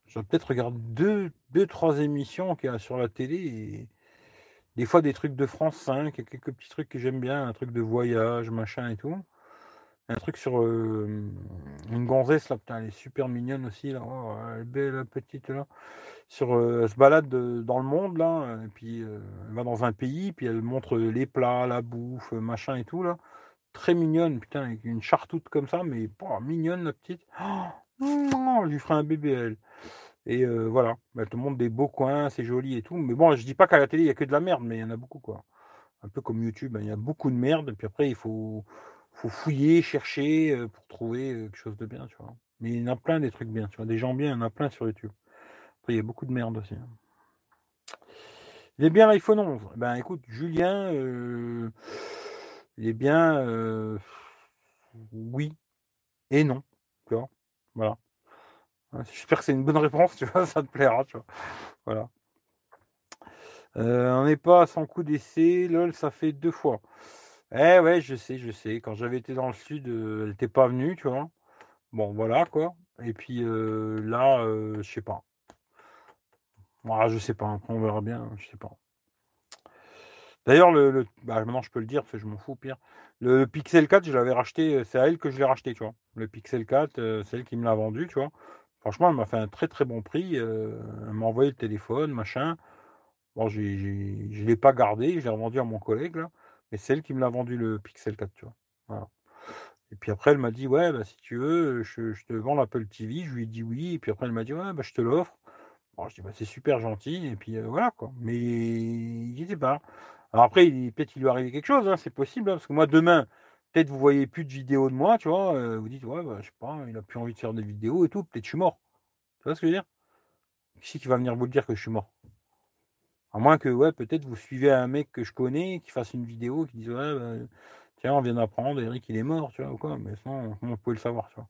Speaker 1: Je peut-être regarder deux, deux, trois émissions qu'il y a sur la télé des fois des trucs de France 5, quelques petits trucs que j'aime bien, un truc de voyage, machin et tout. Un truc sur euh, une gonzesse là, putain, elle est super mignonne aussi là, oh, elle est belle petite là. Sur, euh, elle se balade dans le monde là, et puis euh, elle va dans un pays, puis elle montre les plats, la bouffe, machin et tout là. Très mignonne, putain, avec une chartoute comme ça, mais mignonne la petite. Oh, je lui ferai un bébé elle. Et voilà, elle te montre des beaux coins, c'est joli et tout. Mais bon, je dis pas qu'à la télé il y a que de la merde, mais il y en a beaucoup quoi. Un peu comme YouTube, hein, il y a beaucoup de merde, et puis après il faut faut fouiller, chercher euh, pour trouver euh, quelque chose de bien, tu vois. Mais il y en a plein des trucs bien, tu vois. Des gens bien, il y en a plein sur YouTube. Après, il y a beaucoup de merde aussi. Hein. Il est bien l'iPhone 11. Ben écoute, Julien, euh, il est bien oui et non. Tu vois. Voilà. Hein, j'espère que c'est une bonne réponse, tu vois, ça te plaira, tu vois. Voilà. on n'est pas sans coup d'essai, lol, ça fait deux fois. Eh ouais, je sais, je sais. Quand j'avais été dans le sud, euh, elle n'était pas venue, tu vois. Bon, voilà, quoi. Et puis euh, là, euh, je sais pas. Voilà, je sais pas. on verra bien. Je sais pas. D'ailleurs, le, bah, maintenant je peux le dire, je m'en fous, pire. Le, Pixel 4, je l'avais racheté, c'est à elle que je l'ai racheté, tu vois. Le Pixel 4, c'est elle qui me l'a vendu, tu vois. Franchement, elle m'a fait un très très bon prix. elle m'a envoyé le téléphone, machin. Bon, je ne l'ai pas gardé, je l'ai revendu à mon collègue, là. Et c'est elle qui me l'a vendu le Pixel 4, tu vois. Et puis après, elle m'a dit, ouais, bah, si tu veux, je, te vends l'Apple TV. Je lui ai dit oui. Et puis après, elle m'a dit, ouais, bah, je te l'offre. Je dis, bah, c'est super gentil. Et puis euh, voilà, quoi. Mais il n'y était pas. Alors après, peut-être qu'il lui arrivé quelque chose, hein, c'est possible. Hein, parce que moi, demain, peut-être vous voyez plus de vidéos de moi, tu vois. Euh, vous dites, ouais, bah, je sais pas, il a plus envie de faire des vidéos et tout. Peut-être je suis mort. Tu vois ce que je veux dire? Qui qui va venir vous le dire que je suis mort? À moins que, ouais, peut-être vous suivez un mec que je connais qui fasse une vidéo qui dise, ouais, bah, tiens, on vient d'apprendre, Eric, il est mort, tu vois, ou quoi. Mais sinon, comment vous le savoir, tu vois.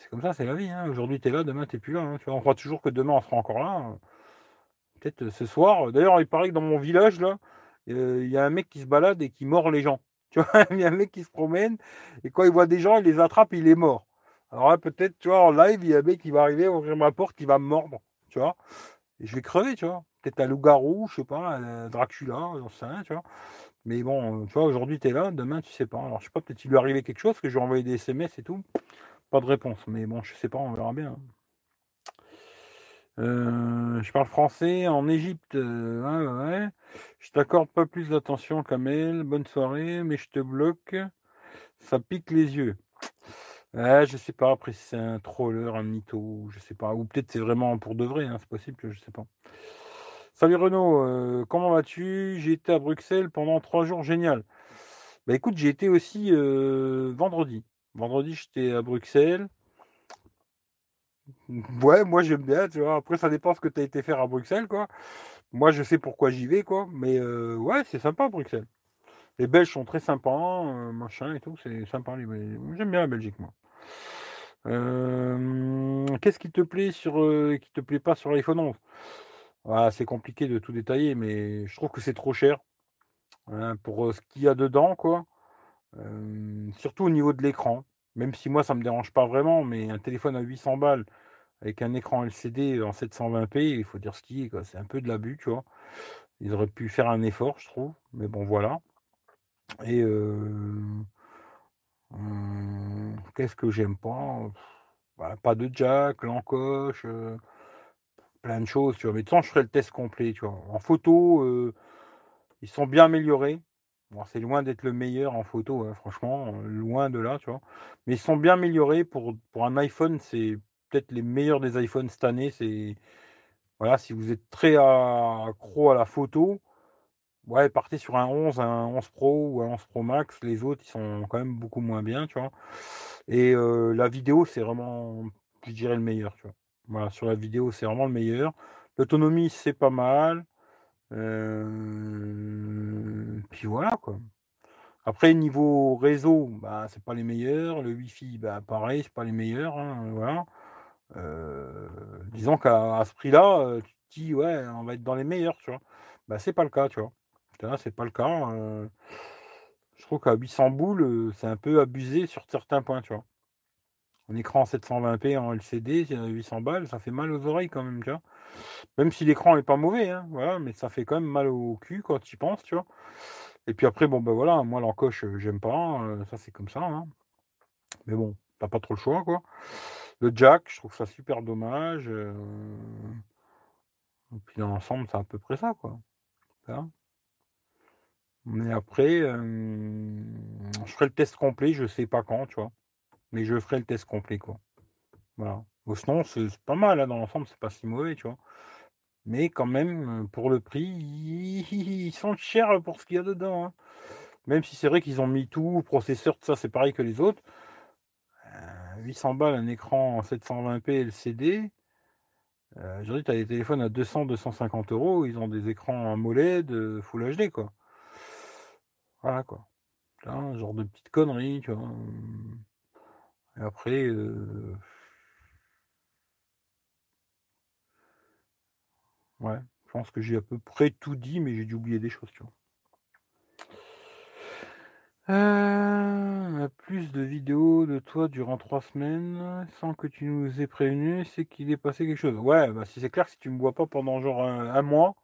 Speaker 1: C'est comme ça, c'est la vie. Hein. Aujourd'hui, tu es là, demain, tu plus là. Hein, tu vois. On croit toujours que demain, on sera encore là. Peut-être ce soir. D'ailleurs, il paraît que dans mon village, là, il y a un mec qui se balade et qui mord les gens. Tu vois, il y a un mec qui se promène et quand il voit des gens, il les attrape il est mort. Alors là, peut-être, tu vois, en live, il y a un mec qui va arriver, ouvrir ma porte, qui va me mordre, tu vois. Et je vais crever, tu vois peut-être un loup-garou, je sais pas, Dracula, j'en tu vois. Mais bon, tu vois, aujourd'hui tu es là, demain tu sais pas. Alors je sais pas, peut-être il lui arrivé quelque chose, que j'ai envoyé des SMS et tout. Pas de réponse, mais bon, je sais pas, on verra bien. Euh, je parle français en Égypte. Euh, ouais, Je t'accorde pas plus d'attention, Kamel. Bonne soirée, mais je te bloque. Ça pique les yeux. Ouais, je sais pas. Après, c'est un troller, un mytho, je sais pas. Ou peut-être c'est vraiment pour de vrai. Hein, c'est possible que je sais pas. Salut Renaud, euh, comment vas-tu? J'ai été à Bruxelles pendant trois jours, génial. Bah écoute, j'ai été aussi euh, vendredi. Vendredi, j'étais à Bruxelles. Ouais, moi j'aime bien, tu vois. Après, ça dépend ce que tu as été faire à Bruxelles, quoi. Moi, je sais pourquoi j'y vais, quoi. Mais euh, ouais, c'est sympa, Bruxelles. Les Belges sont très sympas, machin et tout. C'est sympa. J'aime bien la Belgique, moi. Qu'est-ce qui te plaît sur, qui te plaît pas sur l'iPhone 11 c'est compliqué de tout détailler, mais je trouve que c'est trop cher hein, pour ce qu'il y a dedans, quoi. surtout au niveau de l'écran. Même si moi ça me dérange pas vraiment, mais un téléphone à 800 balles avec un écran LCD en 720p, il faut dire ce qui est, quoi. C'est un peu de l'abus, tu vois. Ils auraient pu faire un effort, je trouve. Mais bon, voilà. Et qu'est-ce que j'aime pas? Bah, Pas de jack, l'encoche plein de choses, tu vois. Mais de façon, je ferai le test complet, tu vois. En photo, euh, ils sont bien améliorés. Bon, c'est loin d'être le meilleur en photo, hein, franchement, loin de là, tu vois. Mais ils sont bien améliorés pour, pour un iPhone, c'est peut-être les meilleurs des iPhones cette année. C'est voilà, si vous êtes très accro à la photo, ouais, partez sur un 11, un 11 Pro ou un 11 Pro Max. Les autres, ils sont quand même beaucoup moins bien, tu vois. Et euh, la vidéo, c'est vraiment, je dirais, le meilleur, tu vois. Voilà, sur la vidéo, c'est vraiment le meilleur. L'autonomie, c'est pas mal. Euh, puis voilà, quoi. Après, niveau réseau, bah, c'est pas les meilleurs. Le Wi-Fi, bah, pareil, c'est pas les meilleurs. Hein, voilà. Euh, disons qu'à ce prix-là, euh, tu te dis, ouais, on va être dans les meilleurs, tu vois. Bah, c'est pas le cas, tu vois. c'est pas le cas. je trouve qu'à 800 boules, c'est un peu abusé sur certains points, tu vois. Un écran 720p en LCD, 800 balles, ça fait mal aux oreilles quand même, tu vois. Même si l'écran n'est pas mauvais, hein, voilà, mais ça fait quand même mal au cul quand tu y penses, tu vois. Et puis après, bon, ben voilà, moi l'encoche, j'aime pas, ça c'est comme ça. Hein. Mais bon, t'as pas trop le choix, quoi. Le jack, je trouve ça super dommage. Et puis dans l'ensemble, c'est à peu près ça, quoi. Mais après, je ferai le test complet, je sais pas quand, tu vois. Mais je ferai le test complet, quoi. Voilà. Sinon, c'est pas mal, hein, dans l'ensemble, c'est pas si mauvais, tu vois. Mais quand même, pour le prix, ils sont chers pour ce qu'il y a dedans. Hein. Même si c'est vrai qu'ils ont mis tout, processeur, tout ça, c'est pareil que les autres. 800 euh, balles, un écran en 720p LCD. Euh, dis, tu as des téléphones à 200, 250 euros, ils ont des écrans AMOLED, euh, Full HD, quoi. Voilà, quoi. Genre de petite connerie, tu vois. Et après, euh, ouais, je pense que j'ai à peu près tout dit, mais j'ai dû oublier des choses, tu vois. Euh, plus de vidéos de toi durant trois semaines sans que tu nous aies prévenu, c'est qu'il est passé quelque chose. Ouais, bah si c'est clair si tu me vois pas pendant genre un, mois,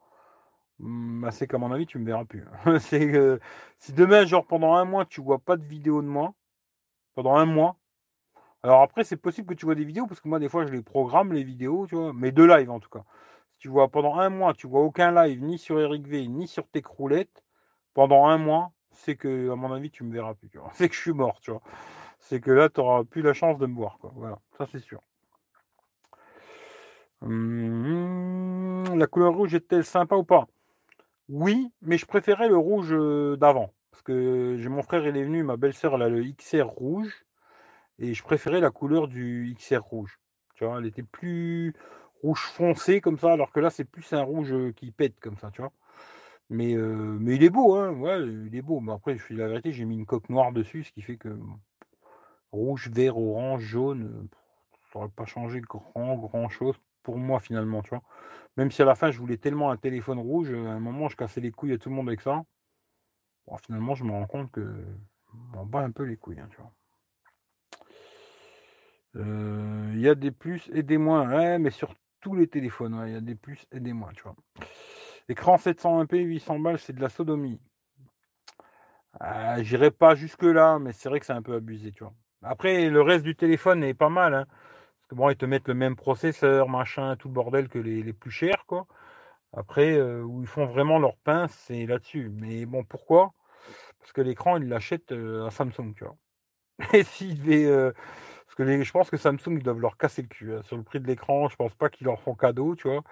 Speaker 1: hmm, bah c'est qu'à mon avis tu me verras plus. c'est que si demain genre pendant un mois tu vois pas de vidéo de moi, pendant un mois, alors après, c'est possible que tu vois des vidéos, parce que moi, des fois, je les programme, les vidéos, tu vois, mais de live en tout cas. Si tu vois pendant un mois, tu vois aucun live, ni sur Eric V, ni sur tes croulettes, pendant un mois, c'est que, à mon avis, tu me verras plus. C'est que je suis mort, tu vois. C'est que là, tu n'auras plus la chance de me voir, quoi. Voilà, ça c'est sûr. Hum, la couleur rouge est-elle sympa ou pas? Oui, mais je préférais le rouge euh, d'avant. Parce que j'ai mon frère, il est venu, ma belle-sœur, elle a le XR rouge. Et je préférais la couleur du XR rouge. Elle était plus rouge foncé comme ça, alors que là, c'est plus un rouge euh, qui pète comme ça. Mais, euh, mais il est beau, hein. Ouais, il est beau. Mais après, je suis la vérité, j'ai mis une coque noire dessus, ce qui fait que rouge, vert, orange, jaune, ça n'aurait pas changé grand, grand chose pour moi finalement. Même si à la fin, je voulais tellement un téléphone rouge, à un moment, je cassais les couilles à tout le monde avec ça. Bon, finalement, je me rends compte que m'en bat un peu les couilles, hein. Euh, il y a des plus et des moins. Ouais, mais sur tous les téléphones, il y a des plus et des moins, tu vois. Écran 720p, 800 balles, c'est de la sodomie. Euh, j'irai pas jusque-là, mais c'est vrai que c'est un peu abusé, tu vois. Après, le reste du téléphone est pas mal, hein. Bon, ils te mettent le même processeur, machin, tout le bordel que les, plus chers, quoi. Après, euh, où ils font vraiment leur pain, c'est là-dessus. Mais bon, pourquoi? Parce que l'écran, ils l'achètent à Samsung, tu vois. Et s'ils devaient je pense que Samsung, ils doivent leur casser le cul. Hein. Sur le prix de l'écran, je pense pas qu'ils leur font cadeau, tu vois.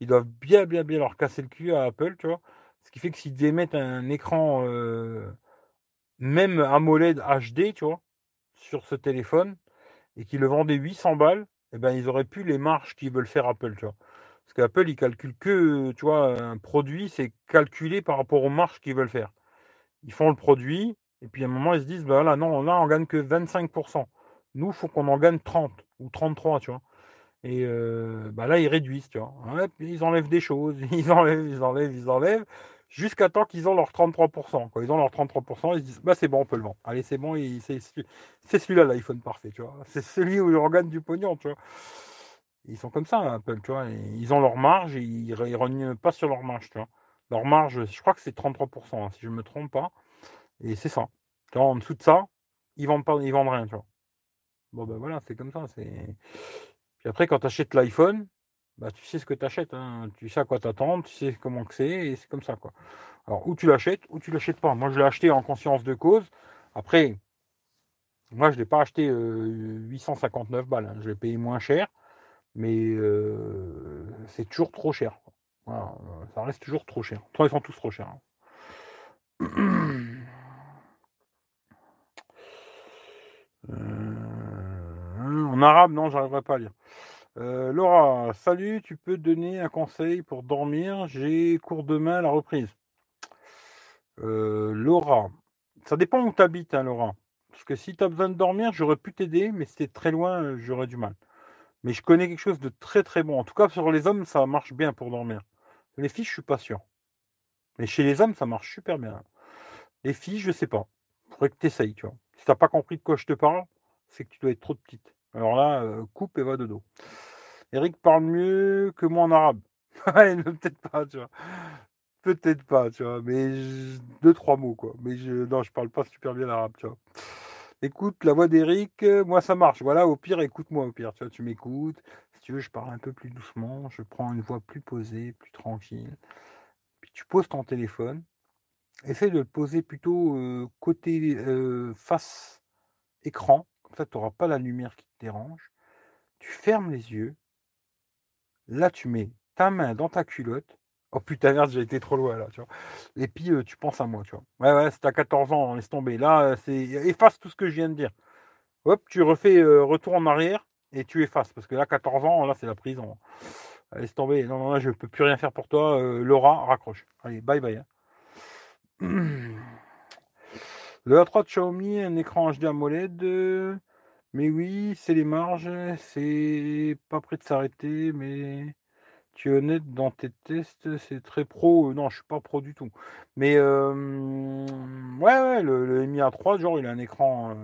Speaker 1: Ils doivent bien, bien, bien leur casser le cul à Apple, tu vois. Ce qui fait que s'ils émettent un écran, euh, même AMOLED HD, tu vois, sur ce téléphone, et qu'ils le vendaient 800 balles, eh ben, ils auraient pu les marges qu'ils veulent faire Apple, tu vois. Parce qu'Apple, ils calculent que, tu vois, un produit, c'est calculé par rapport aux marges qu'ils veulent faire. Ils font le produit, et puis à un moment, ils se disent, bah là, non, là, on gagne que 25%. Nous, il faut qu'on en gagne 30 ou 33, tu vois. Et euh, bah là, ils réduisent, tu vois. ils enlèvent des choses, ils enlèvent, ils enlèvent, ils enlèvent, jusqu'à temps qu'ils ont leurs 33%. Quand ils ont leurs 33%, ils se disent, bah c'est bon, on peut le vendre. Allez, c'est bon, c'est celui-là l'iPhone parfait, tu vois. C'est celui où ils gagnent du pognon, tu vois. Ils sont comme ça, Apple, tu vois. ils ont leur marge ils ne rognent pas sur leur marge, tu vois. Leur marge, je crois que c'est 33%, hein, si je ne me trompe pas. Et c'est ça. en dessous de ça, ils vendent pas, ils vendent rien, tu vois. Bon, ben voilà, c'est comme ça. C'est... Puis après, quand tu achètes l'iPhone, bah, tu sais ce que tu achètes. Hein. Tu sais à quoi t'attendre, tu sais comment que c'est, et c'est comme ça. quoi. Alors, ou tu l'achètes, ou tu l'achètes pas. Moi, je l'ai acheté en conscience de cause. Après, moi, je ne l'ai pas acheté 859 balles. Hein. Je l'ai payé moins cher, mais c'est toujours trop cher. ça reste toujours trop cher. Toi, ils sont tous trop chers. Hein. Euh, en arabe, non, j'arriverai pas à lire. Euh, Laura, salut, tu peux donner un conseil pour dormir? J'ai cours demain à la reprise. Euh, Laura, ça dépend où tu habites, hein, Laura. Parce que si tu as besoin de dormir, j'aurais pu t'aider, mais c'était très loin, euh, j'aurais du mal. Mais je connais quelque chose de très très bon. En tout cas, sur les hommes, ça marche bien pour dormir. Les filles, je suis pas sûr. Mais chez les hommes, ça marche super bien. Les filles, je sais pas. Faudrait que tu essayes, tu vois. Si t'as pas compris de quoi je te parle, c'est que tu dois être trop petite. Alors là, euh, coupe et va de dos. Eric parle mieux que moi en arabe. peut-être pas, tu vois. Peut-être pas, tu vois. Mais deux, trois mots, quoi. Mais je, non, je parle pas super bien l'arabe, tu vois. Écoute la voix d'Eric, euh, moi ça marche. Voilà, au pire, écoute-moi, au pire, tu tu m'écoutes. Si tu veux, je parle un peu plus doucement, je prends une voix plus posée, plus tranquille. Puis tu poses ton téléphone. Essaye de le poser plutôt euh, côté face écran ça, tu n'auras pas la lumière qui te dérange. Tu fermes les yeux. Là, tu mets ta main dans ta culotte. Oh putain, merde, j'ai été trop loin là, tu vois. Et puis, euh, tu penses à moi, tu vois. Ouais, ouais, c'est à 14 ans, laisse tomber. Là, euh, c'est. Efface tout ce que je viens de dire. Hop, tu refais euh, retour en arrière et tu effaces. Parce que là, 14 ans, là, c'est la prison. Laisse tomber. Non, non, là, je ne peux plus rien faire pour toi. Laura, raccroche. Allez, bye bye. Hein. Le A3 de Xiaomi, un écran HD AMOLED. Euh, mais oui, c'est les marges, c'est pas prêt de s'arrêter, mais tu es honnête dans tes tests, c'est très pro. Euh, non, je suis pas pro du tout. Mais euh, ouais, ouais, le, Mi A3, genre, il a un écran,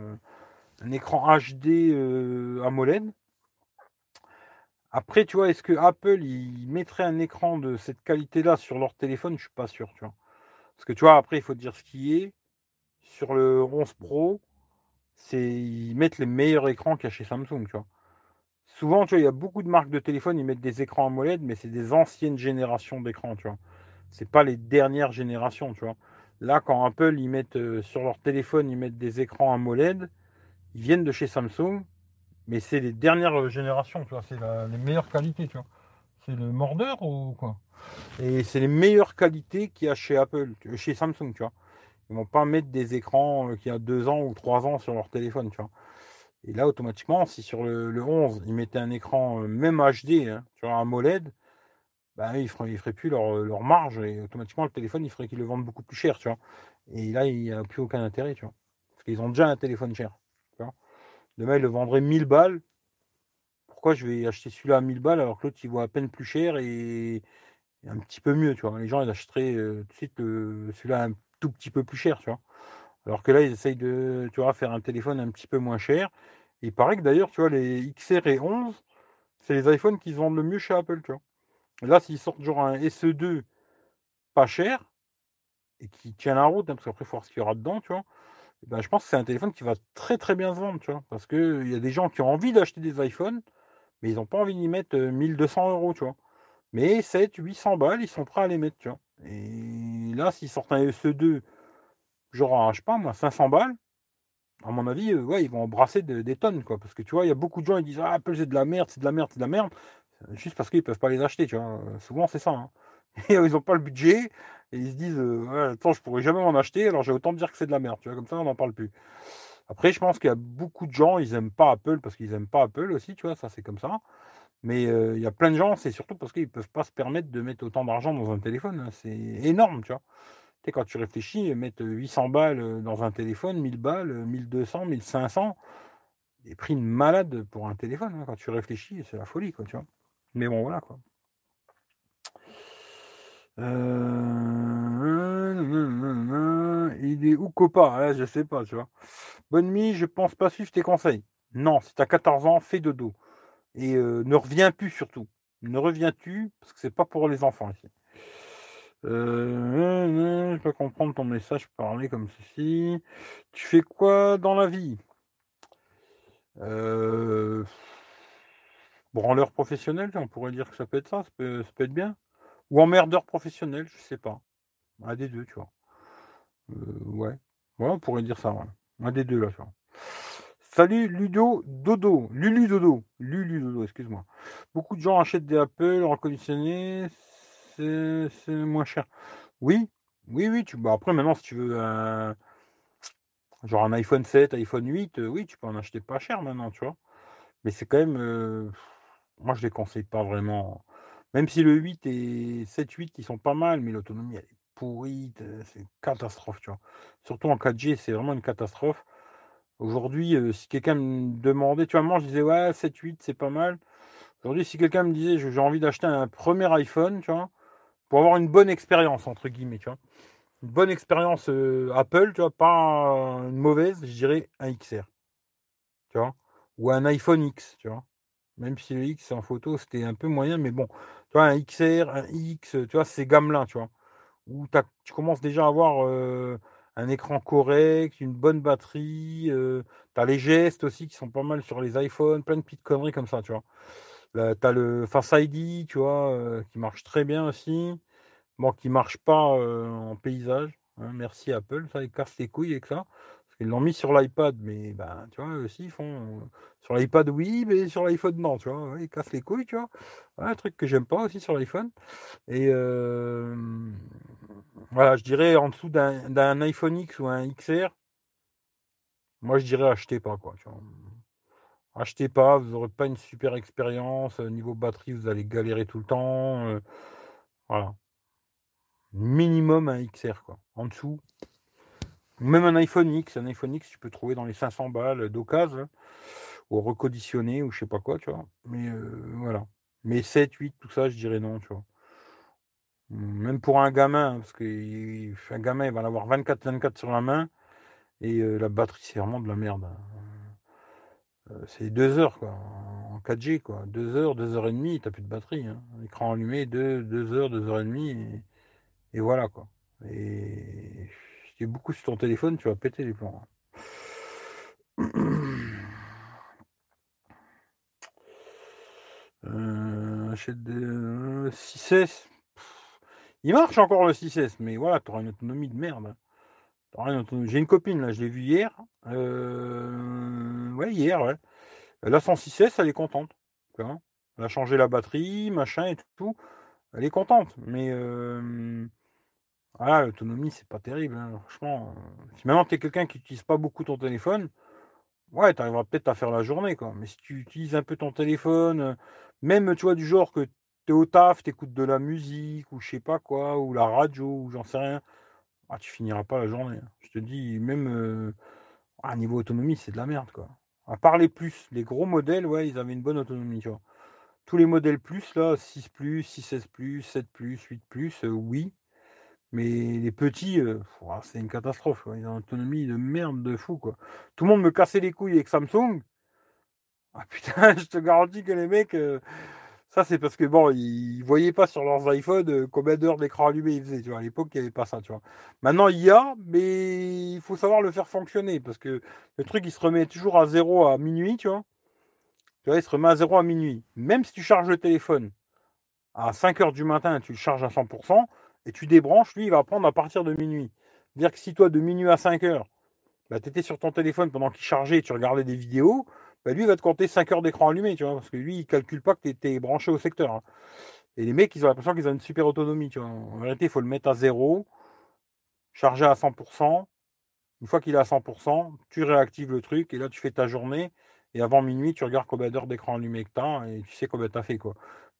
Speaker 1: un écran HD AMOLED. Après, tu vois, est-ce que Apple il mettrait un écran de cette qualité-là sur leur téléphone? Je suis pas sûr, tu vois. Parce que tu vois, après, il faut dire ce qui est sur le 11 Pro, c'est ils mettent les meilleurs écrans qu'il y a chez Samsung. Souvent, tu vois, il y a beaucoup de marques de téléphone, ils mettent des écrans AMOLED, mais c'est des anciennes générations d'écrans, tu vois. C'est pas les dernières générations. Là, quand Apple, ils mettent euh, sur leur téléphone, ils mettent des écrans AMOLED, ils viennent de chez Samsung, mais c'est les dernières générations, tu vois. C'est les meilleures qualités, tu vois. C'est le mordeur ou quoi? Et c'est les meilleures qualités qu'il y a chez Apple, chez Samsung, tu vois. Ils vont pas mettre des écrans euh, qui a deux ans ou trois ans sur leur téléphone, tu vois. Et là, automatiquement, si sur le, 11, ils mettaient un écran euh, même HD, hein, sur un AMOLED, bah, ils ne feraient, ils feraient plus leur, leur, marge et automatiquement, le téléphone, il ferait qu'ils le vendent beaucoup plus cher, tu vois. Et là, il n'y a plus aucun intérêt, tu vois. Parce qu'ils ont déjà un téléphone cher. Demain, ils le vendraient 1000 balles. Pourquoi je vais acheter celui-là à 1000 balles alors que l'autre, il vaut à peine plus cher et, un petit peu mieux, tu vois. Les gens, ils achèteraient euh, tout de suite celui-là un tout petit peu plus cher, tu vois. Alors que là, ils essayent de, tu vois, faire un téléphone un petit peu moins cher. il paraît que d'ailleurs, tu vois, les XR et 11, c'est les iPhones qui se vendent le mieux chez Apple, tu vois. là, s'ils sortent genre un SE2 pas cher et qui tient la route, hein, parce qu'après, il faut voir ce qu'il y aura dedans, tu vois. Ben, je pense que c'est un téléphone qui va très très bien se vendre, tu vois. Parce qu'il y a des gens qui ont envie d'acheter des iPhones, mais ils n'ont pas envie d'y mettre 1200 euh, euros, tu vois. Mais 7, 800 balles, ils sont prêts à les mettre, tu vois. Et là, s'ils sortent un SE2, genre, je sais pas moi, 500 balles, à mon avis, euh, ouais, ils vont embrasser des tonnes. Parce que tu vois, il y a beaucoup de gens qui disent Ah, Apple, c'est de la merde, c'est de la merde, c'est de la merde. Juste parce qu'ils peuvent pas les acheter, tu vois. Souvent, c'est ça. Hein. Et ils n'ont pas le budget. Et ils se disent euh, Attends, je pourrais jamais en acheter, alors j'ai autant dire que c'est de la merde, tu vois. Comme ça, on n'en parle plus. Après, je pense qu'il y a beaucoup de gens, ils aiment pas Apple parce qu'ils aiment pas Apple aussi, tu vois. Ça, c'est comme ça. Mais il y a plein de gens, c'est surtout parce qu'ils ne peuvent pas se permettre de mettre autant d'argent dans un téléphone. Hein. C'est énorme, tu vois. Tu sais, quand tu réfléchis, mettre 800 balles dans un téléphone, 1000 balles, 1200, 1500, des prix de malade pour un téléphone. Hein. Quand tu réfléchis, c'est la folie, quoi, tu vois. Mais bon, voilà, quoi. il est où copa Je sais pas, tu vois. Bonne nuit, je pense pas suivre tes conseils. Non, si tu as 14 ans, fais de dos. Et euh, ne reviens plus surtout. Ne reviens-tu, parce que c'est pas pour les enfants ici. Euh, je peux comprendre ton message parler comme ceci. Tu fais quoi dans la vie? Euh, Branleur professionnel, on pourrait dire que ça peut être ça, ça peut, être bien. Ou emmerdeur professionnel, je sais pas. Un des deux, tu vois. ouais. Ouais, on pourrait dire ça, Un des deux là, tu vois. Salut Ludo Dodo, Lulu Dodo, Lulu Dodo, excuse-moi. Beaucoup de gens achètent des Apple reconditionnés, c'est moins cher. Oui, oui, oui. Tu, bah après, maintenant, si tu veux un, genre un iPhone 7, iPhone 8, euh, oui, tu peux en acheter pas cher maintenant, tu vois. Mais c'est quand même, euh, moi je les conseille pas vraiment. Même si le 8 et 7-8, ils sont pas mal, mais l'autonomie, elle est pourrie, c'est une catastrophe, tu vois. Surtout en 4G, c'est vraiment une catastrophe. Aujourd'hui, euh, si quelqu'un me demandait, tu vois, moi je disais, ouais, 7-8, c'est pas mal. Aujourd'hui, si quelqu'un me disait, j'ai envie d'acheter un premier iPhone, tu vois, pour avoir une bonne expérience, entre guillemets, tu vois. Une bonne expérience euh, Apple, tu vois, pas une mauvaise, je dirais un XR. Tu vois, ou un iPhone X, tu vois. Même si le X en photo, c'était un peu moyen, mais bon, tu vois, un XR, un X, tu vois, c'est gamelin, tu vois. Où tu commences déjà à avoir euh, un écran correct, une bonne batterie, euh, tu as les gestes aussi qui sont pas mal sur les iPhones, plein de petites conneries comme ça, tu vois. tu as le Face ID, tu vois, euh, qui marche très bien aussi. Bon, qui marche pas en paysage. Hein, merci Apple, ça, ils cassent les couilles avec ça. Ils l'ont mis sur l'iPad, mais ben, tu vois, aussi, ils font. Sur l'iPad, oui, mais sur l'iPhone, non, tu vois. ils cassent les couilles, tu vois. un truc que j'aime pas aussi sur l'iPhone. Et voilà, je dirais en dessous d'un iPhone X ou un XR, moi je dirais achetez pas, quoi. Achetez pas, vous n'aurez pas une super expérience. Niveau batterie, vous allez galérer tout le temps. voilà. Minimum un XR, quoi. En dessous, même un iPhone X, un iPhone X, tu peux trouver dans les 500 balles d'occasion, ou reconditionné, ou je sais pas quoi, tu vois. Mais euh, voilà. Mais 7, 8, tout ça, je dirais non, tu vois. Même pour un gamin, parce qu'un gamin, il va en avoir 24, 24 sur la main, et euh, la batterie, c'est vraiment de la merde. Hein. Euh, c'est 2 heures, quoi, en 4G, quoi. 2 heures, 2 heures et demie, t'as plus de batterie. Hein. Écran allumé, 2, 2 heures, 2 heures et demie, et, et voilà, quoi. Et beaucoup sur ton téléphone, tu vas péter les. Euh, achète des 6S. Il marche encore le 6S, mais voilà, tu auras une autonomie de merde. J'ai une copine, là, je l'ai vue hier. Euh, ouais, hier, ouais. Elle a son 6S, elle est contente. Elle a changé la batterie, machin et tout. Elle est contente. Mais euh, ah, l'autonomie, c'est pas terrible, hein, franchement. Euh, si maintenant tu es quelqu'un qui n'utilise pas beaucoup ton téléphone, ouais, tu arriveras peut-être à faire la journée, quoi. Mais si tu utilises un peu ton téléphone, euh, même, tu du genre que tu es au taf, tu écoutes de la musique, ou je sais pas quoi, ou la radio, ou j'en sais rien, ah, tu finiras pas la journée. Hein. Je te dis, même euh, à niveau autonomie, c'est de la merde, quoi. À part les plus, les gros modèles, ouais, ils avaient une bonne autonomie, tu. Tous les modèles plus, là, 6 plus, 6S plus, 7 plus, 8 plus, oui. Mais les petits, euh, c'est une catastrophe. Ils ont une autonomie de merde de fou. Quoi. Tout le monde me cassait les couilles avec Samsung. Ah putain, je te garantis que les mecs, euh, ça c'est parce que bon, ils voyaient pas sur leurs iPhones euh, combien d'heures d'écran allumé ils faisaient. Tu vois. À l'époque, il n'y avait pas ça. Tu vois. Maintenant, il y a, mais il faut savoir le faire fonctionner parce que le truc, il se remet toujours à zéro à minuit. Tu vois. Tu vois, il se remet à zéro à minuit. Même si tu charges le téléphone à 5 heures du matin, tu le charges à 100% et tu débranches, lui, il va prendre à partir de minuit. C'est-à-dire que si toi, de minuit à 5 heures, bah, tu étais sur ton téléphone pendant qu'il chargeait et tu regardais des vidéos, bah, lui, il va te compter 5 heures d'écran allumé, tu vois, parce que lui, il ne calcule pas que tu étais branché au secteur. Hein. Et les mecs, ils ont l'impression qu'ils ont une super autonomie. En vérité, il faut le mettre à zéro, charger à 100%. Une fois qu'il est à 100%, tu réactives le truc et là, tu fais ta journée. Et avant minuit, tu regardes combien d'heures d'écran allumé que tu as et tu sais combien tu as fait, quoi.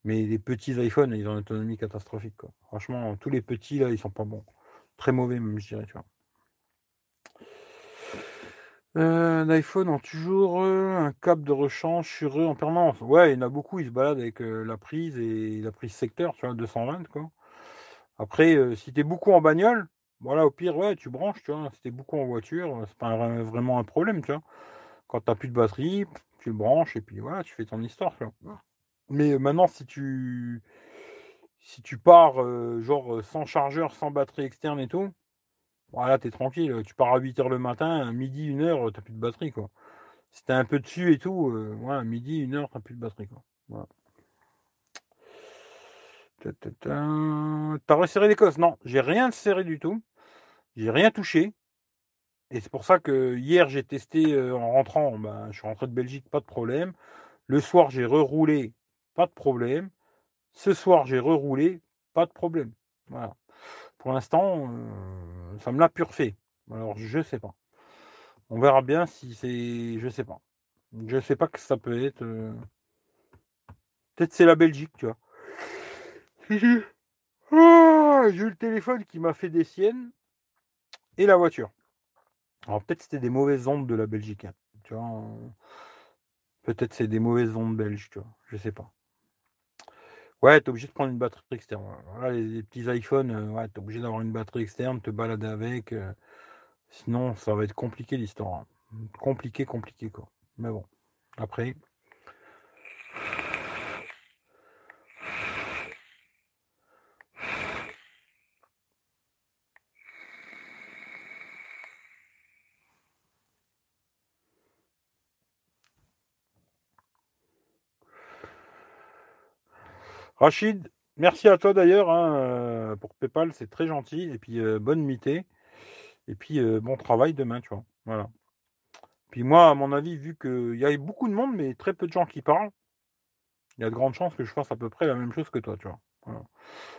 Speaker 1: Mais les petits iPhones, ils ont une autonomie catastrophique. Quoi. Franchement, tous les petits, là, ils sont pas bons. Très mauvais, même, je dirais, tu vois. Euh, un iPhone ont toujours euh, un câble de rechange sur eux en permanence. Ouais, il y en a beaucoup, ils se baladent avec euh, la prise et la prise secteur, tu vois, 220, quoi. Après, si tu es beaucoup en bagnole, voilà, au pire, ouais, tu branches, tu vois. Si tu es beaucoup en voiture, c'est pas vraiment un problème, tu vois. Quand tu plus de batterie, tu le branches et puis voilà, tu fais ton histoire, tu vois. Mais maintenant, si tu si tu pars genre sans chargeur, sans batterie externe et tout, voilà, t'es tranquille. Tu pars à 8h le matin, midi, 1h, t'as plus de batterie quoi. Si t'es un peu dessus et tout, voilà, midi, 1h, t'as plus de batterie quoi. T'as resserré l'Écosse Non, j'ai rien serré du tout. J'ai rien touché. Et c'est pour ça que hier j'ai testé en rentrant, ben, je suis rentré de Belgique, pas de problème. Le soir j'ai reroulé, pas de problème. Ce soir, j'ai reroulé, pas de problème. Voilà. Pour l'instant, euh, ça me l'a purfé. Alors, je sais pas. On verra bien si c'est. Je sais pas. Je sais pas que ça peut être. Euh, Peut-être c'est la Belgique, tu vois. Ah, j'ai eu le téléphone qui m'a fait des siennes et la voiture. Alors peut-être c'était des mauvaises ondes de la Belgique. Hein, tu vois. Peut-être c'est des mauvaises ondes belges, tu vois. Je sais pas. Ouais, t'es obligé de prendre une batterie externe. Voilà, les, petits iPhones, euh, ouais, t'es obligé d'avoir une batterie externe, te balader avec. Euh, sinon, ça va être compliqué l'histoire. Hein. Compliqué, compliqué, quoi. Mais bon. Après. Rachid, merci à toi d'ailleurs hein, euh, pour PayPal, c'est très gentil. Et puis euh, bonne mitée. Et puis euh, bon travail demain, tu vois. Voilà. Puis moi, à mon avis, vu qu'il y a beaucoup de monde, mais très peu de gens qui parlent, il y a de grandes chances que je fasse à peu près la même chose que toi, tu vois. Moi,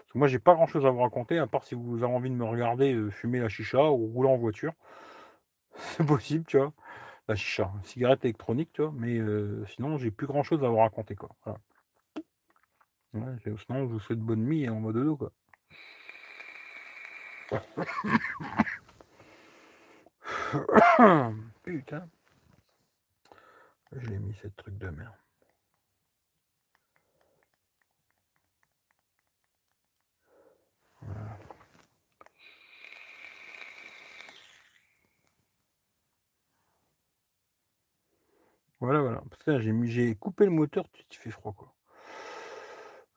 Speaker 1: je n'ai moi, j'ai pas grand chose à vous raconter, à part si vous avez envie de me regarder fumer la chicha ou rouler en voiture. C'est possible, tu vois. La chicha, cigarette électronique, tu vois. Mais sinon, j'ai plus grand chose à vous raconter, quoi. Voilà. Ouais, sinon, je vous souhaite bonne nuit en mode dos, quoi. Putain. Je l'ai mis, cette truc de merde. Voilà. Voilà, voilà. j'ai coupé le moteur, tu fais froid, quoi.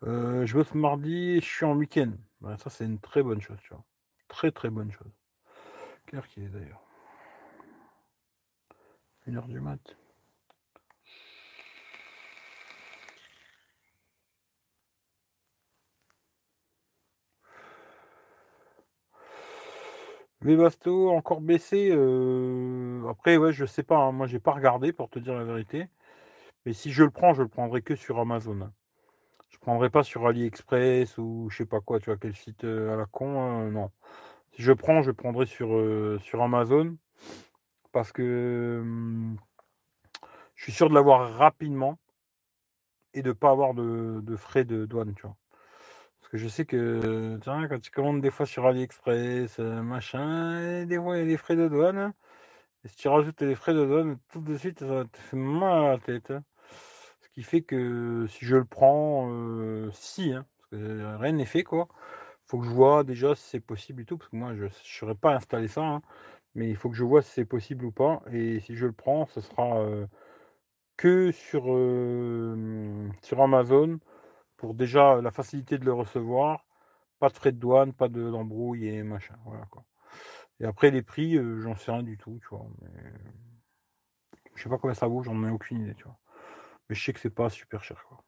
Speaker 1: Euh, je bosse mardi, je suis en week-end. ça, c'est une très bonne chose, tu vois. Très, très bonne chose. Heure qu'il est d'ailleurs? Une heure du mat. Webasto encore baissé. Euh, après, ouais, je sais pas. Hein. Moi, j'ai pas regardé pour te dire la vérité. Mais si je le prends, je le prendrai que sur Amazon. Je prendrai pas sur AliExpress ou je sais pas quoi, tu vois, quel site euh, à la con, hein, non. Si je prends, je prendrai sur, euh, Amazon parce que hum, je suis sûr de l'avoir rapidement et de ne pas avoir de, frais de douane, tu vois. Parce que je sais que quand tu commandes des fois sur AliExpress, euh, machin, des fois il y a des frais de douane. Et si tu rajoutes les frais de douane, tout de suite, ça te fait mal à la tête. Hein qui fait que si je le prends, si, hein, parce que rien n'est fait, quoi. faut que je vois déjà si c'est possible et tout, parce que moi, je ne saurais pas installer ça, hein, mais il faut que je vois si c'est possible ou pas. Et si je le prends, ce sera que sur, sur Amazon, pour déjà la facilité de le recevoir, pas de frais de douane, pas d'embrouille et machin, voilà, quoi. Et après, les prix, j'en sais rien du tout, tu vois. Mais... Je sais pas combien ça vaut, j'en ai aucune idée, tu vois. Mais je sais que c'est pas super cher. Quoi.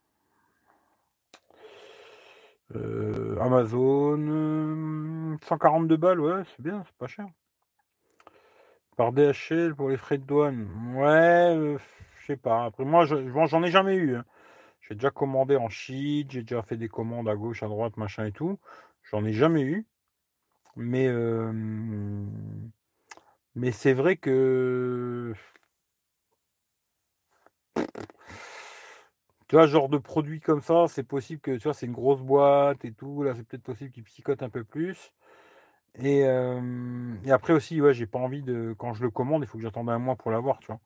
Speaker 1: Euh, Amazon, 142 balles, ouais, c'est bien, c'est pas cher. Par DHL pour les frais de douane, ouais, euh, je sais pas. Après, moi, j'en ai jamais eu. Hein. J'ai déjà commandé en Chine, j'ai déjà fait des commandes à gauche, à droite, machin et tout. J'en ai jamais eu. Mais, euh, mais c'est vrai que tu vois, genre de produit comme ça, c'est possible que, tu vois, c'est une grosse boîte et tout. Là, c'est peut-être possible qu'il psychote un peu plus. Et, après aussi, ouais, j'ai pas envie de. Quand je le commande, il faut que j'attende un mois pour l'avoir, tu vois.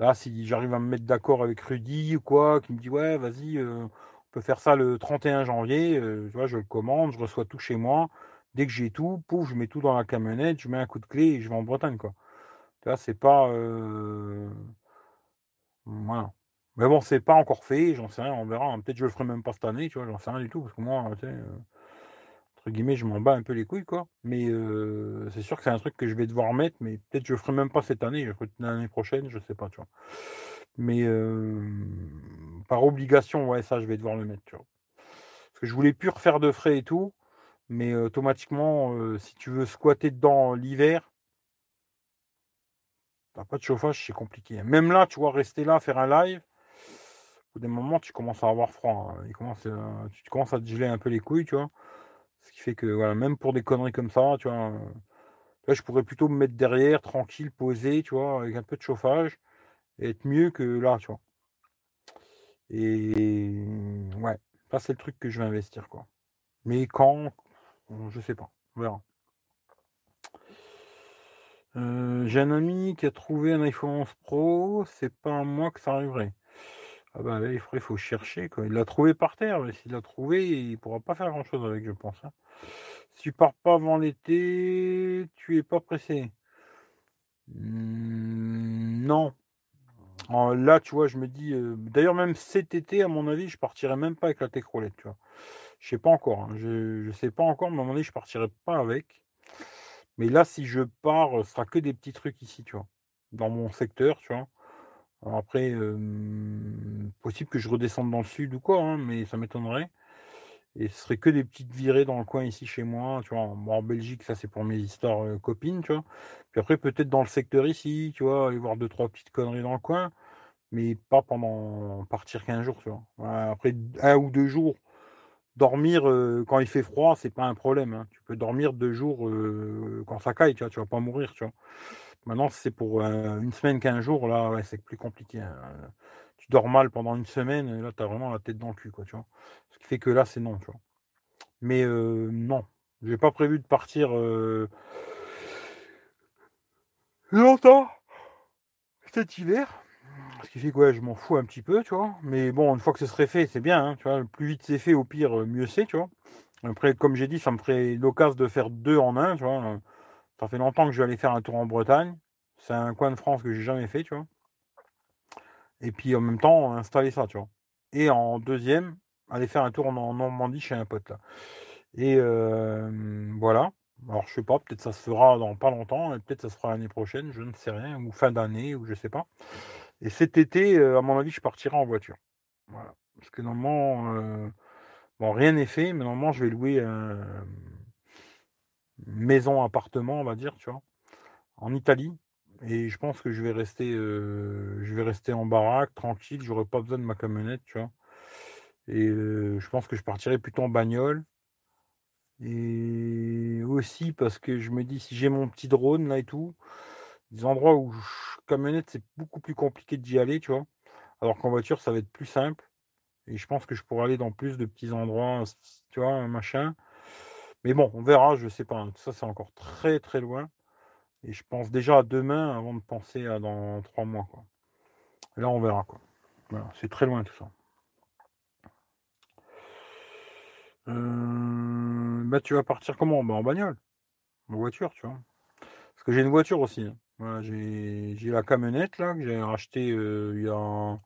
Speaker 1: Là, si j'arrive à me mettre d'accord avec Rudy ou quoi, qui me dit, ouais, vas-y, on peut faire ça le 31 janvier, tu vois, je le commande, je reçois tout chez moi. Dès que j'ai tout, pouf, je mets tout dans la camionnette, je mets un coup de clé et je vais en Bretagne, quoi. Tu vois, c'est pas. Voilà. Mais bon, c'est pas encore fait, j'en sais rien, on verra. Peut-être je le ferai même pas cette année, tu vois, j'en sais rien du tout, parce que moi, tu sais, euh, entre guillemets, je m'en bats un peu les couilles, quoi. Mais euh, c'est sûr que c'est un truc que je vais devoir mettre, mais peut-être je le ferai même pas cette année, je ferai l'année prochaine, je sais pas, tu vois. Mais euh, par obligation, ouais, ça, je vais devoir le mettre, tu vois. Parce que je voulais plus refaire de frais et tout, mais automatiquement, si tu veux squatter dedans l'hiver, t'as pas de chauffage, c'est compliqué. Même là, tu vois, rester là, faire un live, bout d'un moment, tu commences à avoir froid. Hein. Commence, tu commences à te geler un peu les couilles, tu vois. Ce qui fait que, voilà, même pour des conneries comme ça, tu vois, là, je pourrais plutôt me mettre derrière, tranquille, posé, tu vois, avec un peu de chauffage, et être mieux que là, tu vois. Et ouais, ça c'est le truc que je vais investir quoi. Mais quand, je sais pas, on verra. Euh, j'ai un ami qui a trouvé un iPhone 11 Pro, c'est pas à moi que ça arriverait. Ah bah il faut chercher quoi. Il l'a trouvé par terre, mais s'il l'a trouvé, il pourra pas faire grand chose avec, je pense. Hein. Si tu pars pas avant l'été, tu es pas pressé. Mmh, non. là, tu vois, je me dis. Euh, d'ailleurs, même cet été, à mon avis, je partirai même pas avec la Techroulette, tu vois. Je sais pas encore. Hein. Je, je sais pas encore, mais à mon avis, je partirai pas avec. Mais là, si je pars, ce sera que des petits trucs ici, tu vois. Dans mon secteur, tu vois. Après, possible que je redescende dans le sud ou quoi, hein, mais ça m'étonnerait. Et ce serait que des petites virées dans le coin ici chez moi, tu vois. en Belgique, ça c'est pour mes histoires copines, tu vois. Puis après, peut-être dans le secteur ici, tu vois, aller voir deux, trois petites conneries dans le coin, mais pas pendant partir 15 jours, tu vois. après un ou deux jours, dormir quand il fait froid, c'est pas un problème. Hein. Tu peux dormir deux jours quand ça caille, tu vois, tu vas pas mourir, tu vois. Maintenant, c'est pour une semaine, 15 jours, là, c'est plus compliqué. Hein tu dors mal pendant une semaine, et là, tu as vraiment la tête dans le cul, tu vois. Ce qui fait que là, c'est non, tu vois. Mais euh, non, j'ai pas prévu de partir longtemps cet hiver. Ce qui fait que ouais, je m'en fous un petit peu, tu vois. Mais bon, une fois que ce serait fait, c'est bien, hein, tu vois. Plus vite c'est fait, au pire, mieux c'est, tu vois. Après, comme j'ai dit, ça me ferait l'occasion de faire deux en un, tu vois. Ça fait longtemps que je vais aller faire un tour en Bretagne. C'est un coin de France que j'ai jamais fait, tu vois. Et puis en même temps, installer ça, tu vois. Et en deuxième, aller faire un tour en Normandie chez un pote là. Et voilà. Alors je sais pas, peut-être ça se fera dans pas longtemps, peut-être ça se fera l'année prochaine, je ne sais rien, ou fin d'année, ou je sais pas. Et cet été, à mon avis, je partirai en voiture. Voilà. Parce que normalement, bon, rien n'est fait, mais normalement, je vais louer un maison, appartement, on va dire, tu vois, en Italie. Et je pense que je vais rester, euh, je vais rester en baraque, tranquille. J'aurai pas besoin de ma camionnette, tu vois. Et euh, je pense que je partirai plutôt en bagnole. Et aussi parce que je me dis, si j'ai mon petit drone là et tout, des endroits où camionnette, c'est beaucoup plus compliqué d'y aller, tu vois. Alors qu'en voiture, ça va être plus simple. Et je pense que je pourrais aller dans plus de petits endroits, tu vois, machin. Mais bon, on verra, je sais pas. Hein. Ça, c'est encore très très loin. Et je pense déjà à demain avant de penser à dans trois mois. Là, on verra. Quoi. Voilà, c'est très loin tout ça. Euh, bah, tu vas partir comment? Bah, En bagnole. En voiture, tu vois. Parce que j'ai une voiture aussi. Hein. J'ai, la camionnette là que j'ai racheté euh, il y a.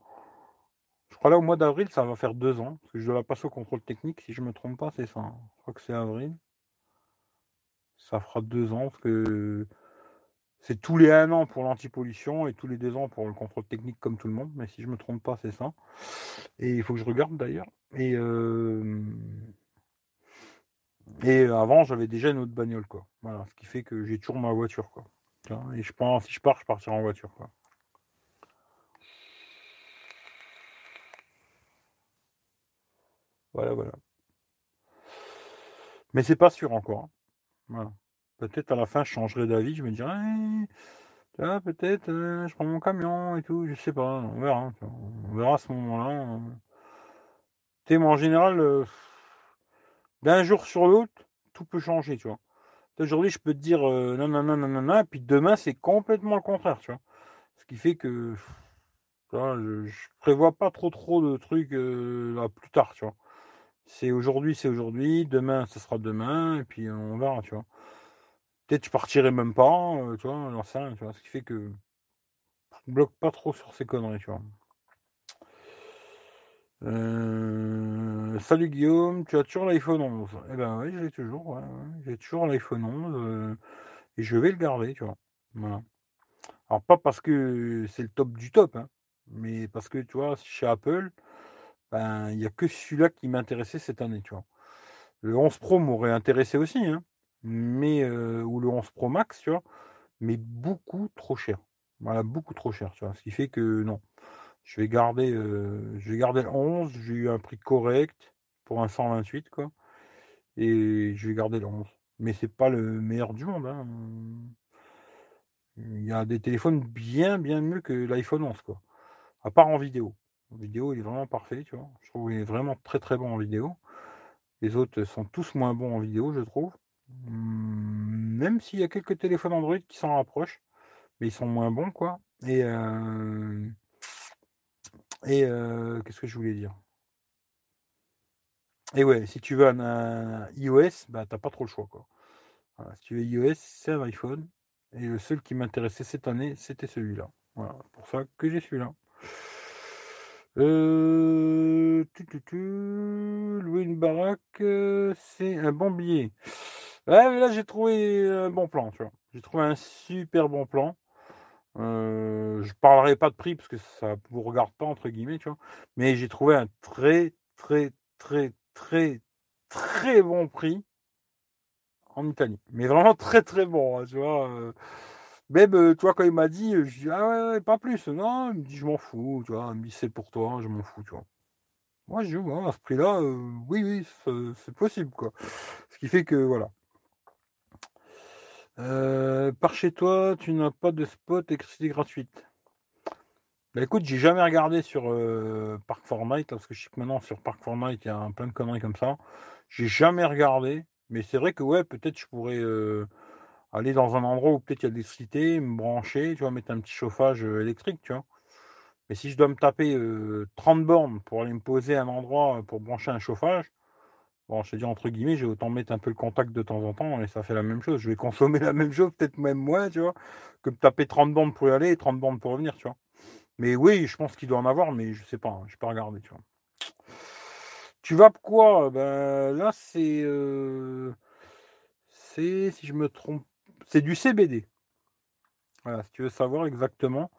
Speaker 1: Je crois là au mois d'avril, ça va faire deux ans. Parce que je dois la passer au contrôle technique, si je me trompe pas, c'est ça. Hein. Je crois que c'est avril. Ça fera deux ans parce que c'est tous les un an pour l'antipollution et tous les deux ans pour le contrôle technique comme tout le monde, mais si je me trompe pas, c'est ça. Et il faut que je regarde d'ailleurs. Et, euh, et avant, j'avais déjà une autre bagnole, quoi. Voilà, ce qui fait que j'ai toujours ma voiture, quoi. Et je pense, si je pars, je partirai en voiture, quoi. Voilà, voilà. Mais c'est pas sûr encore. Hein. Voilà. Peut-être à la fin, je changerai d'avis, je me dirai, peut-être, euh, je prends mon camion et tout, je sais pas, on verra. On verra à ce moment-là. Tu moi, en général, euh, d'un jour sur l'autre, tout peut changer, tu vois. Aujourd'hui, je peux te dire euh, non, non, non, non, non, et puis demain, c'est complètement le contraire, tu vois. Ce qui fait que je, je, prévois pas trop trop de trucs plus tard, tu vois. C'est aujourd'hui, c'est aujourd'hui, demain, ce sera demain, et puis on verra, tu vois. Peut-être je partirai même pas, euh, tu vois, j'en sais rien, tu vois. Ce qui fait que je bloque pas trop sur ces conneries, tu vois. Euh, salut Guillaume, tu as toujours l'iPhone 11 Eh ben oui, j'ai toujours, j'ai toujours l'iPhone 11 euh, et je vais le garder, tu vois. Voilà. Alors pas parce que c'est le top du top, hein, mais parce que tu vois, chez Apple, ben il n'y a que celui-là qui m'intéressait cette année. Le 11 Pro m'aurait intéressé aussi, hein, mais ou le 11 Pro Max, tu vois, mais beaucoup trop cher. Voilà, beaucoup trop cher, tu vois. Ce qui fait que non. Je vais garder, je vais garder le 11, j'ai eu un prix correct pour un 128, quoi. Et je vais garder le 11. Mais c'est pas le meilleur du monde. Hein. Il y a des téléphones bien, bien mieux que l'iPhone 11, quoi. À part en vidéo. Vidéo, il est vraiment parfait, tu vois. Je trouve qu'il est vraiment très très bon en vidéo. Les autres sont tous moins bons en vidéo, je trouve. Hum, même s'il y a quelques téléphones Android qui s'en rapprochent, mais ils sont moins bons, quoi. Et, euh, et euh, qu'est-ce que je voulais dire? Et ouais, si tu veux un, iOS, bah t'as pas trop le choix, quoi. si tu veux iOS, c'est un iPhone. Et le seul qui m'intéressait cette année, c'était celui-là. Voilà, pour ça que j'ai celui-là. Euh, louer une baraque, euh, c'est un bon billet. Ouais, mais là j'ai trouvé un bon plan, tu vois. J'ai trouvé un super bon plan. Euh, je parlerai pas de prix parce que ça vous regarde pas entre guillemets, tu vois. Mais j'ai trouvé un très très très très très bon prix en Italie. Mais vraiment très très bon, hein, tu vois. Euh. Même, euh, tu vois, quand il m'a dit, je dis, ah ouais, pas plus. Non, il me dit, je m'en fous, tu vois. Il me dit, c'est pour toi, je m'en fous, tu vois. Moi, je dis, à ce prix-là, oui, oui, c'est possible, quoi. Ce qui fait que, voilà. Euh, par chez toi, tu n'as pas de spot électricité gratuite. Bah écoute, j'ai jamais regardé sur euh, Park Fortnite, parce que je sais que maintenant sur Park Fortnite, il y a plein de conneries comme ça. J'ai jamais regardé, mais c'est vrai que ouais, peut-être je pourrais euh, aller dans un endroit où peut-être il y a de l'électricité, me brancher, tu vois, mettre un petit chauffage électrique, tu vois. Mais si je dois me taper 30 bornes pour aller me poser un endroit pour brancher un chauffage, Bon, je te dis entre guillemets, j'ai autant mettre un peu le contact de temps en temps et ça fait la même chose. Je vais consommer la même chose, peut-être même moins, tu vois, que de taper 30 bandes pour y aller et 30 bandes pour revenir, tu vois. Mais oui, je pense qu'il doit en avoir, mais je sais pas, hein, je pas regardé, tu vois. Tu vas quoi? Ben là, c'est. Euh, c'est, si je me trompe, c'est du CBD. Voilà, si tu veux savoir exactement,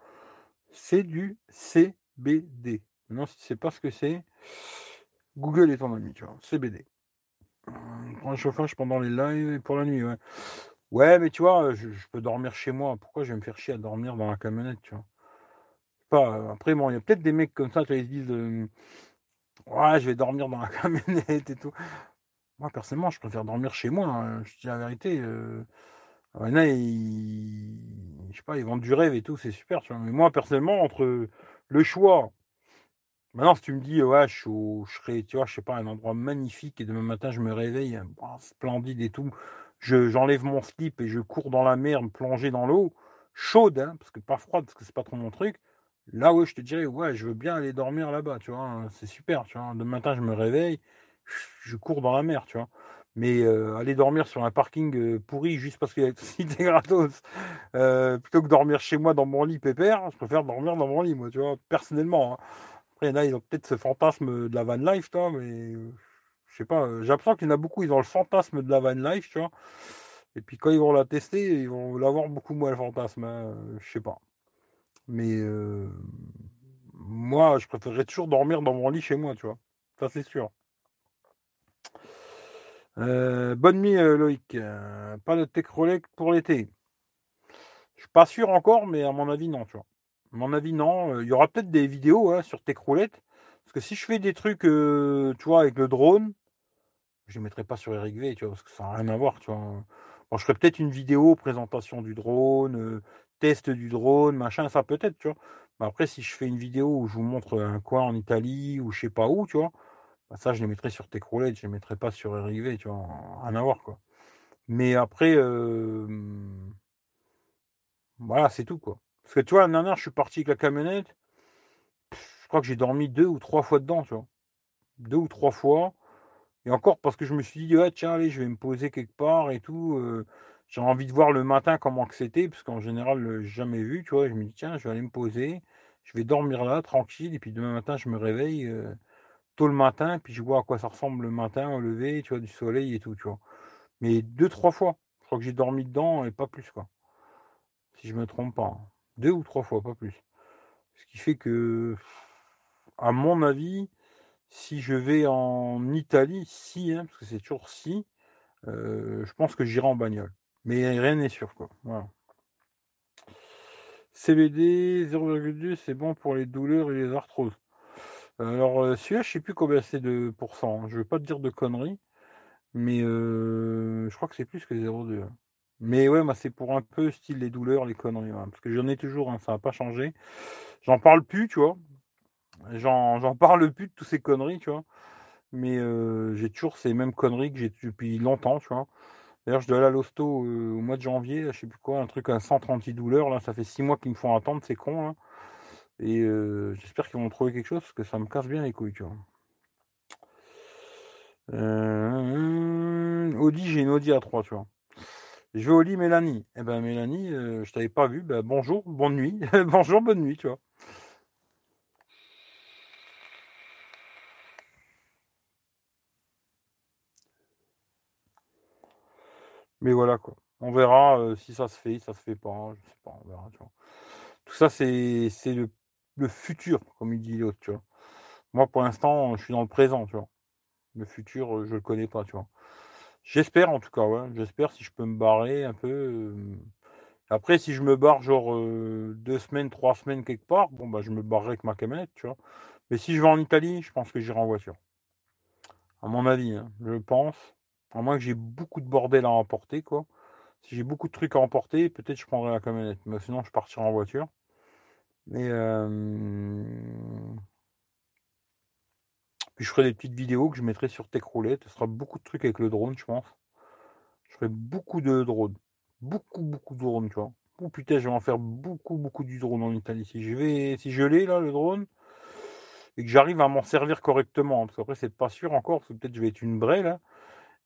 Speaker 1: c'est du CBD. Non, si tu sais pas ce que c'est, Google est ton ami, tu vois. CBD. Prends le chauffage pendant les lives et pour la nuit, ouais. Mais tu vois, je, peux dormir chez moi. Pourquoi je vais me faire chier à dormir dans la camionnette, tu vois? Pas, euh, Après, bon, il y a peut-être des mecs comme ça, qui se disent euh, Ouais, je vais dormir dans la camionnette et tout. Moi, personnellement, je préfère dormir chez moi. Hein. Je dis la vérité. Euh... Y ils... Je sais pas, ils vendent du rêve et tout, c'est super, tu vois. Mais moi, personnellement, entre le choix Maintenant, si tu me dis, ouais, je, serais, tu vois, je sais pas, un endroit magnifique et demain matin, je me réveille, splendide et tout, j'enlève mon slip et je cours dans la mer, me plonger dans l'eau, chaude, hein, parce que pas froide, parce que c'est pas trop mon truc. Là, ouais, je te dirais, ouais, je veux bien aller dormir là-bas, tu vois, hein, c'est super, tu vois. Demain matin, je me réveille, je cours dans la mer, tu vois. Mais euh, aller dormir sur un parking euh, pourri juste parce qu'il y a l'électricité gratos, euh, plutôt que dormir chez moi dans mon lit pépère, je préfère dormir dans mon lit, moi, tu vois, personnellement. Hein. Après, là, ils ont peut-être ce fantasme de la van life, toi, mais je sais pas. J'ai l'impression qu'il y en a beaucoup, ils ont le fantasme de la van life, tu vois. Et puis quand ils vont la tester, ils vont l'avoir beaucoup moins le fantasme. Hein, je sais pas. Mais moi, je préférerais toujours dormir dans mon lit chez moi, tu vois. Ça, c'est sûr. Euh, bonne nuit, euh, Loïc. pas de tech pour l'été. Je suis pas sûr encore, mais à mon avis, non, tu vois mon avis, non. Euh, il y aura peut-être des vidéos hein, sur tes croulettes. Parce que si je fais des trucs, euh, tu vois, avec le drone, je ne mettrai pas sur Eric V, tu vois, parce que ça n'a rien à voir, tu vois. Bon, je ferai peut-être une vidéo, présentation du drone, euh, test du drone, machin, ça peut-être, tu vois. Mais après, si je fais une vidéo où je vous montre un coin en Italie ou je sais pas où, tu vois, bah, ça, je les mettrai sur tes croulettes, je les mettrai pas sur Eric V, tu vois. Rien à quoi. Mais après, voilà, c'est tout, quoi. Parce que tu vois, la dernière, je suis parti avec la camionnette. Je crois que j'ai dormi deux ou trois fois dedans, tu vois. Deux ou trois fois. Et encore parce que je me suis dit, ouais, tiens, allez, je vais me poser quelque part et tout. J'ai envie de voir le matin comment que c'était, parce qu'en général, je jamais vu, tu vois. Je me dis, tiens, je vais aller me poser. Je vais dormir là, tranquille. Et puis demain matin, je me réveille le matin. Puis je vois à quoi ça ressemble le matin au lever, tu vois, du soleil et tout, tu vois. Mais deux, trois fois. Je crois que j'ai dormi dedans et pas plus, quoi. Si je me trompe pas. Deux ou trois fois, pas plus. Ce qui fait que, à mon avis, si je vais en Italie, si, hein, parce que c'est toujours si, euh, je pense que j'irai en bagnole. Mais rien n'est sûr, quoi. Voilà. CBD 0,2, c'est bon pour les douleurs et les arthroses. Alors, euh, celui-là, je sais plus combien c'est de pourcent. Hein. Je ne veux pas te dire de conneries, mais euh, je crois que c'est plus que 0,2. Mais ouais, moi, c'est pour un peu style les douleurs, les conneries. parce que j'en ai toujours, hein, ça n'a pas changé. J'en parle plus, tu vois. J'en parle plus de toutes ces conneries, tu vois. Mais euh, j'ai toujours ces mêmes conneries que j'ai depuis longtemps, tu vois. D'ailleurs, je dois aller à l'hosto au mois de janvier, je sais plus quoi, un truc à 136 douleurs. Là, ça fait 6 mois qu'ils me font attendre, c'est con. Là. Et euh, j'espère qu'ils vont trouver quelque chose parce que ça me casse bien les couilles, tu vois. Audi, j'ai une Audi A3, tu vois. Je vais au lit, Mélanie. Eh ben, Mélanie, je t'avais pas vu. Ben, bonjour, bonne nuit. bonjour, bonne nuit, tu vois. Mais voilà, quoi. On verra euh, si ça se fait, ça se fait pas, je sais pas, on verra, tu vois. Tout ça, c'est le, le, futur, comme il dit l'autre, tu vois. Moi, pour l'instant, je suis dans le présent, tu vois. Le futur, je le connais pas, tu vois. J'espère, en tout cas. J'espère si je peux me barrer un peu. Euh. Après, si je me barre, genre, euh, deux semaines, trois semaines quelque part, bon, bah, je me barrerai avec ma camionnette, tu vois. Mais si je vais en Italie, je pense que j'irai en voiture. À mon avis, hein, je pense. À moins que j'ai beaucoup de bordel à emporter, quoi. Si j'ai beaucoup de trucs à emporter, peut-être je prendrai la camionnette. Mais sinon, je partirai en voiture. Mais euh... Puis je ferai des petites vidéos que je mettrai sur Techroulette. Ce sera beaucoup de trucs avec le drone, je pense. Je ferai beaucoup de drones. Beaucoup, beaucoup de drones, tu vois. Oh putain, je vais en faire beaucoup, beaucoup du drone en Italie. Si je vais, si je l'ai là, le drone, et que j'arrive à m'en servir correctement, parce qu'après c'est pas sûr encore, parce que peut-être je vais être une braie là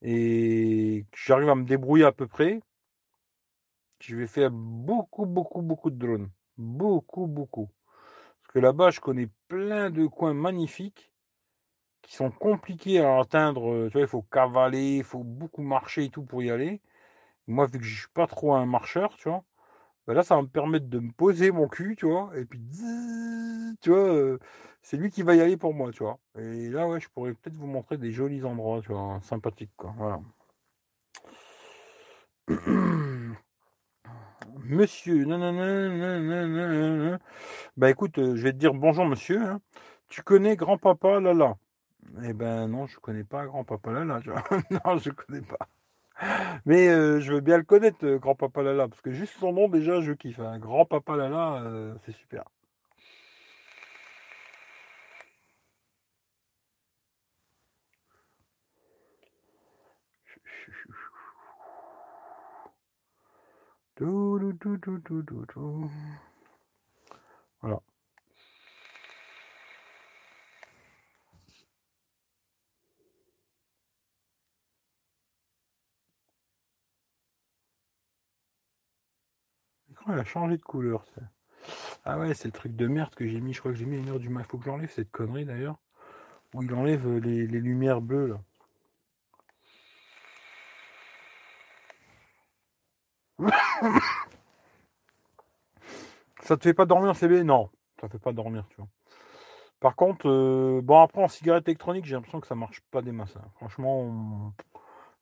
Speaker 1: et j'arrive à me débrouiller à peu près, je vais faire beaucoup, beaucoup, beaucoup de drones. Beaucoup, beaucoup. Parce que là-bas, je connais plein de coins magnifiques qui sont compliqués à atteindre. Tu vois, il faut cavaler, il faut beaucoup marcher et tout pour y aller. Moi, vu que je suis pas trop un marcheur, tu vois, ben là, ça va me permettre de me poser mon cul, tu vois, et puis, tu vois, euh, c'est lui qui va y aller pour moi, tu vois. Et là, ouais, je pourrais peut-être vous montrer des jolis endroits, tu vois, sympathiques, quoi. Voilà. Monsieur, non, Bah écoute, euh, je vais te dire bonjour, monsieur. Hein. Tu connais grand-papa Lala? Eh ben non, je connais pas grand-papa Lala, non, je connais pas. Mais euh, je veux bien le connaître, euh, grand-papa Lala, parce que juste son nom, déjà, je kiffe. Hein. Grand-papa Lala, c'est super. Voilà. Elle a changé de couleur. Ah ouais, c'est le truc de merde que j'ai mis. Je crois que j'ai mis une heure du mat. Il faut que j'enlève cette connerie d'ailleurs. Où il enlève les, les lumières bleues là. ça te fait pas dormir CB Non, ça fait pas dormir, tu vois. Par contre, euh, bon après en cigarette électronique, j'ai l'impression que ça marche pas des masses. Hein. Franchement,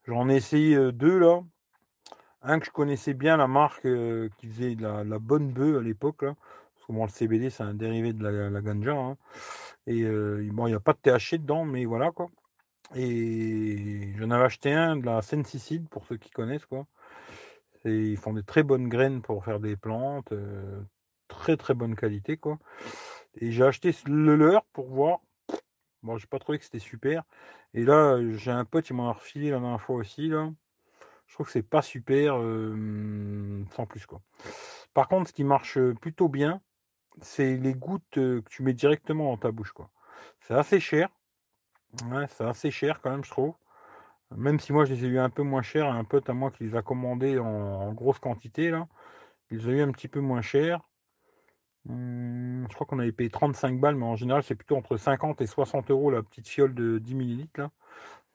Speaker 1: j'en ai essayé euh, deux là. Un que je connaissais bien la marque euh, qui faisait la, bonne bœuf à l'époque là. Parce le CBD c'est un dérivé de la, ganja. Hein. Et bon, il n'y a pas de THC dedans, mais voilà quoi. Et j'en avais acheté un de la Sensicide pour ceux qui connaissent quoi. Ils font des très bonnes graines pour faire des plantes, euh, très très bonne qualité quoi. Et j'ai acheté le leur pour voir. Bon, j'ai pas trouvé que c'était super. Et là, j'ai un pote, il m'en a refilé la dernière fois aussi là. Je trouve que c'est pas super, euh, sans plus quoi. Par contre, ce qui marche plutôt bien, c'est les gouttes euh, que tu mets directement dans ta bouche quoi. C'est assez cher. Ouais, c'est assez cher quand même, je trouve. Même si moi je les ai eu un peu moins cher, un pote à moi qui les a commandés en, grosse quantité, là, il les a eu un petit peu moins cher. Hum, je crois qu'on avait payé 35 balles, mais en général c'est plutôt entre 50 et 60 euros la petite fiole de 10 millilitres. Là.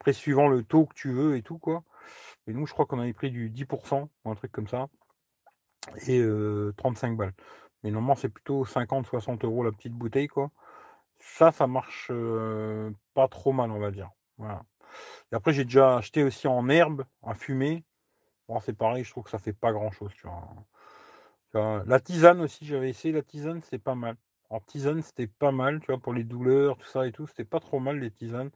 Speaker 1: Après, suivant le taux que tu veux et tout, quoi. Et nous, je crois qu'on avait pris du 10% ou un truc comme ça. Et 35 euh, balles. Mais normalement, c'est plutôt 50-60 euros la petite bouteille. Ça, ça marche euh, pas trop mal, on va dire. Voilà. Et après, j'ai déjà acheté aussi en herbe, à fumer. Bon, c'est pareil, je trouve que ça fait pas grand chose. Tu vois. La tisane aussi, j'avais essayé la tisane, c'est pas mal. En tisane, c'était pas mal, tu vois, pour les douleurs, tout ça et tout, c'était pas trop mal les tisanes.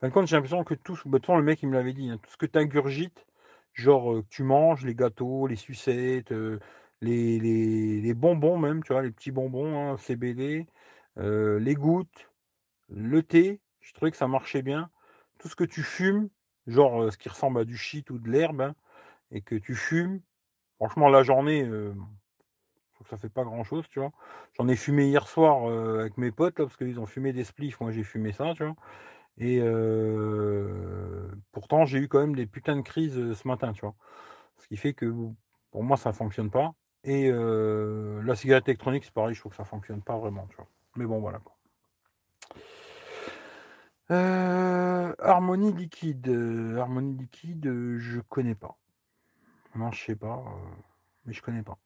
Speaker 1: Fin de compte, j'ai l'impression que tout, bah, le mec il me l'avait dit, hein, tout ce que tu ingurgites, genre euh, que tu manges, les gâteaux, les sucettes, euh, les, les, bonbons même, tu vois, les petits bonbons, hein, CBD, les gouttes, le thé, je trouvais que ça marchait bien. Tout ce que tu fumes, genre ce qui ressemble à du shit ou de l'herbe, hein, et que tu fumes, franchement, la journée, ça fait pas grand chose, tu vois. J'en ai fumé hier soir avec mes potes, parce qu'ils ont fumé des spliffs, moi j'ai fumé ça, tu vois. Et pourtant, j'ai eu quand même des putains de crises ce matin, tu vois. Ce qui fait que pour moi, ça ne fonctionne pas. Et la cigarette électronique, c'est pareil, je trouve que ça ne fonctionne pas vraiment, tu vois. Mais bon, voilà. Quoi. Harmonie liquide. harmonie liquide, je connais pas. Non, je sais pas. mais je connais pas.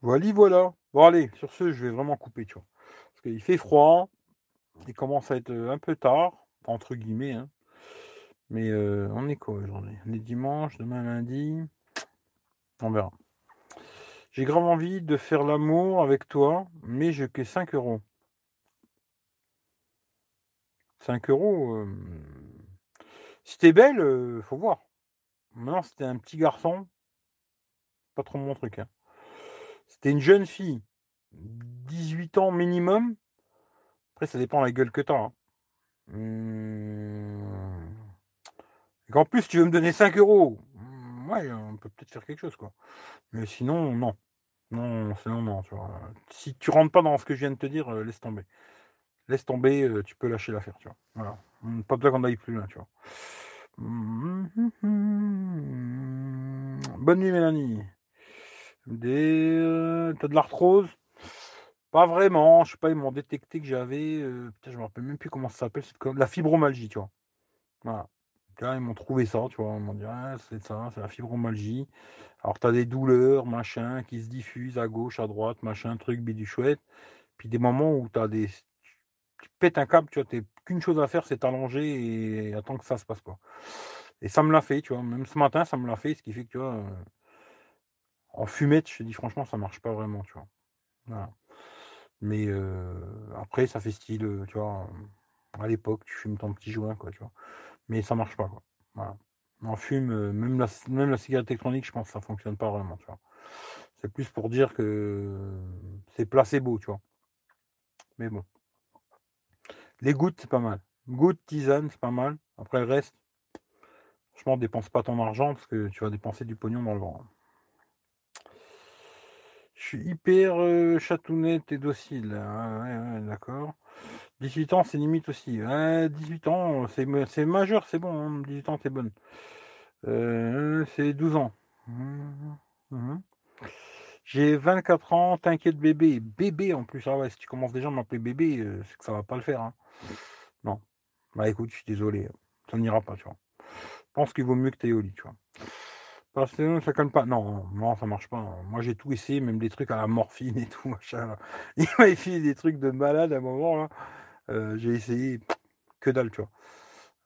Speaker 1: Voilà, voilà. Bon, allez, sur ce, je vais vraiment couper, tu vois. Parce qu'il fait froid, il commence à être euh, un peu tard, entre guillemets. Hein. Mais euh, on est quoi aujourd'hui? On est dimanche, demain lundi. On verra. J'ai grave envie de faire l'amour avec toi, mais je que 5 euros. 5 euros. Euh... Si t'es belle, euh, faut voir. Maintenant, c'était un petit garçon. Pas trop mon truc. Hein. C'était une jeune fille, 18 ans minimum. Après, ça dépend de la gueule que tu as. Hein. Mmh. Plus, tu veux me donner 5 euros. Ouais, on peut peut-être faire quelque chose, quoi. Mais sinon, non. Non, sinon, non. Tu vois. Si tu rentres pas dans ce que je viens de te dire, euh, laisse tomber. Laisse tomber, euh, tu peux lâcher l'affaire, tu vois. Voilà. Mmh, pas besoin qu'on aille plus loin, tu vois. Bonne nuit, Mélanie. Des, euh, t'as de l'arthrose? Pas vraiment. Je sais pas, ils m'ont détecté que j'avais. Euh, putain, je me rappelle même plus comment ça s'appelle. Comme la fibromalgie, tu vois. Voilà. Là, ils m'ont trouvé ça, tu vois. Ils m'ont dit, ah, c'est ça, c'est la fibromalgie. Alors, t'as des douleurs, machin, qui se diffusent à gauche, à droite, machin, truc, du chouette. Puis des moments où t'as des. Tu pètes un câble, tu vois, qu'une chose à faire, c'est t'allonger et attendre que ça se passe, quoi. Et ça me l'a fait, tu vois. Même ce matin, ça me l'a fait, ce qui fait que, tu vois. Euh, en fumette, je te dis franchement, ça marche pas vraiment, tu vois. Mais après, ça fait style, tu vois, à l'époque, tu fumes ton petit joint, quoi, tu vois. Mais ça marche pas, quoi. Fume, même la, même la cigarette électronique, je pense que ça fonctionne pas vraiment. C'est plus pour dire que c'est placebo, tu vois. Mais bon. Les gouttes, c'est pas mal. Gouttes, tisane, c'est pas mal. Après le reste, franchement, dépense pas ton argent parce que tu vas dépenser du pognon dans le vent. Je suis hyper euh, chatounette et docile. Ah, d'accord. 18 ans, c'est limite aussi. 18 ans, c'est majeur, c'est bon. 18 hein. ans, c'est bonne. Euh, c'est 12 ans. Mmh, mmh. J'ai 24 ans, t'inquiète bébé. Bébé en plus. Ah ouais, si tu commences déjà à m'appeler bébé, euh, c'est que ça va pas le faire. Hein. Non. Bah écoute, je suis désolé. Ça n'ira pas, tu vois. Je pense qu'il vaut mieux que tu au lit, tu vois. Parce que ça colle pas. Non, non, ça marche pas. Moi, j'ai tout essayé, même des trucs à la morphine et tout, machin. Il m'a fait des trucs de malade à un moment, là. Euh, j'ai essayé, que dalle, tu vois.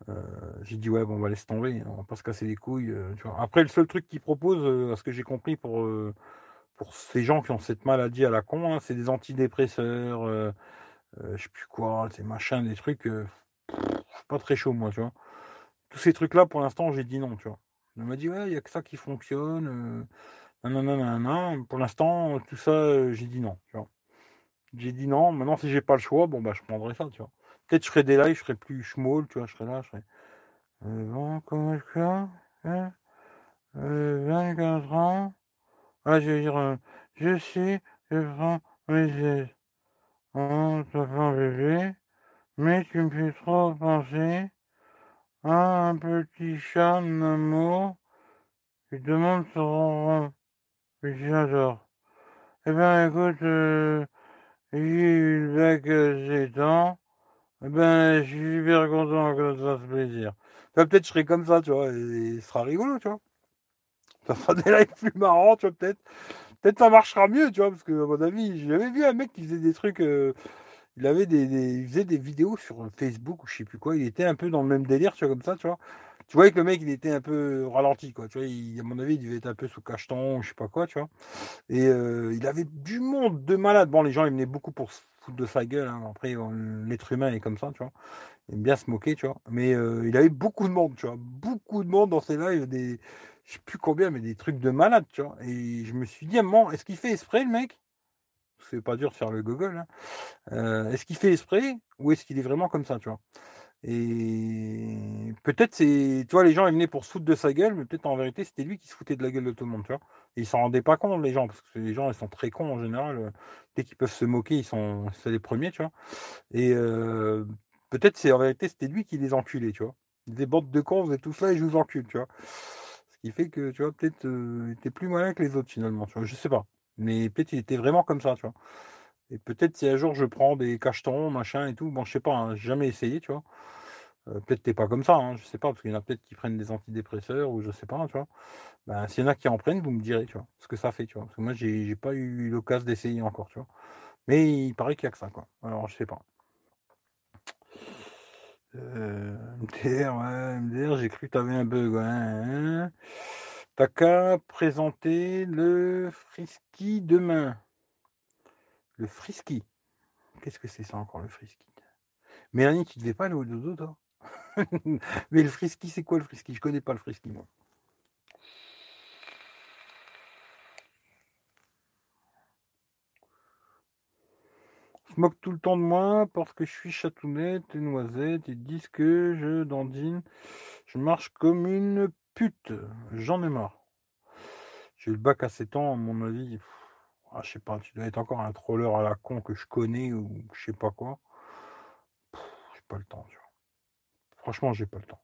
Speaker 1: Euh, j'ai dit, ouais, bon, on va laisser tomber, on va pas se casser les couilles, euh, tu vois. Après, le seul truc qu'ils proposent, à ce que j'ai compris pour, pour ces gens qui ont cette maladie à la con, hein, c'est des antidépresseurs, je sais plus quoi, ces machins, des trucs, pas très chaud, moi, tu vois. Tous ces trucs-là, pour l'instant, j'ai dit non, tu vois. Elle m'a dit, ouais, il n'y a que ça qui fonctionne. non, non, non, non, Pour l'instant, tout ça, j'ai dit non. Tu vois. J'ai dit non. Maintenant, si j'ai pas le choix, bon, bah, je prendrai ça, tu vois. Peut-être je ferai des lives, je serai plus schmoll, tu vois, je serai là, je serai. bon, comment je fais 24 ans. Ah, je vais dire, je sais, je prends mes ça fait un bébé, mais tu me fais trop penser un petit chat amour qui demande son. Et j'adore. Eh bien, écoute, euh, j'ai le bec euh, dents. Eh ben, je suis super content que ça fasse plaisir. peut-être je serai comme ça, tu vois, et, ce sera rigolo, tu vois. Ça sera des lives plus marrants, tu vois, peut-être. Peut-être ça marchera mieux, tu vois, parce que, à mon avis, j'avais vu un mec qui faisait des trucs. Euh, il avait des, il faisait des vidéos sur Facebook ou je sais plus quoi. Il était un peu dans le même délire, tu vois, comme ça, tu vois. Tu voyais que le mec, il était un peu ralenti, quoi. Tu vois, à mon avis, il devait être un peu sous cacheton, je sais pas quoi, tu vois. Et euh, il avait du monde de malades. Bon, les gens, ils venaient beaucoup pour foutre de sa gueule. Hein. Après, l'être humain est comme ça, tu vois. Il aime bien se moquer, tu vois. Mais euh, il avait beaucoup de monde, tu vois. Beaucoup de monde dans ses lives, des, je sais plus combien, mais des trucs de malade, tu vois. Et je me suis dit, à est-ce qu'il fait esprit, le mec? C'est pas dur de faire le Google. Hein. Euh, est-ce qu'il fait esprit ou est-ce qu'il est vraiment comme ça, tu vois? Et peut-être c'est, tu vois, les gens ils venaient pour se foutre de sa gueule, mais peut-être en vérité c'était lui qui se foutait de la gueule de tout le monde, tu vois. Et ils s'en rendaient pas compte les gens, parce que les gens ils sont très cons en général. Euh, dès qu'ils peuvent se moquer, ils sont c'est les premiers, tu vois. Et euh, peut-être c'est en vérité c'était lui qui les enculait, tu vois. Des bandes de cons, vous êtes là et je vous encule, tu vois. Ce qui fait que tu vois peut-être euh, il était plus malin que les autres finalement, tu vois. Je sais pas, mais peut-être il était vraiment comme ça, tu vois. Et peut-être si un jour je prends des cachetons, machin et tout, bon, je sais pas, hein, jamais essayé, tu vois. Euh, peut-être t'es pas comme ça, hein, je sais pas, parce qu'il y en a peut-être qui prennent des antidépresseurs ou je sais pas, tu vois. Ben, s'il y en a qui en prennent, vous me direz, tu vois, ce que ça fait, tu vois. Parce que moi, j'ai, j'ai pas eu l'occasion d'essayer encore, tu vois. Mais il paraît qu'il y a que ça, quoi. Alors, je sais pas. Euh, MDR, ouais, MDR, j'ai cru que t'avais un bug, ouais. Hein. T'as qu'à présenter le frisky demain. Le frisky. Qu'est-ce que c'est ça encore, le frisky? Mélanie, tu devais pas aller au dodo, toi? Mais le frisky, c'est quoi le frisky? Je connais pas le frisky, moi. se moque tout le temps de moi parce que je suis chatounette et noisette. Ils disent que je dandine. Je marche comme une pute. J'en ai marre. J'ai le bac à 7 ans, à mon avis. Ah, je sais pas, tu dois être encore un troller à la con que je connais ou je sais pas quoi. J'ai pas le temps, tu vois. Franchement, j'ai pas le temps.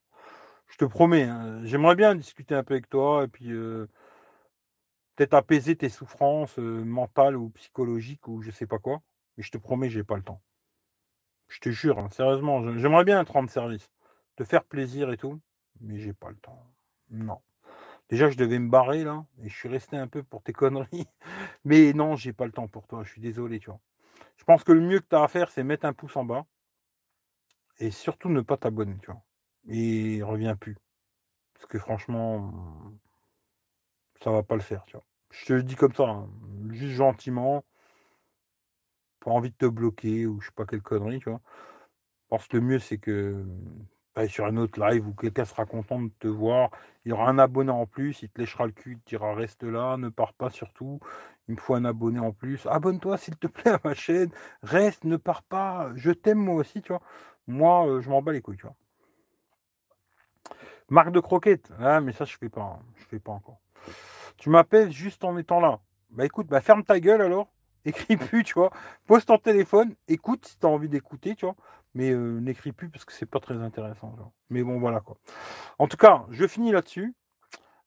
Speaker 1: Je te promets, hein, j'aimerais bien discuter un peu avec toi et puis euh, peut-être apaiser tes souffrances euh, mentales ou psychologiques ou je sais pas quoi. Mais je te promets, j'ai pas le temps. Je te jure, hein, sérieusement, j'aimerais bien être rendre service, te faire plaisir et tout, mais j'ai pas le temps. Non. Déjà, je devais me barrer là, et je suis resté un peu pour tes conneries. Mais non, j'ai pas le temps pour toi, je suis désolé, tu vois. Je pense que le mieux que tu as à faire, c'est mettre un pouce en bas. Et surtout ne pas t'abonner, tu vois. Et reviens plus. Parce que franchement, ça va pas le faire, tu vois. Je te le dis comme ça, hein, juste gentiment. Pas envie de te bloquer ou je sais pas quelle connerie, tu vois. Je pense que le mieux, c'est que sur un autre live où quelqu'un sera content de te voir. Il y aura un abonné en plus, il te léchera le cul, il te dira reste là, ne pars pas surtout. Il me faut un abonné en plus. Abonne-toi s'il te plaît à ma chaîne. Reste, ne pars pas. Je t'aime moi aussi, tu vois. Moi, euh, je m'en bats les couilles, tu vois. Marque de croquette. Ah, mais ça, je fais pas. Hein. Je fais pas encore. Tu m'appelles juste en étant là. Bah écoute, bah ferme ta gueule alors. Écris plus, tu vois. Pose ton téléphone, écoute si tu as envie d'écouter, tu vois mais euh, n'écris plus parce que c'est pas très intéressant. Mais bon, voilà quoi. En tout cas, je finis là-dessus.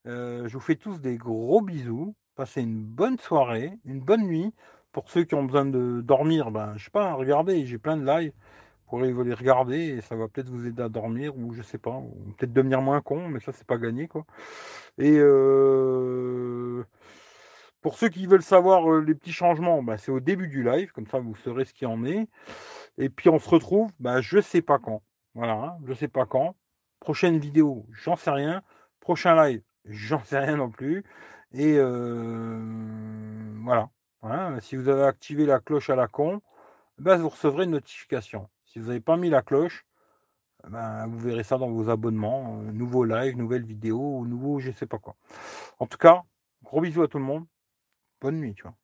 Speaker 1: Euh, je vous fais tous des gros bisous. Passez une bonne soirée, une bonne nuit. Pour ceux qui ont besoin de dormir, ben, je sais pas, regardez, j'ai plein de lives. Vous pourrez les regarder et ça va peut-être vous aider à dormir ou je sais pas, peut-être devenir moins con, mais ça c'est pas gagné. Et euh, pour ceux qui veulent savoir les petits changements, ben, c'est au début du live, comme ça vous saurez ce qu'il en est. Et puis on se retrouve, bah, je sais pas quand. Voilà, hein, je sais pas quand. Prochaine vidéo, j'en sais rien. Prochain live, j'en sais rien non plus. Et euh, voilà. Hein, si vous avez activé la cloche à la con, bah, vous recevrez une notification. Si vous n'avez pas mis la cloche, ben, vous verrez ça dans vos abonnements. Euh, nouveau live, nouvelle vidéo, ou nouveau je sais pas quoi. En tout cas, gros bisous à tout le monde. Bonne nuit, tu vois.